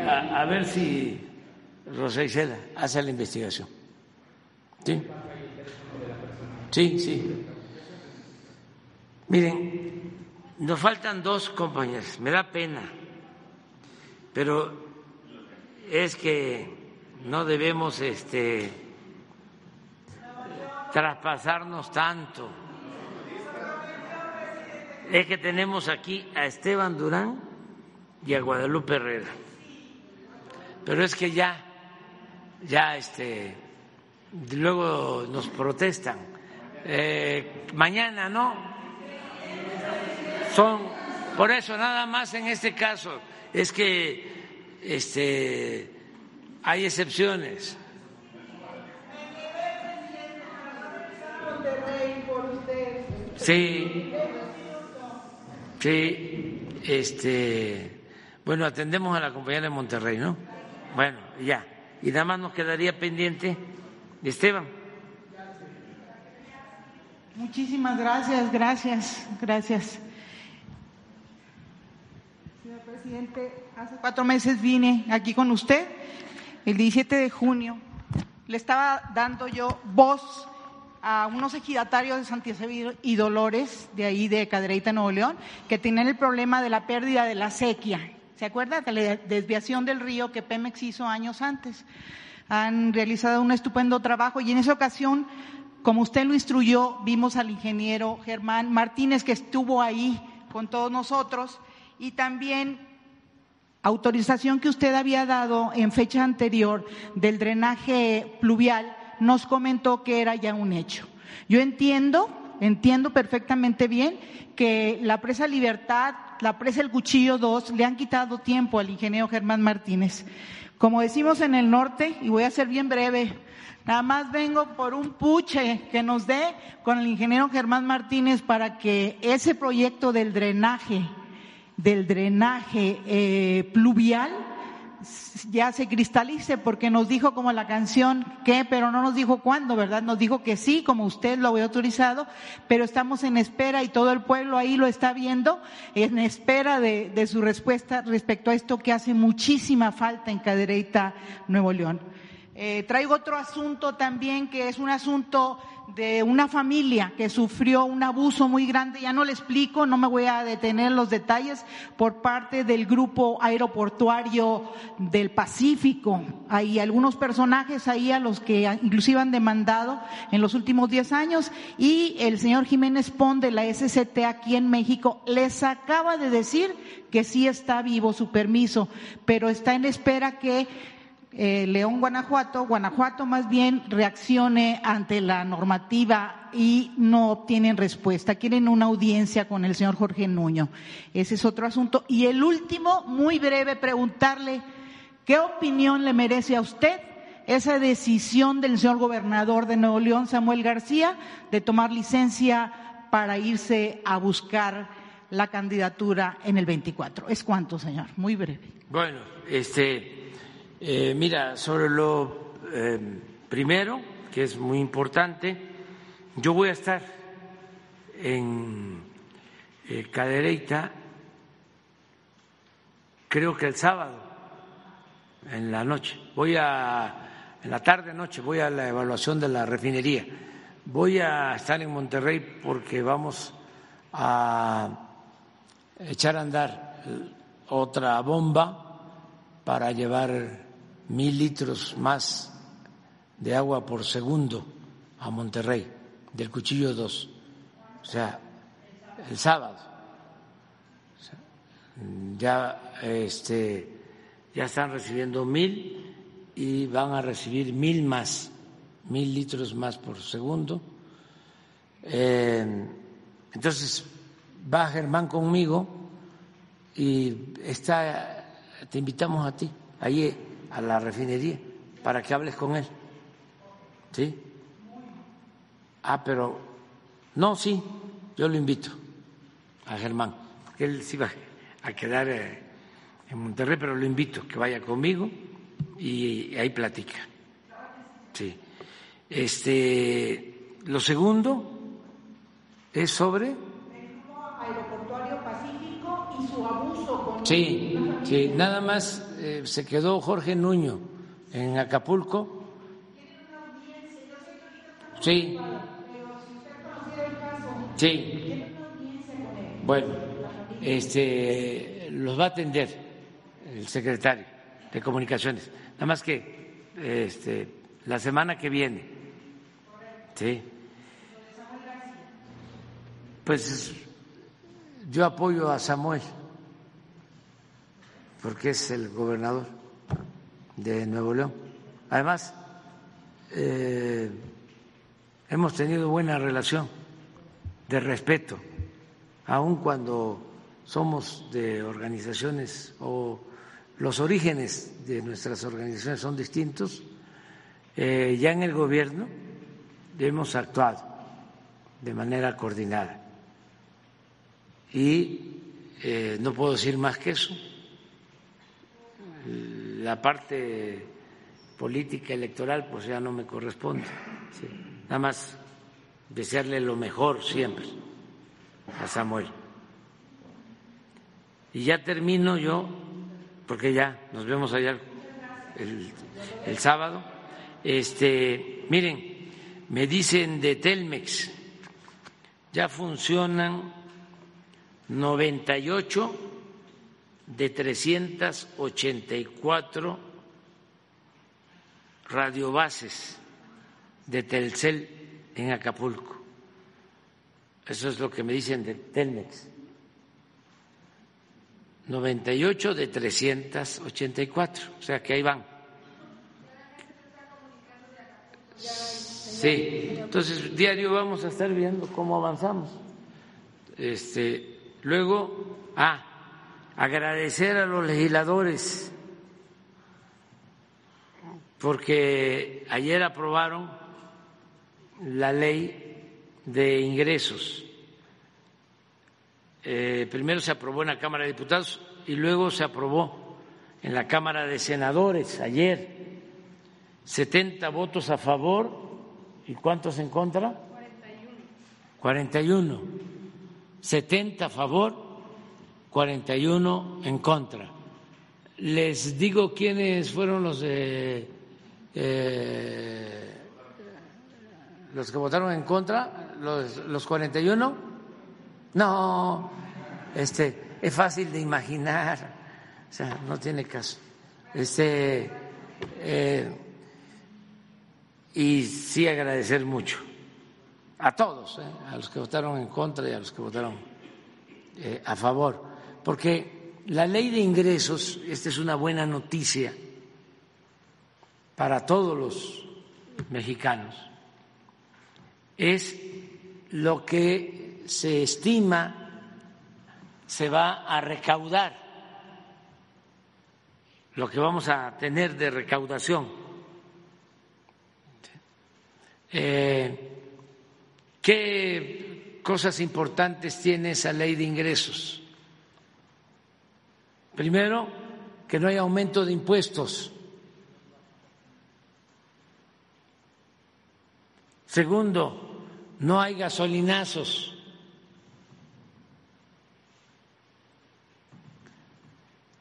a, a ver si Rosa Isela hace la investigación. Sí. Sí, sí. Miren, nos faltan dos compañeros, me da pena, pero es que no debemos este, traspasarnos tanto. Es que tenemos aquí a Esteban Durán y a Guadalupe Herrera. Pero es que ya, ya este, luego nos protestan. Eh, mañana no. Son, por eso nada más en este caso, es que este, hay excepciones. Sí, sí, este, bueno, atendemos a la compañera de Monterrey, ¿no? Bueno, ya. Y nada más nos quedaría pendiente Esteban. Muchísimas gracias, gracias, gracias. Señor presidente, hace cuatro meses vine aquí con usted, el 17 de junio. Le estaba dando yo voz a unos ejidatarios de Santiago y Dolores, de ahí de Cadereyta, Nuevo León, que tenían el problema de la pérdida de la sequía. ¿Se acuerda de la desviación del río que Pemex hizo años antes? Han realizado un estupendo trabajo y en esa ocasión, como usted lo instruyó, vimos al ingeniero Germán Martínez que estuvo ahí con todos nosotros y también autorización que usted había dado en fecha anterior del drenaje pluvial nos comentó que era ya un hecho. Yo entiendo, entiendo perfectamente bien que la presa Libertad, la presa El Cuchillo 2 le han quitado tiempo al ingeniero Germán Martínez. Como decimos en el norte, y voy a ser bien breve, nada más vengo por un puche que nos dé con el ingeniero Germán Martínez para que ese proyecto del drenaje, del drenaje eh, pluvial, ya se cristalice porque nos dijo como la canción que, pero no nos dijo cuándo, ¿verdad? Nos dijo que sí, como usted lo había autorizado, pero estamos en espera y todo el pueblo ahí lo está viendo, en espera de, de su respuesta respecto a esto que hace muchísima falta en Cadereyta, Nuevo León. Eh, traigo otro asunto también que es un asunto de una familia que sufrió un abuso muy grande. Ya no le explico, no me voy a detener los detalles por parte del grupo aeroportuario del Pacífico. Hay algunos personajes ahí a los que inclusive han demandado en los últimos 10 años y el señor Jiménez Pon de la SCT aquí en México les acaba de decir que sí está vivo su permiso, pero está en espera que eh, León, Guanajuato, Guanajuato más bien reaccione ante la normativa y no obtienen respuesta. Quieren una audiencia con el señor Jorge Nuño. Ese es otro asunto. Y el último, muy breve, preguntarle qué opinión le merece a usted esa decisión del señor gobernador de Nuevo León, Samuel García, de tomar licencia para irse a buscar la candidatura en el 24. ¿Es cuánto, señor? Muy breve. Bueno, este eh, mira, sobre lo eh, primero, que es muy importante, yo voy a estar en eh, Cadereyta, creo que el sábado, en la noche. Voy a, en la tarde, noche, voy a la evaluación de la refinería. Voy a estar en Monterrey porque vamos a echar a andar otra bomba para llevar mil litros más de agua por segundo a Monterrey, del cuchillo 2. O sea, el sábado. ya, este, ya están recibiendo mil y van a recibir mil más, mil litros más por segundo. Eh, entonces, va Germán conmigo y está, te invitamos a ti. Ahí a la refinería para que hables con él. ¿Sí? Ah, pero no, sí, yo lo invito a Germán, él sí va a quedar eh, en Monterrey, pero lo invito que vaya conmigo y ahí platica. Sí. Este, lo segundo es sobre aeroportuario Pacífico y su abuso con Sí, sí, nada más eh, se quedó Jorge Nuño en Acapulco. Sí. Sí. Bueno, este, los va a atender el secretario de Comunicaciones. Nada más que este, la semana que viene. Sí. Pues yo apoyo a Samuel, porque es el gobernador de Nuevo León. Además, eh, hemos tenido buena relación de respeto, aun cuando somos de organizaciones o los orígenes de nuestras organizaciones son distintos, eh, ya en el gobierno hemos actuado de manera coordinada. Y eh, no puedo decir más que eso. La parte política electoral pues ya no me corresponde. Nada más desearle lo mejor siempre a Samuel. Y ya termino yo, porque ya nos vemos allá el, el sábado. Este, miren, me dicen de Telmex, ya funcionan 98 de 384 radiobases de Telcel en Acapulco. Eso es lo que me dicen de Telmex. 98 de 384, o sea que ahí van. Sí, entonces diario vamos a estar viendo cómo avanzamos. Este, luego, ah, agradecer a los legisladores porque ayer aprobaron la ley de ingresos. Eh, primero se aprobó en la Cámara de Diputados y luego se aprobó en la Cámara de Senadores ayer. 70 votos a favor ¿Y cuántos en contra? 41. 41. 70 a favor, 41 en contra. Les digo quiénes fueron los eh, los que votaron en contra, los, los 41. No, este es fácil de imaginar, o sea, no tiene caso. Este eh, y sí agradecer mucho a todos, ¿eh? a los que votaron en contra y a los que votaron eh, a favor, porque la ley de ingresos, esta es una buena noticia para todos los mexicanos, es lo que se estima se va a recaudar, lo que vamos a tener de recaudación eh, ¿Qué cosas importantes tiene esa ley de ingresos? Primero, que no hay aumento de impuestos. Segundo, no hay gasolinazos.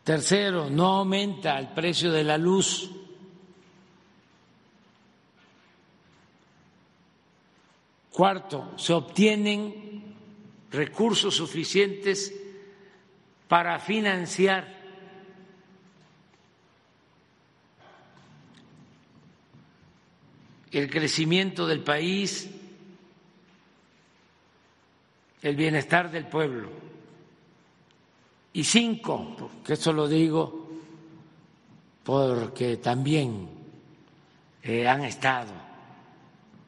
Tercero, no aumenta el precio de la luz. Cuarto, se obtienen recursos suficientes para financiar el crecimiento del país, el bienestar del pueblo. Y cinco, que eso lo digo porque también eh, han estado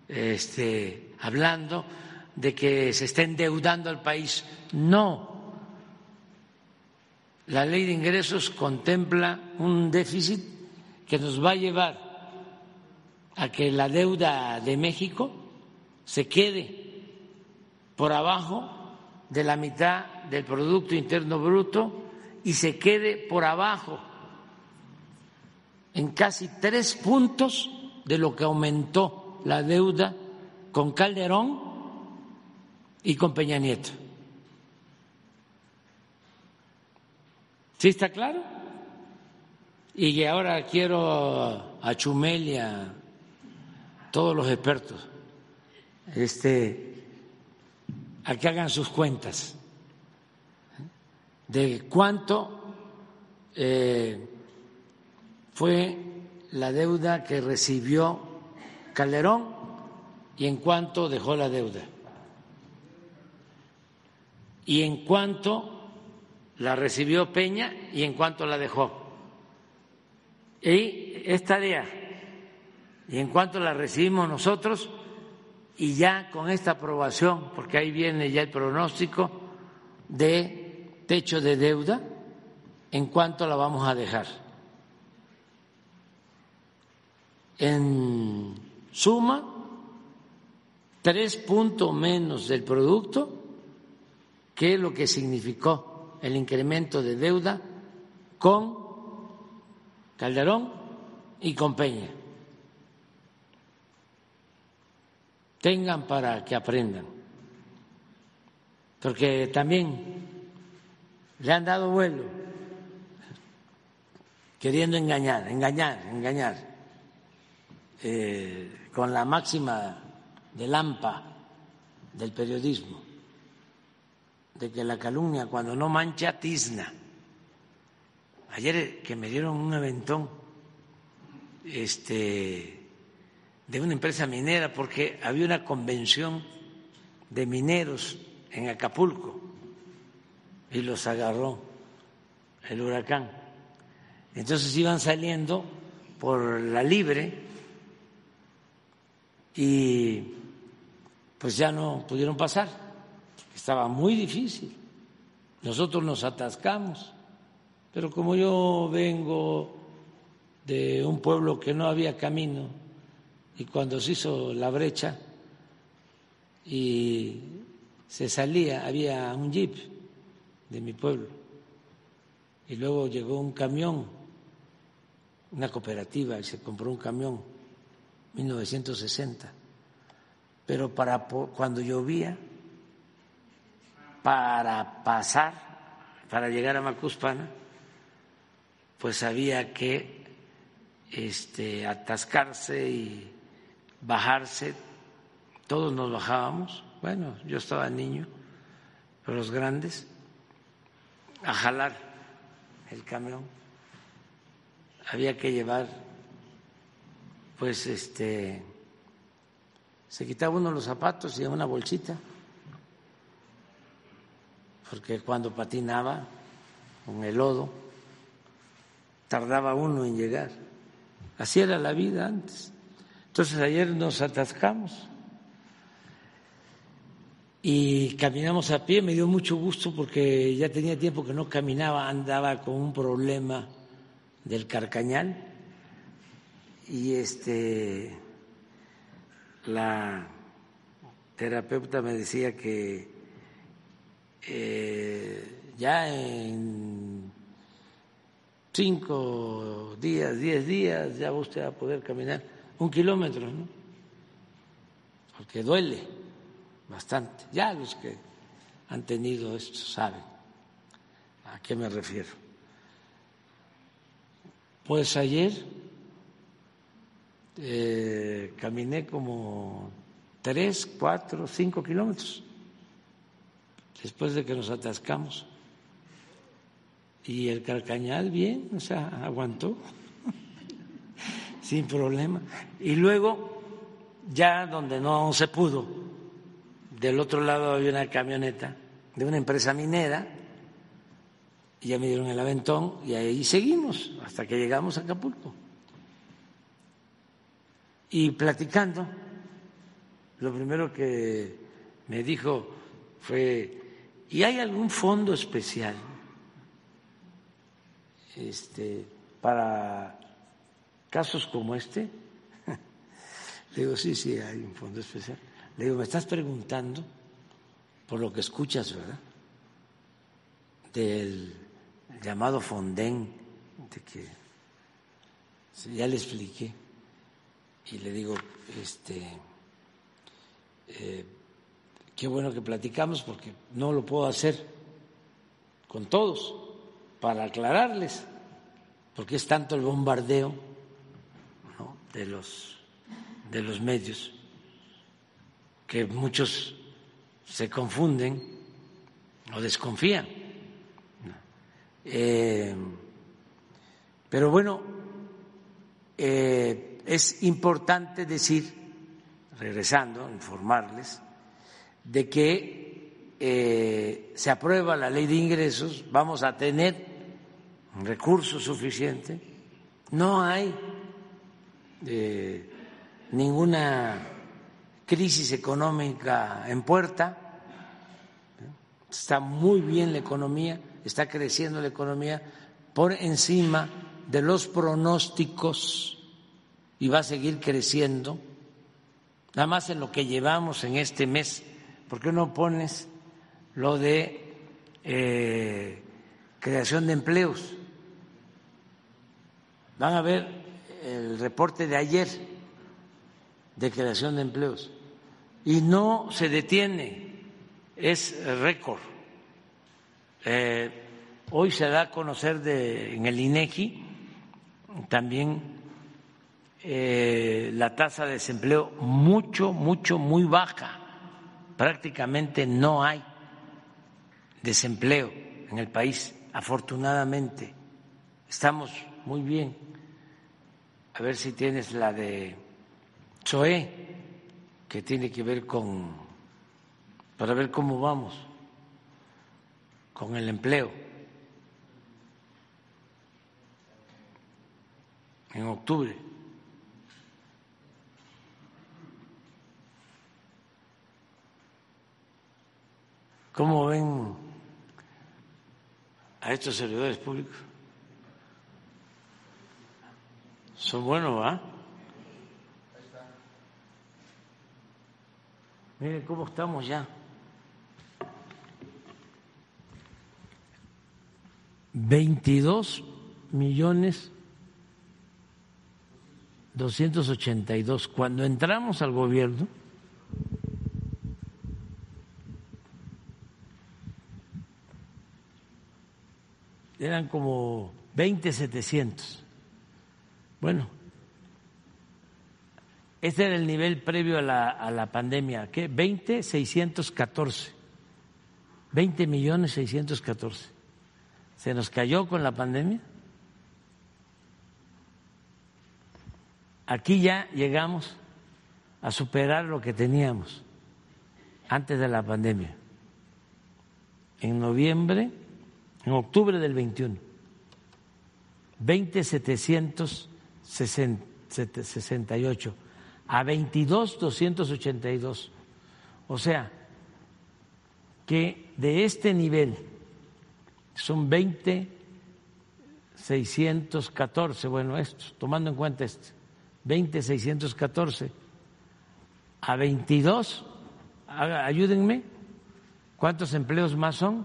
este, hablando de que se está endeudando al país. No. La ley de ingresos contempla un déficit que nos va a llevar a que la deuda de México se quede por abajo de la mitad del Producto Interno Bruto y se quede por abajo en casi tres puntos de lo que aumentó la deuda con Calderón y con Peña Nieto. ¿Sí está claro? Y ahora quiero a Chumel y a todos los expertos este, a que hagan sus cuentas. de cuánto eh, fue la deuda que recibió Calderón y en cuánto dejó la deuda y en cuánto la recibió Peña y en cuánto la dejó. Y es tarea. Y en cuanto la recibimos nosotros, y ya con esta aprobación, porque ahí viene ya el pronóstico de techo de deuda, en cuánto la vamos a dejar. En suma, tres puntos menos del producto que lo que significó el incremento de deuda con Calderón y con Peña. Tengan para que aprendan, porque también le han dado vuelo, queriendo engañar, engañar, engañar, eh, con la máxima del AMPA del periodismo de que la calumnia cuando no mancha tizna. Ayer que me dieron un aventón este, de una empresa minera porque había una convención de mineros en Acapulco y los agarró el huracán. Entonces iban saliendo por la libre y pues ya no pudieron pasar estaba muy difícil. Nosotros nos atascamos, pero como yo vengo de un pueblo que no había camino y cuando se hizo la brecha y se salía, había un jeep de mi pueblo. Y luego llegó un camión, una cooperativa y se compró un camión, 1960, pero para cuando llovía para pasar, para llegar a Macuspana, pues había que este, atascarse y bajarse. Todos nos bajábamos. Bueno, yo estaba niño, pero los grandes, a jalar el camión. Había que llevar, pues, este, se quitaba uno los zapatos y una bolsita porque cuando patinaba con el lodo, tardaba uno en llegar. Así era la vida antes. Entonces ayer nos atascamos y caminamos a pie, me dio mucho gusto porque ya tenía tiempo que no caminaba, andaba con un problema del carcañal y este la terapeuta me decía que eh, ya en cinco días, diez días, ya usted va a poder caminar un kilómetro, ¿no? Porque duele bastante. Ya los que han tenido esto saben a qué me refiero. Pues ayer eh, caminé como tres, cuatro, cinco kilómetros después de que nos atascamos. Y el carcañal bien, o sea, aguantó sin problema. Y luego, ya donde no se pudo, del otro lado había una camioneta de una empresa minera, y ya me dieron el aventón, y ahí seguimos hasta que llegamos a Acapulco. Y platicando, lo primero que me dijo fue, ¿Y hay algún fondo especial este, para casos como este? Le digo, sí, sí, hay un fondo especial. Le digo, me estás preguntando por lo que escuchas, ¿verdad? Del llamado Fonden, de que ya le expliqué. Y le digo, este, eh, Qué bueno que platicamos porque no lo puedo hacer con todos para aclararles, porque es tanto el bombardeo de, los, de los medios que muchos se confunden o desconfían. Eh, pero bueno, eh, es importante decir, regresando, informarles, de que eh, se aprueba la ley de ingresos, vamos a tener un recurso suficiente, no hay ninguna crisis económica en puerta, está muy bien la economía, está creciendo la economía por encima de los pronósticos y va a seguir creciendo. Nada más en lo que llevamos en este mes, ¿por qué no pones lo de eh, creación de empleos? Van a ver el reporte de ayer de creación de empleos y no se detiene, es récord. Eh, hoy se da a conocer en el INEGI también eh, la tasa de desempleo mucho, mucho, muy baja. Prácticamente no hay desempleo en el país, afortunadamente. Estamos muy bien. A ver si tienes la de Choé, que tiene que ver con, para ver cómo vamos con el empleo. En octubre. ¿Cómo ven a estos servidores públicos? Son buenos, ¿va? Miren cómo estamos ya. Veintidós millones doscientos ochenta y dos. Cuando entramos al gobierno, como veinte setecientos. Bueno, este era el nivel previo a la, a la pandemia. ¿Qué? 20, 614. 20 millones 614. ¿Se nos cayó con la pandemia? Aquí ya llegamos a superar lo que teníamos antes de la pandemia. En noviembre, en octubre del 21, 20 768 a 22 282. O sea, que de este nivel son 20 614, bueno, estos, tomando en cuenta este, 20 614 a 22, ayúdenme, ¿cuántos empleos más son?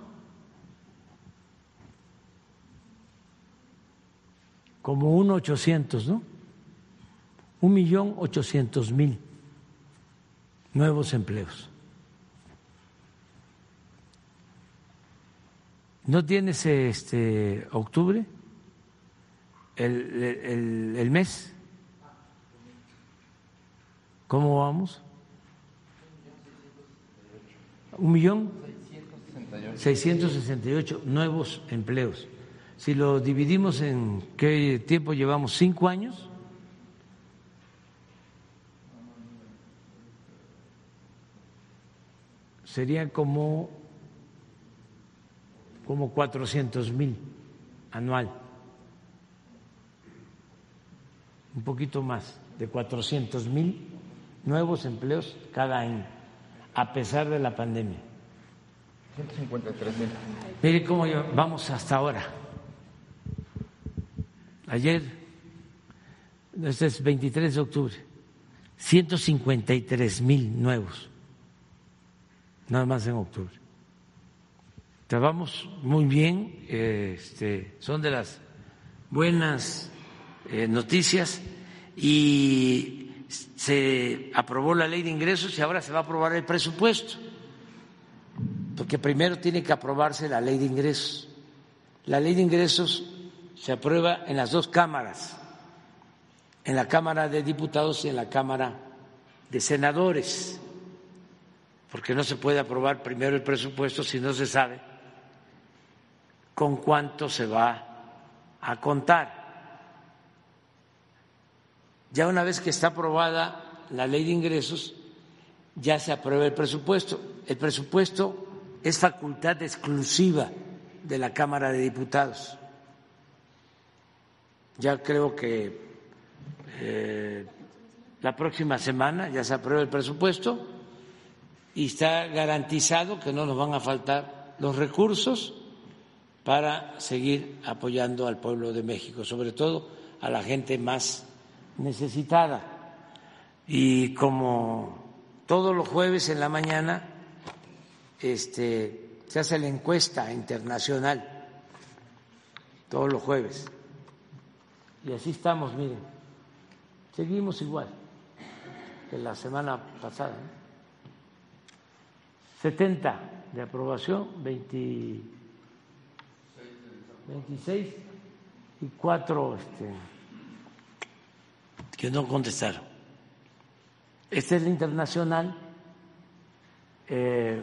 Como un 800, ¿no? un millón ochocientos mil nuevos empleos. ¿No tienes este octubre? El, el, mes. ¿Cómo vamos? Un millón seiscientos sesenta y ocho nuevos empleos. Si lo dividimos en qué tiempo llevamos, cinco años, sería como, como 400 mil anual, un poquito más de 400 mil nuevos empleos cada año, a pesar de la pandemia. 153 mil. Mire cómo vamos hasta ahora. Ayer, este es 23 de octubre, 153 mil nuevos nada más en octubre. Trabajamos muy bien, este, son de las buenas eh, noticias y se aprobó la ley de ingresos y ahora se va a aprobar el presupuesto, porque primero tiene que aprobarse la ley de ingresos. La ley de ingresos se aprueba en las dos cámaras, en la Cámara de Diputados y en la Cámara de Senadores porque no se puede aprobar primero el presupuesto si no se sabe con cuánto se va a contar. Ya una vez que está aprobada la ley de ingresos, ya se aprueba el presupuesto. El presupuesto es facultad exclusiva de la Cámara de Diputados. Ya creo que eh, la próxima semana ya se aprueba el presupuesto y está garantizado que no nos van a faltar los recursos para seguir apoyando al pueblo de México, sobre todo a la gente más necesitada. Y como todos los jueves en la mañana este, se hace la encuesta internacional, todos los jueves. Y así estamos, miren, seguimos igual que la semana pasada. 70 de aprobación, 26 y 4 este, que no contestaron. Esta es la internacional. Eh,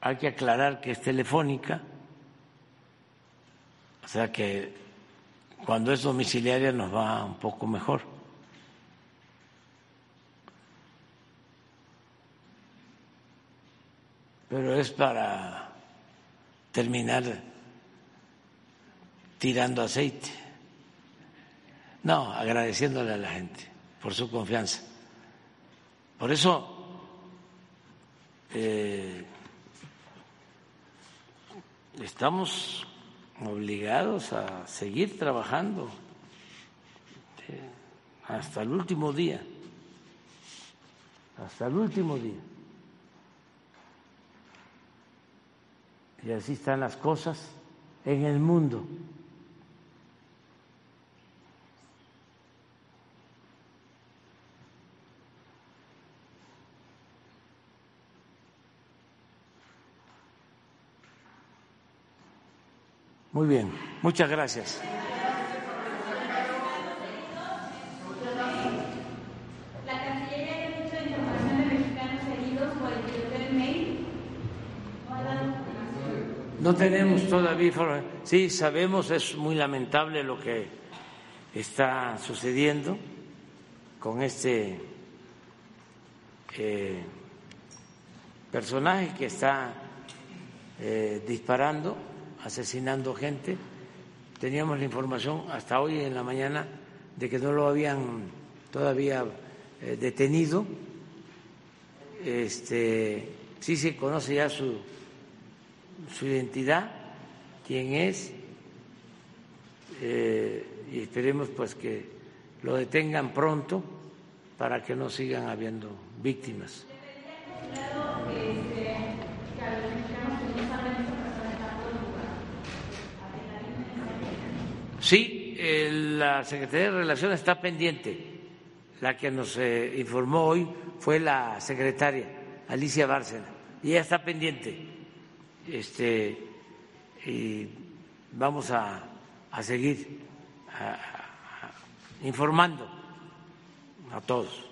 hay que aclarar que es telefónica, o sea que cuando es domiciliaria nos va un poco mejor. Pero es para terminar tirando aceite. No, agradeciéndole a la gente por su confianza. Por eso eh, estamos obligados a seguir trabajando eh, hasta el último día, hasta el último día. Y así están las cosas en el mundo. Muy bien, muchas gracias. No tenemos todavía información. Sí, sabemos, es muy lamentable lo que está sucediendo con este eh, personaje que está eh, disparando asesinando gente. Teníamos la información hasta hoy en la mañana de que no lo habían todavía eh, detenido. Este, sí se conoce ya su, su identidad, quién es, eh, y esperemos pues que lo detengan pronto para que no sigan habiendo víctimas. Sí, la Secretaría de Relaciones está pendiente. La que nos eh, informó hoy fue la secretaria Alicia Bárcena y ella está pendiente. Este, y vamos a, seguir informando a todos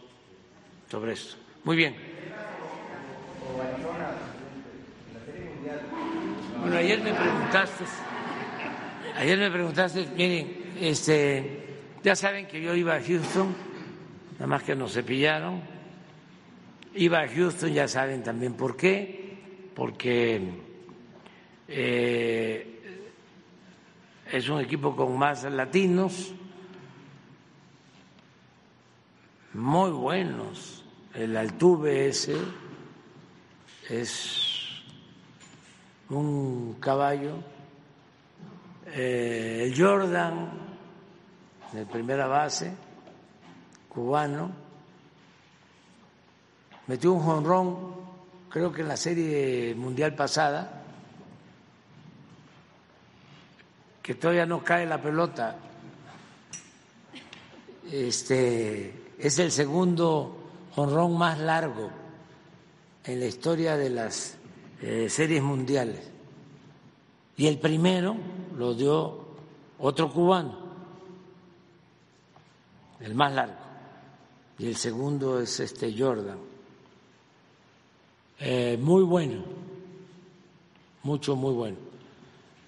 sobre esto. Muy bien. Bueno, ayer me preguntaste. Ayer me preguntaste, miren, este, ya saben que yo iba a Houston, nada más que nos cepillaron. Iba a Houston, ya saben también por qué, porque eh, es un equipo con más latinos, muy buenos. El Altuve ese es un caballo eh, el Jordan, de primera base, cubano, metió un jonrón, creo que en la serie mundial pasada, que todavía no cae la pelota. Este es el segundo jonrón más largo en la historia de las eh, series mundiales. Y el primero lo dio otro cubano, el más largo, y el segundo es este Jordan. Eh, muy bueno, mucho, muy bueno.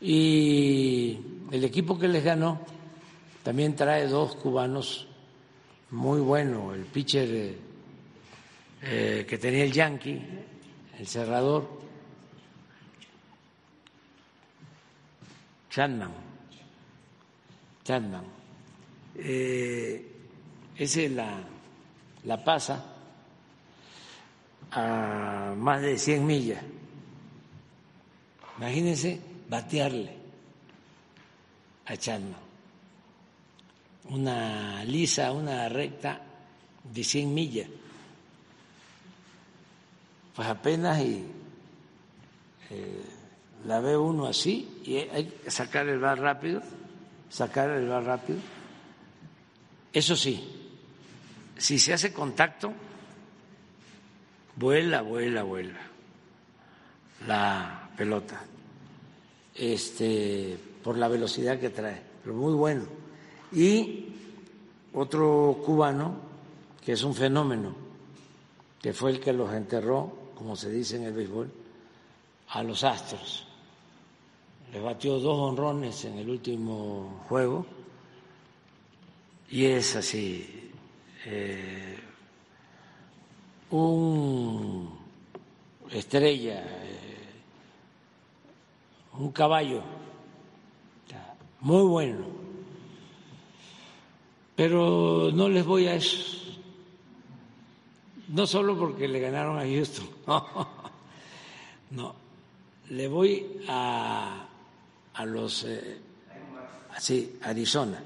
Y el equipo que les ganó también trae dos cubanos muy buenos, el pitcher eh, eh, que tenía el Yankee, el cerrador, Chapman, Chapman. Eh, ese la, la pasa a más de 100 millas. Imagínense batearle a Chapman. Una lisa, una recta de 100 millas. Pues apenas y eh, la ve uno así y hay que sacar el bar rápido, sacar el bar rápido. Eso sí, si se hace contacto, vuela, vuela, vuela la pelota, este, por la velocidad que trae, pero muy bueno. Y otro cubano, que es un fenómeno, que fue el que los enterró, como se dice en el béisbol, a los Astros. Le batió dos honrones en el último juego y es así eh, un estrella, eh, un caballo, muy bueno. Pero no les voy a eso, no solo porque le ganaron a Houston, no, le voy a, a los, eh, sí, Arizona,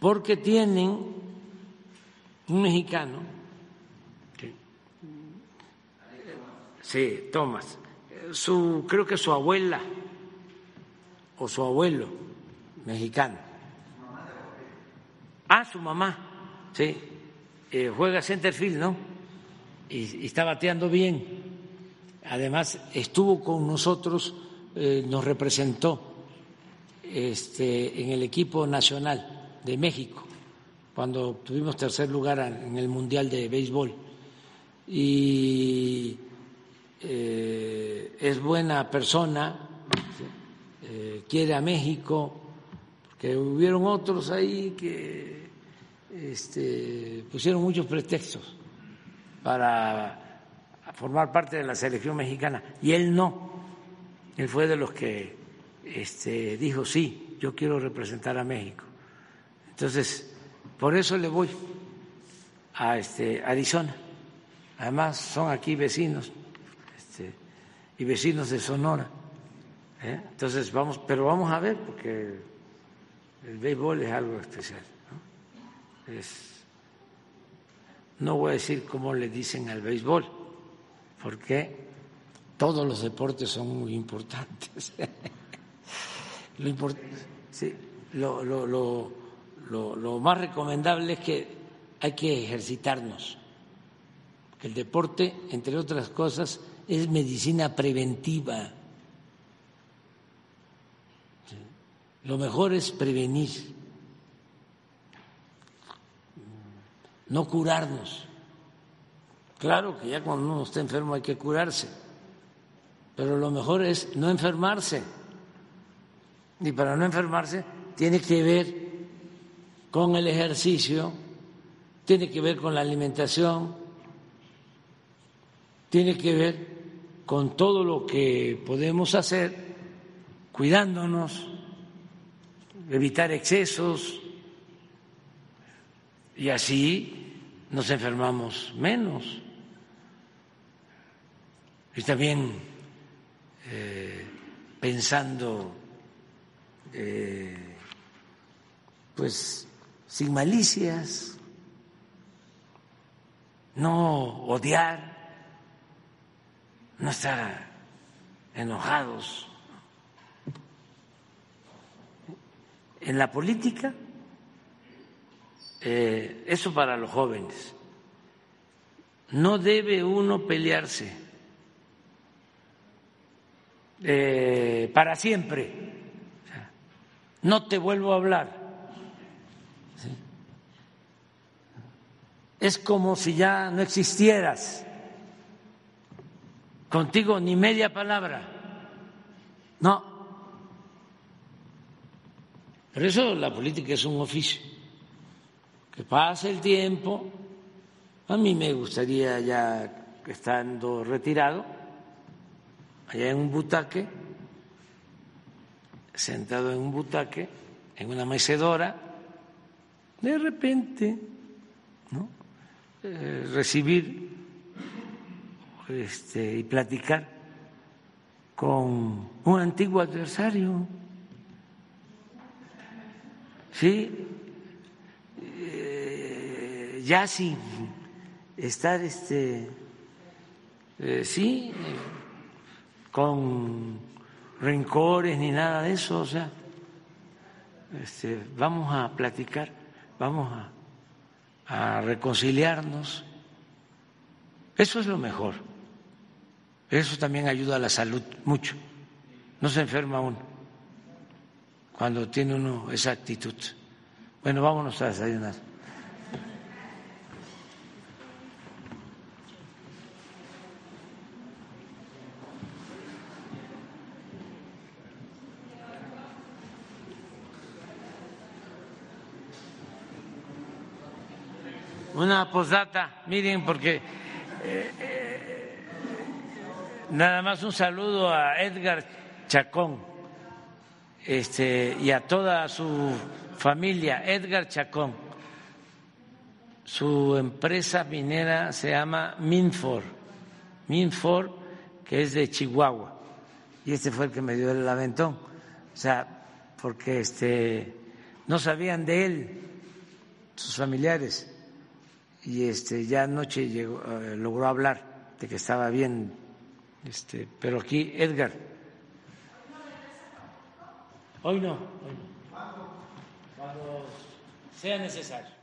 porque tienen un mexicano, sí, Thomas, su, creo que su abuela o su abuelo mexicano. Ah, su mamá, sí, eh, juega centerfield, ¿no? Y, y, está bateando bien. Además, estuvo con nosotros, eh, nos representó este, en el equipo nacional de México cuando obtuvimos tercer lugar en el Mundial de Béisbol. Y eh, es buena persona, eh, quiere a México, porque hubieron otros ahí que este, pusieron muchos pretextos para formar parte de la selección mexicana y él no, él fue de los que este, dijo sí, yo quiero representar a México. Entonces, por eso le voy a este, Arizona. Además, son aquí vecinos este, y vecinos de Sonora. ¿eh? Entonces, vamos, pero vamos a ver, porque el béisbol es algo especial. ¿no? Es, no voy a decir cómo le dicen al béisbol, porque todos los deportes son muy importantes. lo, import, sí, lo, lo, lo más recomendable es que hay que ejercitarnos. Que el deporte, entre otras cosas, es medicina preventiva. Lo mejor es prevenir, no curarnos. Claro que ya cuando uno está enfermo hay que curarse, pero lo mejor es no enfermarse. Y para no enfermarse tiene que ver con el ejercicio, tiene que ver con la alimentación, tiene que ver con todo lo que podemos hacer cuidándonos, evitar excesos y así nos enfermamos menos. Y también eh, pensando, eh, pues, sin malicias, no odiar, no estar enojados. En la política, eh, eso para los jóvenes, no debe uno pelearse eh, para siempre. No te vuelvo a hablar es como si ya no existieras. Contigo ni media palabra. No. Por eso la política es un oficio. Que pase el tiempo. A mí me gustaría ya estando retirado, allá en un butaque, sentado en un butaque, en una mecedora, de repente, ¿no? Eh, recibir este, y platicar con un antiguo adversario. Sí, eh, ya sin estar este, eh, sí, con rencores ni nada de eso, o sea, este, vamos a platicar, vamos a, a reconciliarnos. Eso es lo mejor. Eso también ayuda a la salud mucho. No se enferma uno cuando tiene uno esa actitud. Bueno, vámonos a desayunar. Una posdata, miren, porque eh, eh, nada más un saludo a Edgar Chacón este, y a toda su familia, Edgar Chacón. Su empresa minera se llama Minfor, Minfor, que es de Chihuahua, y este fue el que me dio el aventón, o sea, porque este, no sabían de él, sus familiares y este ya anoche llegó, eh, logró hablar de que estaba bien, este, pero aquí Edgar. Hoy no, hoy no. Cuando sea necesario.